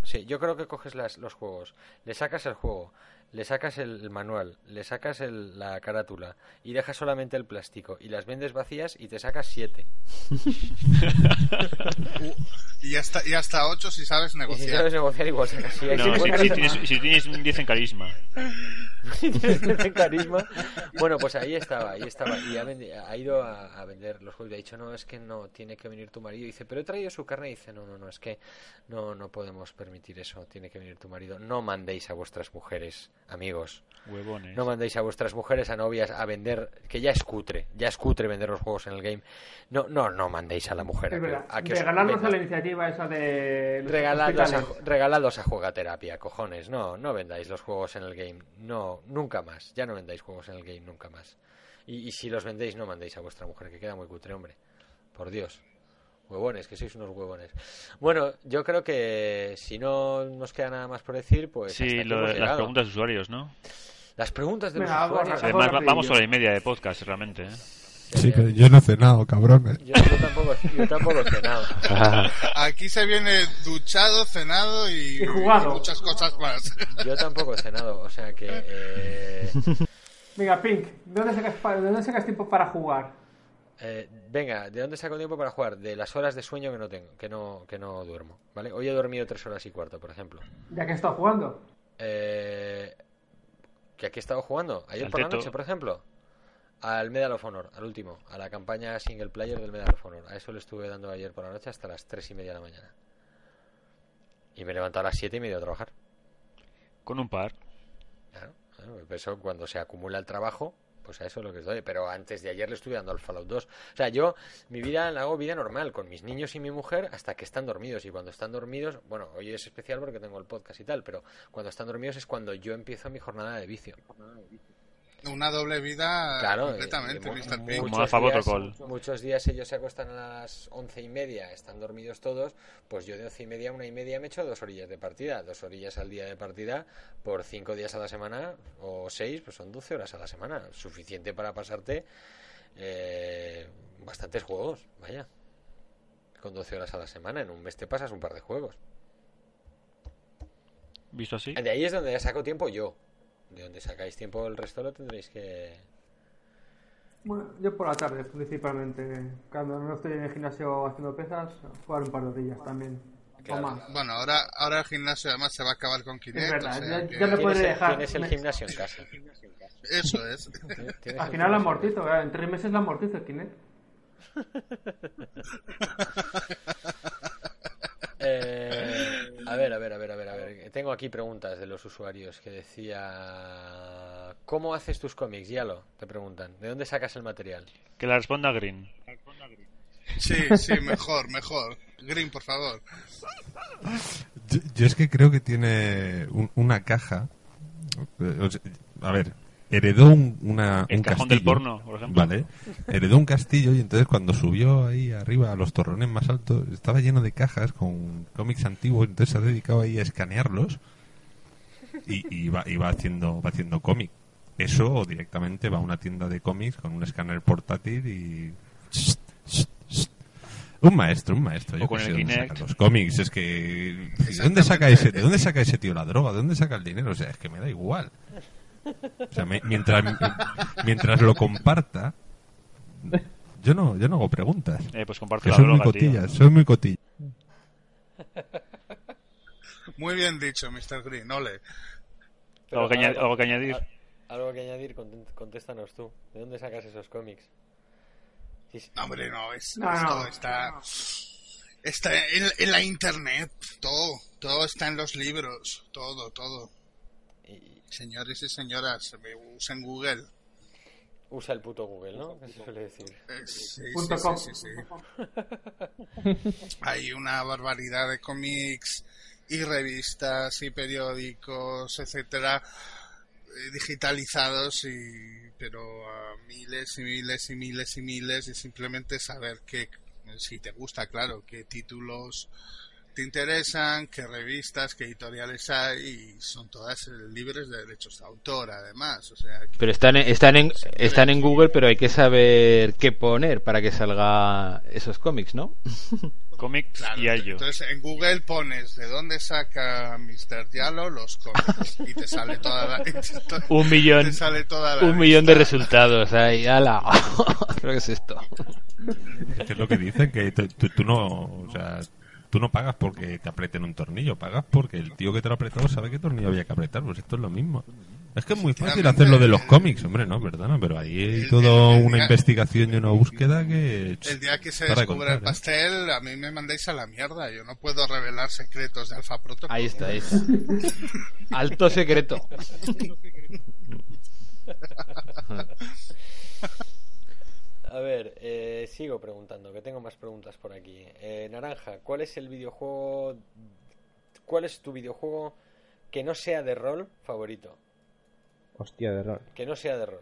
S1: sí, yo creo que coges las, los juegos, le sacas el juego, le sacas el, manual, le sacas el- la carátula y dejas solamente el plástico y las vendes vacías y te sacas siete.
S3: Y hasta, y hasta 8 si sabes
S1: Y si
S3: negociar.
S1: sabes negociar igual sacas hay
S6: No, si,
S1: 50
S6: si tienes, si tienes un 10 en carisma.
S1: Carisma. Bueno, pues ahí estaba, ahí estaba. Y ha, vendi- ha ido a, a vender los juegos. Y ha dicho, no, es que no, tiene que venir tu marido. Y dice, pero he traído su carne. Y dice, no, no, no, es que no, no podemos permitir eso. Tiene que venir tu marido. No mandéis a vuestras mujeres, amigos.
S6: Huevones.
S1: No mandéis a vuestras mujeres, a novias, a vender, que ya es cutre, ya es cutre vender los juegos en el game. No, no, no mandéis a la mujer. a
S5: Es
S1: que-
S5: verdad.
S1: a que
S5: a la iniciativa esa de los
S1: Regalados a, regalados a juegaterapia, cojones. No, no vendáis los juegos en el game. No, nunca más. Ya no vendáis juegos en el game, nunca más. Y, y si los vendéis, no mandéis a vuestra mujer, que queda muy cutre, hombre. Por Dios. Huevones, que sois unos huevones. Bueno, yo creo que si no nos queda nada más por decir, pues.
S6: Sí,
S1: aquí
S6: lo-
S1: hemos
S6: las
S1: llegado.
S6: preguntas de usuarios, ¿no?
S1: Las preguntas de los usuarios.
S6: Además, va- vamos hora y media de podcast, realmente. ¿eh?
S2: Sí, pero yo no he cenado, cabrones.
S1: Yo, yo tampoco, yo tampoco he cenado.
S3: Aquí se viene duchado, cenado y,
S5: Y jugado.
S3: y muchas cosas más.
S1: Yo tampoco he cenado, o sea que. eh,
S5: Venga, Pink, ¿de dónde sacas, pa- de dónde sacas tiempo para jugar?
S1: Eh, venga, ¿de dónde saco tiempo para jugar? De las horas de sueño que no tengo, que no, que no duermo, ¿vale? Hoy he dormido tres horas y cuarto, por ejemplo.
S5: Ya que he estado jugando.
S1: Eh, ¿Que aquí he estado jugando? Ayer
S6: Al
S1: por la noche, por ejemplo. Al Medal of Honor, al último, a la campaña single player del Medal of Honor. A eso le estuve dando ayer por la noche hasta las tres y media de la mañana. Y me he levantado a las siete y me he ido a trabajar.
S6: Con un par.
S1: Claro, claro, eso cuando se acumula el trabajo, pues a eso es lo que estoy. Pero antes de ayer le estuve dando al Fallout 2. O sea, yo mi vida la hago vida normal, con mis niños y mi mujer hasta que están dormidos. Y cuando están dormidos, bueno, hoy es especial porque tengo el podcast y tal, pero cuando están dormidos es cuando yo empiezo mi jornada de vicio.
S3: Una doble vida
S1: Claro,
S3: completamente,
S1: y- y
S3: Mr.
S1: mu-
S3: Pink.
S6: Como Alpha
S1: días, muchos días ellos se acuestan a las once y media, están dormidos todos, pues yo de once y media a una y media me echo dos orillas de partida, dos orillas al día de partida por cinco días a la semana o seis, pues son doce horas a la semana, suficiente para pasarte eh, bastantes juegos, vaya, con doce horas a la semana, en un mes te pasas un par de juegos.
S6: ¿Visto así?
S1: De ahí es donde saco tiempo yo, de donde sacáis tiempo el resto lo tendréis que...
S5: Bueno, yo por la tarde principalmente. Cuando no estoy en el gimnasio haciendo pesas, jugar un par de orillas también.
S1: Claro.
S5: O más.
S3: Bueno, ahora, ahora el gimnasio además se va a acabar con Kinect.
S5: Es verdad,
S3: o sea
S5: ya-
S3: que-
S5: ya me puedo-
S1: Tienes el,
S5: dejar-
S1: tienes el gimnasio en casa.
S3: Eso es.
S5: Al final la amortizo, ¿verdad? en tres meses la amortizo el Kinect.
S1: Eh, a ver, a ver, a ver, a ver, a ver. Tengo aquí preguntas de los usuarios que decía... ¿Cómo haces tus cómics? Yalo, te preguntan. ¿De dónde sacas el material?
S6: Que la responda Green.
S3: Sí, sí, mejor, mejor. Green, por favor.
S2: Yo, yo es que creo que tiene un- una caja. eh, A ver, heredó un, una,
S6: El
S2: un
S6: cajón
S2: castillo.
S6: del porno, por ejemplo.
S2: Vale. Heredó un castillo y entonces cuando subió ahí arriba a los torrones más altos estaba lleno de cajas con cómics antiguos. Entonces se ha dedicado ahí a escanearlos y, y va, y va haciendo, va haciendo cómic. Eso o directamente va a una tienda de cómics con un escáner portátil y. Un maestro, un maestro. Yo
S6: O con el Kinect.
S2: los cómics. Es que. ¿De dónde saca ese, ¿De dónde saca ese tío la droga? ¿De dónde saca el dinero? O sea, es que me da igual. O sea, me- mientras, mientras lo comparta, yo no, yo no hago preguntas.
S6: Eh, pues comparte la
S2: soy muy
S6: droga, tío.
S2: cotilla, soy muy cotilla.
S3: Muy bien dicho, Mr. Green. Ole.
S1: Pero
S6: ¿Algo que, añad-
S1: algo-
S6: algo que añadir?
S1: Algo que añadir, contéstanos tú. ¿De dónde sacas esos cómics? Sí.
S3: No, hombre, no, es,
S5: No,
S3: esto
S5: no.
S3: está, está en, en la internet, todo, todo está en los libros, todo, todo.
S1: Y-
S3: Señores y señoras, usen Google.
S1: Usa el puto Google, ¿no? Que se suele decir.
S3: Eh, sí, sí,
S5: com.
S3: sí, sí, sí. Hay una barbaridad de cómics y revistas y periódicos, etcétera, eh, digitalizados y pero a miles y miles y miles y miles y simplemente saber qué si te gusta, claro, qué títulos te interesan, qué revistas, qué editoriales hay y son todas eh, libres de derechos de autor además, o sea, que-
S7: Pero están en, están en están en Google, pero hay que saber qué poner para que salga esos cómics, ¿no?
S6: Cómics
S3: Claro,
S6: y Ayo.
S3: entonces en Google pones de dónde saca Mr. Diallo los cómics y te sale toda la, te-
S7: Un millón
S3: sale toda la
S7: un millón de resultados ahí, ala. Creo que es esto.
S2: Es lo que dicen, que tú no, o sea, tú no pagas porque te aprieten un tornillo, pagas porque el tío que te lo ha apretado sabe qué tornillo había que apretar, pues esto es lo mismo. Es que es muy fácil
S3: Efectivamente,
S2: hacer lo de los cómics, hombre, no, perdona, pero ahí hay toda una
S3: día-
S2: investigación y una búsqueda que...
S3: El día que se descubra el
S2: ¿eh?
S3: pastel, a mí me mandéis a la mierda. Yo no puedo revelar secretos de Alfa Protocol.
S7: Ahí está, ahí está. Alto secreto.
S1: A ver, eh, sigo preguntando, que tengo más preguntas por aquí. Eh, Naranja, ¿cuál es el videojuego... ¿Cuál es tu videojuego que no sea de rol favorito?
S4: Hostia, de rol.
S1: Que no sea de rol.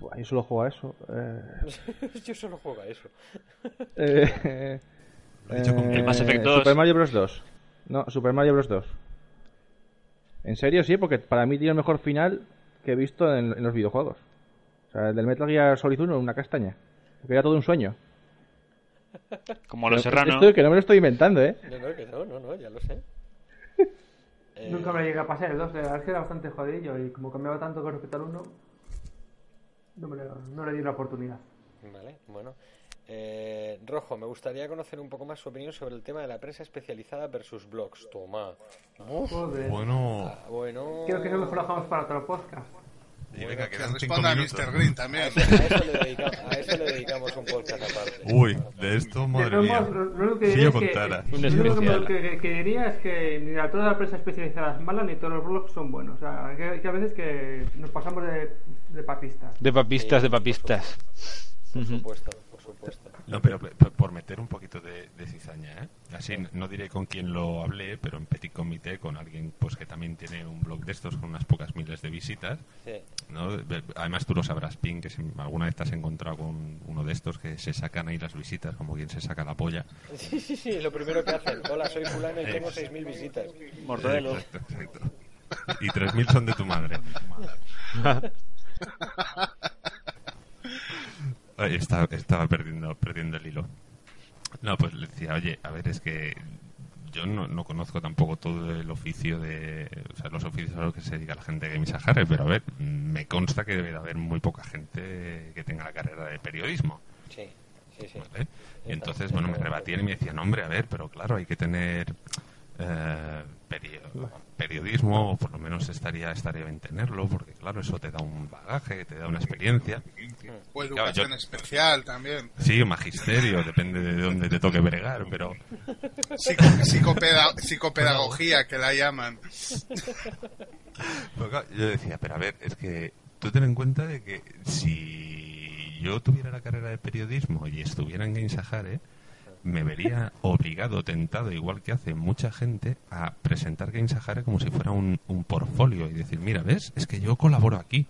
S4: Buah, yo solo juego a eso. Eh,
S1: Yo solo juego a eso.
S4: eh,
S2: Lo he dicho con-
S4: eh,
S6: El Mass Effect 2.
S4: Super Mario Bros. 2. No, Super Mario Bros. 2. En serio, sí, porque para mí tiene el mejor final que he visto en, en los videojuegos. O sea, el del Metal Gear Solid 1, una castaña. Que era todo un sueño.
S6: Como los serranos.
S4: Esto que no me lo estoy inventando, ¿eh?
S1: No, no, que no, no, no, ya lo sé. Eh,
S5: Nunca me llegué a pasar el 2, la verdad es que era bastante jodidillo y como cambiaba tanto con respecto al 1, no, me lo- no le di la oportunidad.
S1: Vale, bueno. Eh, Rojo, me gustaría conocer un poco más su opinión sobre el tema de la prensa especializada versus blogs. Toma. Uf,
S5: Joder.
S2: Bueno,
S1: ah, bueno.
S5: Creo que eso lo dejamos para otro podcast.
S2: Y venga,
S3: Que
S2: quedan cinco
S3: responda a. Mr. Green
S1: A
S3: también.
S1: eso, a eso le dedicamos, a eso le dedicamos un podcast aparte.
S2: Uy, de esto, madre mía.
S5: lo lo que
S2: Si yo
S5: que,
S2: contara.
S7: Un
S5: lo que, que- que diría es que ni la, toda la prensa especializada es mala ni todos los blogs son buenos. O sea, que, que a veces que nos pasamos de, de papistas.
S7: De papistas,
S1: Sí,
S7: de papistas.
S1: Por supuesto, por supuesto.
S2: No, pero por meter un poquito de, de cizaña, ¿eh? Así, no diré con quién lo hablé, pero en Petit Comité, con alguien pues que también tiene un blog de estos con unas pocas miles de visitas,
S1: Sí.
S2: ¿no? Además tú lo sabrás, Pin, que si alguna vez te has encontrado con uno de estos que se sacan ahí las visitas, como quien se saca la polla.
S1: sí, sí, sí, lo primero que hacen. Hola, soy fulano y tengo 6.000 visitas.
S6: Mortadelo.
S2: Exacto, exacto. Y 3.000 son de tu madre. Ay, estaba, estaba perdiendo, perdiendo el hilo. No, pues le decía, oye, a ver, es que yo no, no conozco tampoco todo el oficio de. O sea, los oficios a los que se dedica la gente de Game Sahara, pero a ver, me consta que debe de haber muy poca gente que tenga la carrera de periodismo.
S1: Sí, sí, sí.
S2: ¿vale? Y entonces, bueno, me rebatían y me decían, hombre, a ver, pero claro, hay que tener eh, perio- periodismo, o por lo menos estaría, estaría bien tenerlo, porque claro, eso te da un bagaje, te da una experiencia.
S3: O
S2: Claro,
S3: educación
S2: yo-
S3: especial también.
S2: Sí, magisterio, depende de dónde te toque bregar, pero
S3: Psico- psicopeda- psicopedagogía, que la llaman.
S2: Claro, yo decía, pero a ver, es que tú ten en cuenta de que si yo tuviera la carrera de periodismo y estuviera en Game Sahara, me vería obligado, tentado, igual que hace mucha gente, a presentar Game Sahara como si fuera un, un portfolio y decir, mira, ¿ves? Es que yo colaboro aquí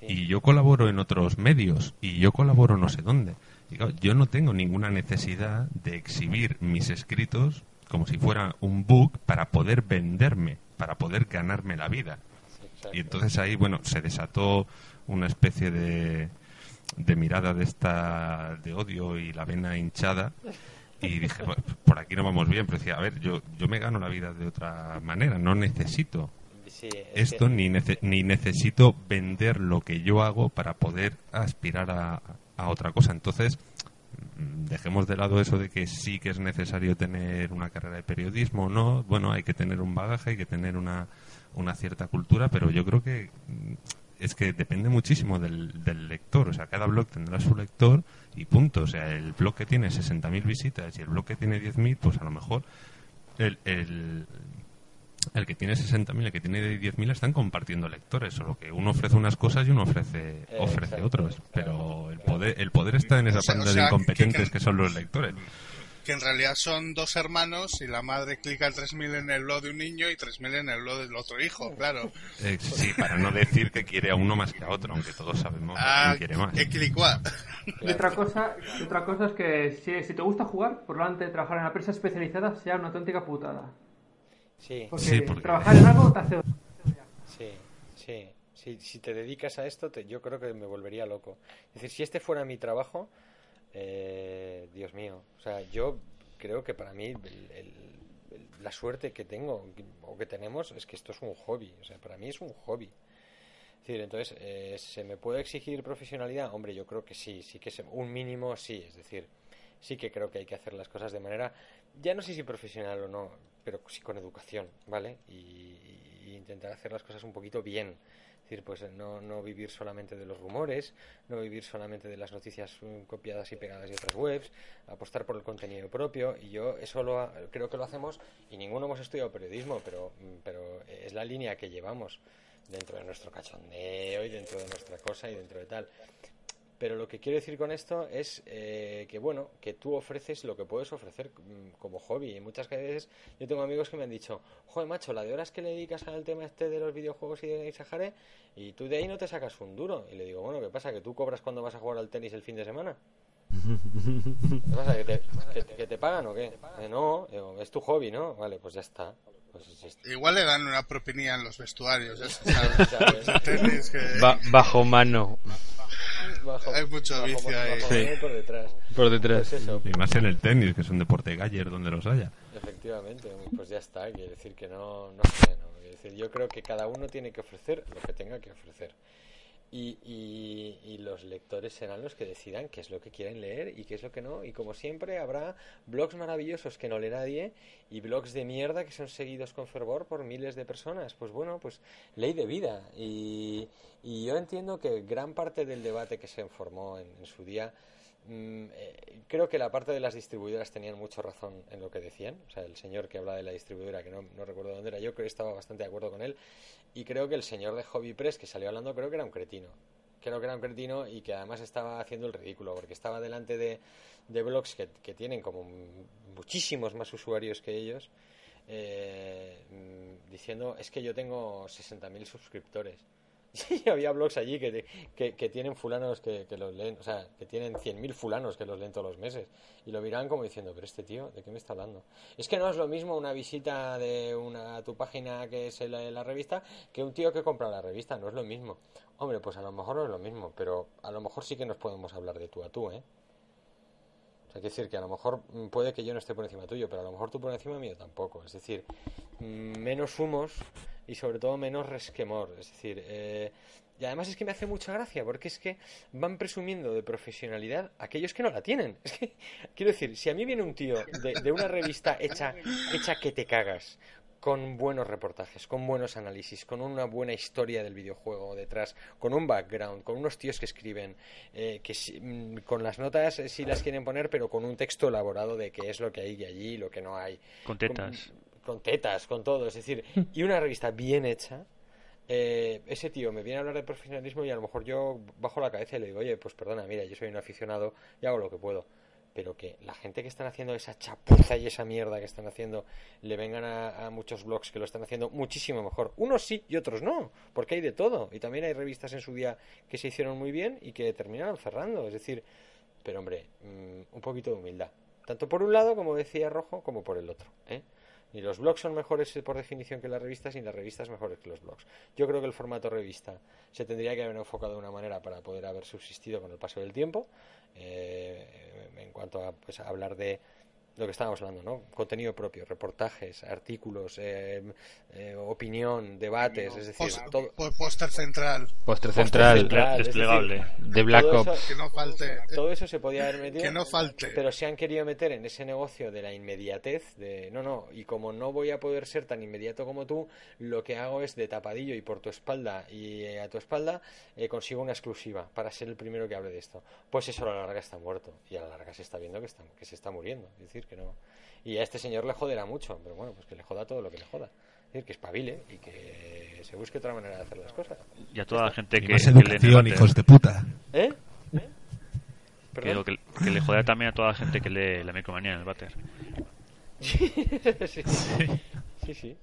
S1: Sí.
S2: y yo colaboro en otros medios y yo colaboro no sé dónde. Y claro, yo no tengo ninguna necesidad de exhibir mis escritos como si fuera un book para poder venderme, para poder ganarme la vida.
S1: Sí.
S2: Y entonces ahí, bueno, se desató una especie de, de mirada de esta de odio y la vena hinchada. Y dije, "Bueno, por aquí no vamos bien. Pero decía, a ver, yo, yo me gano la vida de otra manera. No necesito
S1: Sí, es
S2: esto
S1: que-
S2: ni, nece- ni necesito vender lo que yo hago para poder aspirar a, a otra cosa. Entonces, mm, dejemos de lado eso de que sí que es necesario tener una carrera de periodismo o no. Bueno, hay que tener un bagaje, hay que tener una, una cierta cultura, pero yo creo que mm, es que depende muchísimo del, del lector. O sea, cada blog tendrá su lector y punto. O sea, el blog que tiene 60.000 visitas y el blog que tiene 10.000, pues a lo mejor el, el, el que tiene 60.000 el que tiene 10.000 están compartiendo lectores, solo que uno ofrece unas cosas y uno ofrece ofrece
S1: claro,
S2: Pero el poder el poder está en esa
S3: O sea- o
S2: banda
S3: sea,
S2: de
S3: que-
S2: incompetentes
S3: que-
S2: que son los lectores.
S3: Que en realidad son dos hermanos y la madre clica el 3000 en el blog de un niño y 3000 en el blog del otro hijo, claro.
S2: Eh, sí, para no decir que quiere a uno más que a otro, aunque todos sabemos
S3: Ah,
S2: quién quiere más.
S3: que clicua.
S5: Y otra cosa, y otra cosa es que si, si te gusta jugar, probablemente trabajar en una empresa especializada sea una auténtica putada.
S1: Sí,
S5: Porque,
S2: Sí, porque-
S5: trabajar en algo te hace...
S1: sí, sí. Si, si te dedicas a esto, te- yo creo que me volvería loco. Es decir, si este fuera mi trabajo, eh, Dios mío. O sea, yo creo que para mí la suerte que tengo o que tenemos es que esto es un hobby. O sea, para mí es un hobby. Es decir, entonces, eh, ¿se me puede exigir profesionalidad? Hombre, yo creo que sí, sí que se- un mínimo sí, es decir, sí que creo que hay que hacer las cosas de manera, ya no sé si profesional o no, pero sí con educación, ¿vale? Y intentar hacer las cosas un poquito bien. Es decir, pues no, no vivir solamente de los rumores, no vivir solamente de las noticias mm, copiadas y pegadas de otras webs, apostar por el contenido propio. Y yo eso lo ha- creo que lo hacemos y ninguno hemos estudiado periodismo, pero, mm, pero es la línea que llevamos dentro de nuestro cachondeo y dentro de nuestra cosa y dentro de tal. Pero lo que quiero decir con esto es eh, que, bueno, que tú ofreces lo que puedes ofrecer mm, como hobby. Y muchas veces yo tengo amigos que me han dicho, joder, macho, la de horas que le dedicas al tema este de los videojuegos y de Sahara, y tú de ahí no te sacas un duro. Y le digo, bueno, ¿qué pasa? ¿Que tú cobras cuando vas a jugar al tenis el fin de semana? ¿Qué pasa? ¿Que te, que- que te pagan o qué? "Eh, no, es tu hobby, ¿no? Vale, pues ya está. Pues.
S3: Igual le dan una propinilla en los vestuarios. eso, ¿sabes?
S1: ¿Sabes?
S3: Tenis que-
S7: Ba- bajo mano,
S1: Bajo-
S3: Hay mucho
S1: bajo-
S3: vicio ahí.
S7: Sí.
S1: por detrás.
S7: por detrás.
S1: Pues eso,
S2: Y más en el tenis, que es un deporte galler donde los haya.
S1: Efectivamente, pues ya está, quiere decir que no, no sé, ¿no? Quiere decir, yo creo que cada uno tiene que ofrecer lo que tenga que ofrecer. Y, y, y los lectores serán los que decidan qué es lo que quieren leer y qué es lo que no. Y como siempre, habrá blogs maravillosos que no lee nadie y blogs de mierda que son seguidos con fervor por miles de personas. Pues bueno, pues ley de vida. Y, y yo entiendo que gran parte del debate que se formó en, su día creo que la parte de las distribuidoras tenían mucho razón en lo que decían. O sea, el señor que habla de la distribuidora, que no, recuerdo dónde era, yo creo que estaba bastante de acuerdo con él. Y creo que el señor de Hobby Press que salió hablando, creo que era un cretino. Creo que era un cretino y que además estaba haciendo el ridículo, porque estaba delante de, de blogs que, que tienen como muchísimos más usuarios que ellos, eh, mm, diciendo, es que yo tengo 60.000 suscriptores. Y había blogs allí que, que, tienen fulanos que, que los leen, o sea, que tienen 100.000 fulanos que los leen todos los meses. Y lo miran como diciendo, pero este tío, ¿de qué me está hablando? Es que no es lo mismo una visita de una, a tu página que es la, la revista que un tío que compra la revista, no es lo mismo. Hombre, pues a lo mejor no es lo mismo, pero a lo mejor sí que nos podemos hablar de tú a tú, ¿eh? O sea, quiere decir que a lo mejor mm, puede que yo no esté por encima tuyo, pero a lo mejor tú por encima mío tampoco. Es decir, mm, menos humos y sobre todo menos resquemor. Es decir, eh, y además es que me hace mucha gracia porque es que van presumiendo de profesionalidad aquellos que no la tienen. Es que, quiero decir, si a mí viene un tío de, de una revista hecha, hecha que te cagas, con buenos reportajes, con buenos análisis, con una buena historia del videojuego detrás, con un background, con unos tíos que escriben, eh, que si- mm, con las notas eh, sí las quieren poner, pero con un texto elaborado de qué es lo que hay allí y lo que no hay.
S6: Con tetas.
S1: Con, con tetas, con todo. Es decir, y una revista bien hecha. eh, ese tío me viene a hablar de profesionalismo y a lo mejor yo bajo la cabeza y le digo, oye, pues perdona, mira, yo soy un aficionado y hago lo que puedo. Pero que la gente que están haciendo esa chapuza y esa mierda que están haciendo le vengan a, a muchos blogs que lo están haciendo muchísimo mejor. Unos sí y otros no, porque hay de todo. Y también hay revistas en su día que se hicieron muy bien y que terminaron cerrando. Es decir, pero hombre, mm, un poquito de humildad. Tanto por un lado, como decía Rojo, como por el otro. ¿eh? Ni los blogs son mejores eh, por definición que las revistas, ni las revistas mejores que los blogs. Yo creo que el formato revista se tendría que haber enfocado de una manera para poder haber subsistido con el paso del tiempo. eh, en cuanto a, pues, a hablar de lo que estábamos hablando, ¿no? Contenido propio, reportajes, artículos, eh, eh, opinión, debates, es decir,
S3: Pos-
S1: todo.
S3: po- Póster central.
S7: Postre central
S1: central, es
S6: desplegable.
S1: decir,
S7: de Black Ops.
S1: eso-
S3: Que no falte.
S1: todo eso se podía haber metido
S3: Que no falte.
S1: pero se han querido meter en ese negocio de la inmediatez de no no y como no voy a poder ser tan inmediato como tú lo que hago es de tapadillo y por tu espalda y eh, a tu espalda eh, consigo una exclusiva para ser el primero que hable de esto pues eso a la larga está muerto y a la larga se está viendo que está que se está muriendo es decir que no y a este señor le joderá mucho pero bueno pues que le joda todo lo que le joda Es decir, que espabile y que se busque otra manera de hacer las cosas.
S6: Y a toda la gente
S2: Y
S6: que,
S2: más
S6: que le
S2: educación,
S6: debate.
S2: hijos de puta.
S1: ¿Eh?
S6: Que, que, que le joder también a toda la gente que lee la micromanía en el váter.
S1: sí, sí, sí.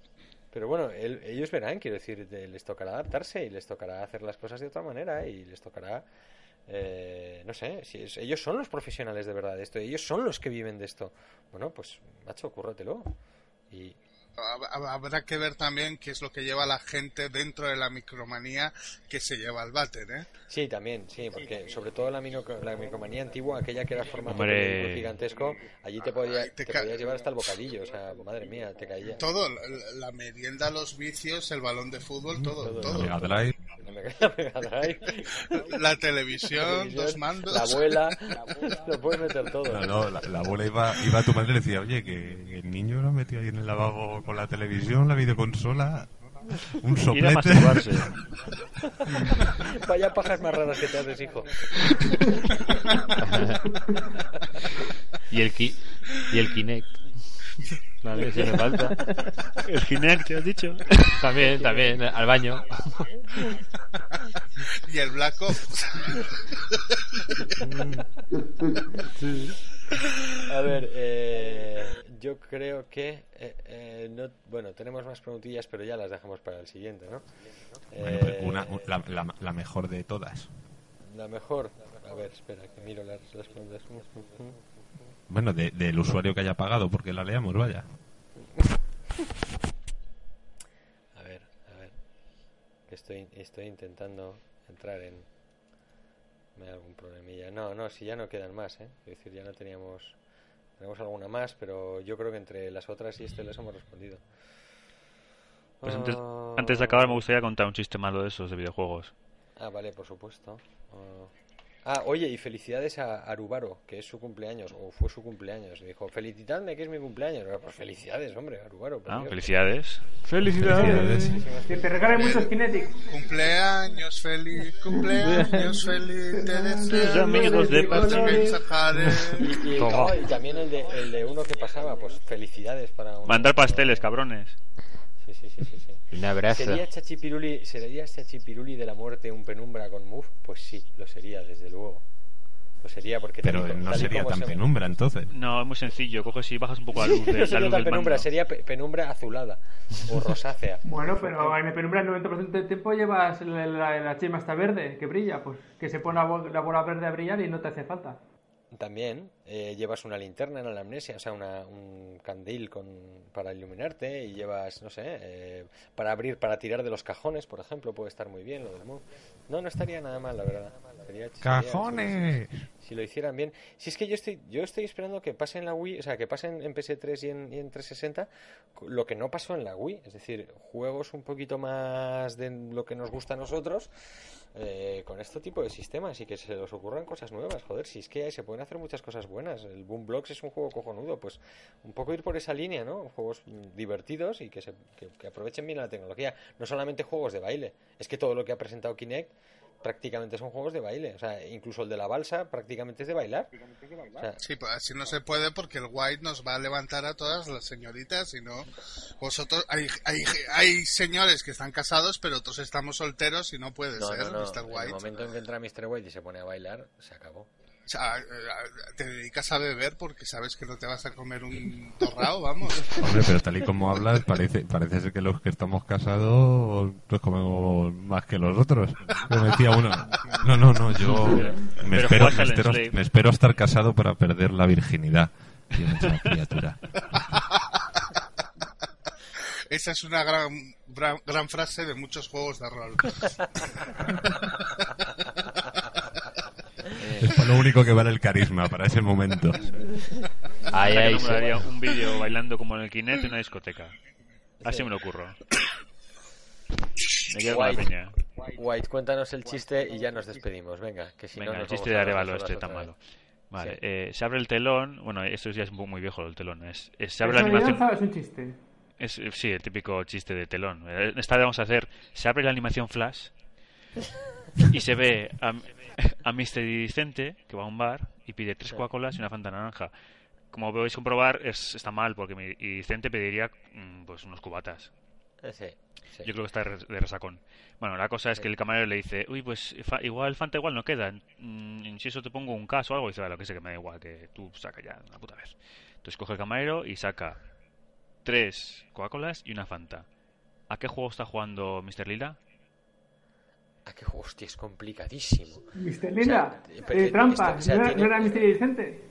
S1: Pero bueno, el- ellos verán, quiero decir, de- les tocará adaptarse y les tocará hacer las cosas de otra manera y les tocará, eh, no sé, si es- ellos son los profesionales de verdad de esto, ellos son los que viven de esto. Bueno, pues, macho, cúrratelo. Y,
S3: Habrá que ver también qué es lo que lleva la gente dentro de la micromanía que se lleva al váter, ¿eh?
S1: Sí, también, sí, porque sobre todo la, la micromanía antigua, aquella que era formato
S6: Hombre.
S1: gigantesco, allí te, podía,
S3: Ay, te
S1: te podías llevar hasta el bocadillo, o sea, madre mía, te caía.
S3: Todo, la, la merienda, los vicios, el balón de fútbol, todo,
S1: Todo.
S3: todo.
S2: Mega Drive.
S1: La Mega- Mega Drive,
S3: La televisión,
S1: televisión,
S3: los mandos.
S1: La abuela, lo puedes meter todo.
S2: No, no, la, la abuela iba, iba a tu madre y le decía, oye, que el niño lo ha metido ahí en el lavabo con la televisión, la videoconsola, un
S6: Ir a
S2: soplete.
S6: masturbarse.
S1: Vaya pajas más raras que te haces, hijo.
S7: y el ki y el Kinect. Vale, si me falta.
S6: El Kinect, ¿te has dicho?
S7: También, también, al baño.
S3: Y el Black Ops.
S1: A ver, eh, yo creo que. eh, eh, no, bueno, tenemos más preguntillas, pero ya las dejamos para el siguiente, ¿no?
S2: Bueno, pues
S1: Eh,
S2: una- un- la, la- la mejor de todas.
S1: La mejor. A ver, espera, que miro las, las preguntas.
S2: Bueno, de- del usuario que haya pagado, porque la leamos, vaya.
S1: A ver, a ver. Estoy, estoy intentando entrar en. Me da algún problemilla. No, no, si ya no quedan más, ¿eh? Es decir, ya no teníamos. Tenemos alguna más, pero yo creo que entre las otras y este les hemos respondido.
S6: Pues antes,
S1: Ah,
S6: antes de acabar me gustaría contar un chiste malo de esos de videojuegos.
S1: Ah, vale, por supuesto. Ah. Ah, oye, y felicidades a Arubaro, que es su cumpleaños, o fue su cumpleaños. Dijo, felicitadme que es mi cumpleaños. Bueno, Pues felicidades, hombre, Arubaro.
S6: Ah,
S1: Dios.
S6: felicidades.
S7: Felicidades.
S5: Que te regalen muchos Kinetic.
S3: Cumpleaños feliz, cumpleaños feliz, te
S6: Tus
S3: deseo.
S6: amigos de.
S1: Y, y,
S6: Toma.
S1: no, y también el de, el de uno que pasaba, pues felicidades para un...
S6: Mandar pasteles, cabrones.
S1: Sí, sí, sí, sí. sí.
S7: Un abrazo.
S1: ¿Sería Chachipiruli, ¿Sería Chachipiruli de la muerte un penumbra con Move? Pues sí, lo sería, desde luego. Lo sería porque... tal y
S2: Pero
S1: co-
S2: no
S1: tal
S2: sería tan
S1: se-
S2: penumbra entonces.
S6: No, es muy sencillo. Coges y bajas un poco la luz, de,
S1: no
S6: la
S1: sería
S6: luz
S1: tan
S6: del
S1: penumbra,
S6: mando.
S1: sería pe- penumbra azulada o rosácea.
S5: Bueno, pero en el penumbra el 90% del tiempo llevas la, la, la chema esta verde, que brilla, pues que se pone la, la bola verde a brillar y no te hace falta.
S1: También eh, llevas una linterna en la amnesia, o sea, una- un candil con, para iluminarte y llevas, no sé, eh, para abrir, para tirar de los cajones, por ejemplo, puede estar muy bien lo del Move. No, no estaría nada mal, la verdad. Sería- sería-
S2: ¡Cajones!
S1: si lo hicieran bien. Si es que yo estoy, yo estoy esperando que pase en la Wii, o sea, que pasen en PS3 y en, y en 360 lo que no pasó en la Wii, es decir, juegos un poquito más de lo que nos gusta a nosotros eh, con este tipo de sistemas y que se les ocurran cosas nuevas. Joder, si es que ahí se pueden hacer muchas cosas buenas. El Boom Blocks es un juego cojonudo, pues un poco ir por esa línea, ¿no? Juegos divertidos y que, se, que aprovechen bien la tecnología. No solamente juegos de baile, es que todo lo que ha presentado Kinect prácticamente son juegos de baile. O sea, incluso el de la balsa prácticamente es de bailar. O sea,
S3: Sí, pues así no se puede porque el White nos va a levantar a todas las señoritas y no vosotros hay, hay, hay señores que están casados pero otros estamos solteros y no puede
S1: no,
S3: ser
S1: no, no.
S3: Mr.
S1: En el
S3: White
S1: momento en que entra Mr. White y se pone a bailar, se acabó.
S3: O sea, eh, te dedicas a beber porque sabes que no te vas a comer un torrao vamos
S2: Hombre, pero tal y como hablas, parece, parece ser que los que estamos casados pues comemos más que los otros. Me decía uno, no, no, no, yo me
S6: pero
S2: espero, me, espero, espero estar casado para perder la virginidad. Criatura.
S3: esa es una gran, gran gran frase de muchos juegos de rol
S2: Es para lo único que vale el carisma para ese momento.
S7: Ay,
S6: no
S7: sí.
S6: un vídeo bailando como en el Kinect en una discoteca. Así me lo ocurro. Me quedo con la
S1: White.
S6: peña.
S1: White, cuéntanos el chiste y ya nos despedimos. Venga, que si
S6: Venga,
S1: no
S6: el
S1: nos
S6: chiste
S1: vamos
S6: de Arevalo este tan malo. Vale,
S1: Sí.
S6: eh, se abre el telón. Bueno, esto ya es muy muy viejo el telón. Es, es- se abre la animación.
S5: es un chiste.
S6: Es, sí, el típico chiste de telón. Eh, Esta vez vamos a hacer. Se abre la animación flash y se ve a, a Mr. Vicente que va a un bar y pide tres Coca-Colas y una Fanta naranja. Como podéis comprobar, es, está mal porque mi Vicente pediría mm, pues unos cubatas.
S1: Eh, sí, sí.
S6: Yo creo que está de res- de resacón. Bueno, la cosa es que el camarero le dice, uy, pues fa- igual Fanta igual no queda. Mm, si eso te pongo un caso o algo, y dice, "Vale, lo que sé que me da igual, que tú saca ya una puta vez. Entonces coge el camarero y saca tres Coca-Colas y una Fanta. ¿A qué juego está jugando Mr. Lila?
S1: Ah, que hostia, es complicadísimo.
S5: Lila,
S1: O sea, pero
S5: eh,
S1: esto-
S5: trampa,
S1: o sea,
S5: ¿no era,
S1: tiene-
S5: no era Mr. Vicente?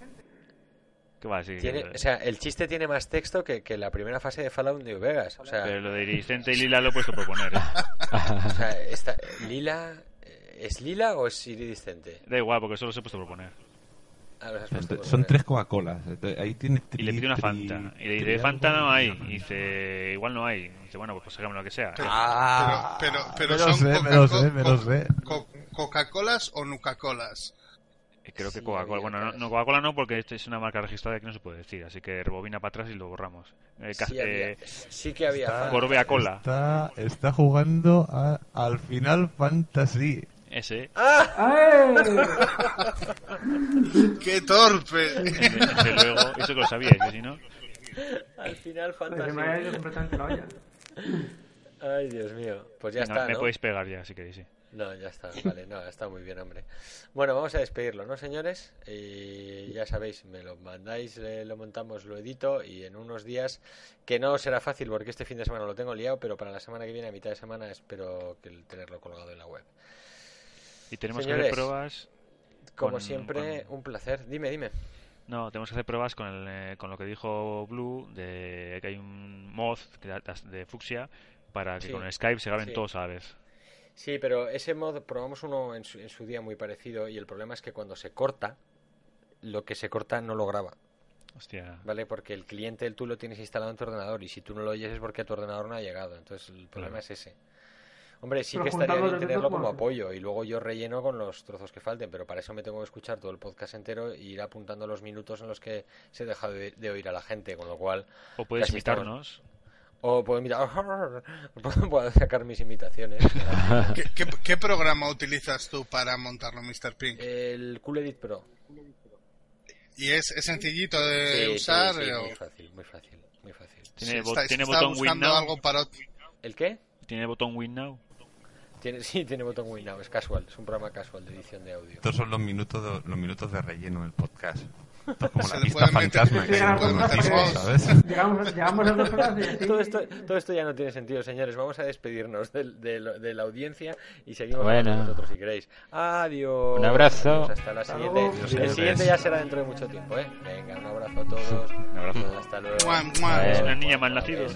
S6: ¿Qué va a decir?
S1: Tiene, o sea, el chiste tiene más texto que, que la primera fase de Fallout New Vegas. O sea,
S6: Pero lo de Iridescente y Lila lo he puesto por poner. ¿eh?
S1: o sea esta, Lila... eh, ¿Es Lila o es iridiscente?
S6: Da igual, porque solo se he puesto por poner.
S1: Por
S2: Son tres Coca-Colas. Entonces, Ahí tiene
S6: Y le pide una
S2: tri-
S6: Fanta.
S2: tri-
S6: Y le
S2: tri-
S6: dice, Fanta no hay. Y dice, igual no hay. Y dice, bueno, pues sacamos lo que sea.
S3: Pero,
S2: Ah,
S3: pero, pero, pero
S2: me lo
S3: son
S2: sé, me lo
S3: Coca-Co-
S2: sé, me lo
S3: Co-. Co- Coca-Colas o Nuca-Colas.
S6: Eh, Creo que Coca-Cola.
S1: había
S6: Bueno, no, no, Coca-Cola no, porque esto es una marca registrada que no se puede decir. Así que rebobina para atrás y lo borramos. Eh,
S1: Sí, había-
S6: eh,
S1: sí que había...
S2: Está-.
S6: Corbea Cola.
S2: Está, está jugando a- al Final Fantasy.
S6: Ese.
S5: ¡Ay!
S3: ¡Qué torpe!
S6: Desde, desde luego. Eso que lo sabíais, que si no.
S1: Al final
S5: Pues se
S1: Fantasy.
S5: me ha ido completamente la olla.
S1: Ay, Dios mío. Pues ya
S6: Venga,
S1: está,
S6: me
S1: ¿no?
S6: podéis pegar ya, si queréis, sí.
S1: No, ya está, vale, no, está muy bien, hombre. Bueno, vamos a despedirlo, ¿no, señores? Y ya sabéis, me lo mandáis, lo montamos, lo edito y en unos días, que no será fácil porque este fin de semana lo tengo liado, pero para la semana que viene, a mitad de semana, espero que el- tenerlo colgado en la web.
S6: Y tenemos que hacer pruebas.
S1: Como
S6: Con-
S1: siempre,
S6: con-
S1: un placer. Dime, dime.
S6: No, tenemos que hacer pruebas con, el, eh, con lo que dijo Blue, de que hay un mod de fucsia para que
S1: Sí.
S6: con Skype se graben
S1: Sí.
S6: todos a la vez.
S1: Sí, pero ese mod probamos uno en su, en su día muy parecido y el problema es que cuando se corta, lo que se corta no lo graba.
S6: Hostia.
S1: ¿Vale? Porque el cliente tú lo tienes instalado en tu ordenador y si tú no lo oyes es porque a tu ordenador no ha llegado. Entonces el problema
S6: Claro.
S1: es ese. Hombre, sí
S5: Pero
S1: que estaría bien tenerlo
S5: ¿cómo
S1: como apoyo y luego yo relleno con los trozos que falten, pero para eso me tengo que escuchar todo el podcast entero e ir apuntando los minutos en los que se deja de, de oír a la gente, con lo cual...
S6: O puedes
S1: estamos-
S6: imitarnos.
S1: O puedo imitar... puedo- sacar mis imitaciones.
S3: ¿Qué, qué, qué programa utilizas tú para montarlo, Mr. Pink?
S1: el Cool Edit Pro.
S3: ¿Y es, es sencillito de
S1: Sí, sí,
S3: usar?
S1: sí,
S3: o-
S1: muy fácil, muy fácil, muy fácil.
S6: Tiene,
S3: está-
S6: tiene
S3: está
S6: botón Win
S3: buscando
S6: Now.
S3: algo para...
S1: ¿El qué?
S6: Tiene botón Win Now.
S1: Tiene, sí, tiene botón Win Now, es casual, es un programa casual de edición de audio.
S2: Estos son los minutos de, los minutos de relleno del podcast. Esto es como
S3: Se
S2: la pista fantasma
S3: se
S2: que
S3: le
S2: hay
S3: puede
S2: en
S3: meter
S2: noticias,
S3: voz.
S2: ¿sabes?
S5: Llegamos, llegamos a dos horas y así.
S1: Todo esto, todo esto ya no tiene sentido, señores. Vamos a despedirnos del- de, de la audiencia y seguimos
S7: Bueno.
S1: con vosotros si queréis. Adiós.
S7: Un abrazo.
S1: Adiós, hasta la siguiente.
S5: luego.
S1: El
S2: Adiós.
S1: siguiente ya será dentro de mucho tiempo, ¿eh? Venga, un abrazo a todos.
S6: Un abrazo.
S1: Hasta luego.
S3: Mua, mua.
S6: Es
S7: Bueno.
S6: una niña mal nacida.
S1: Adiós.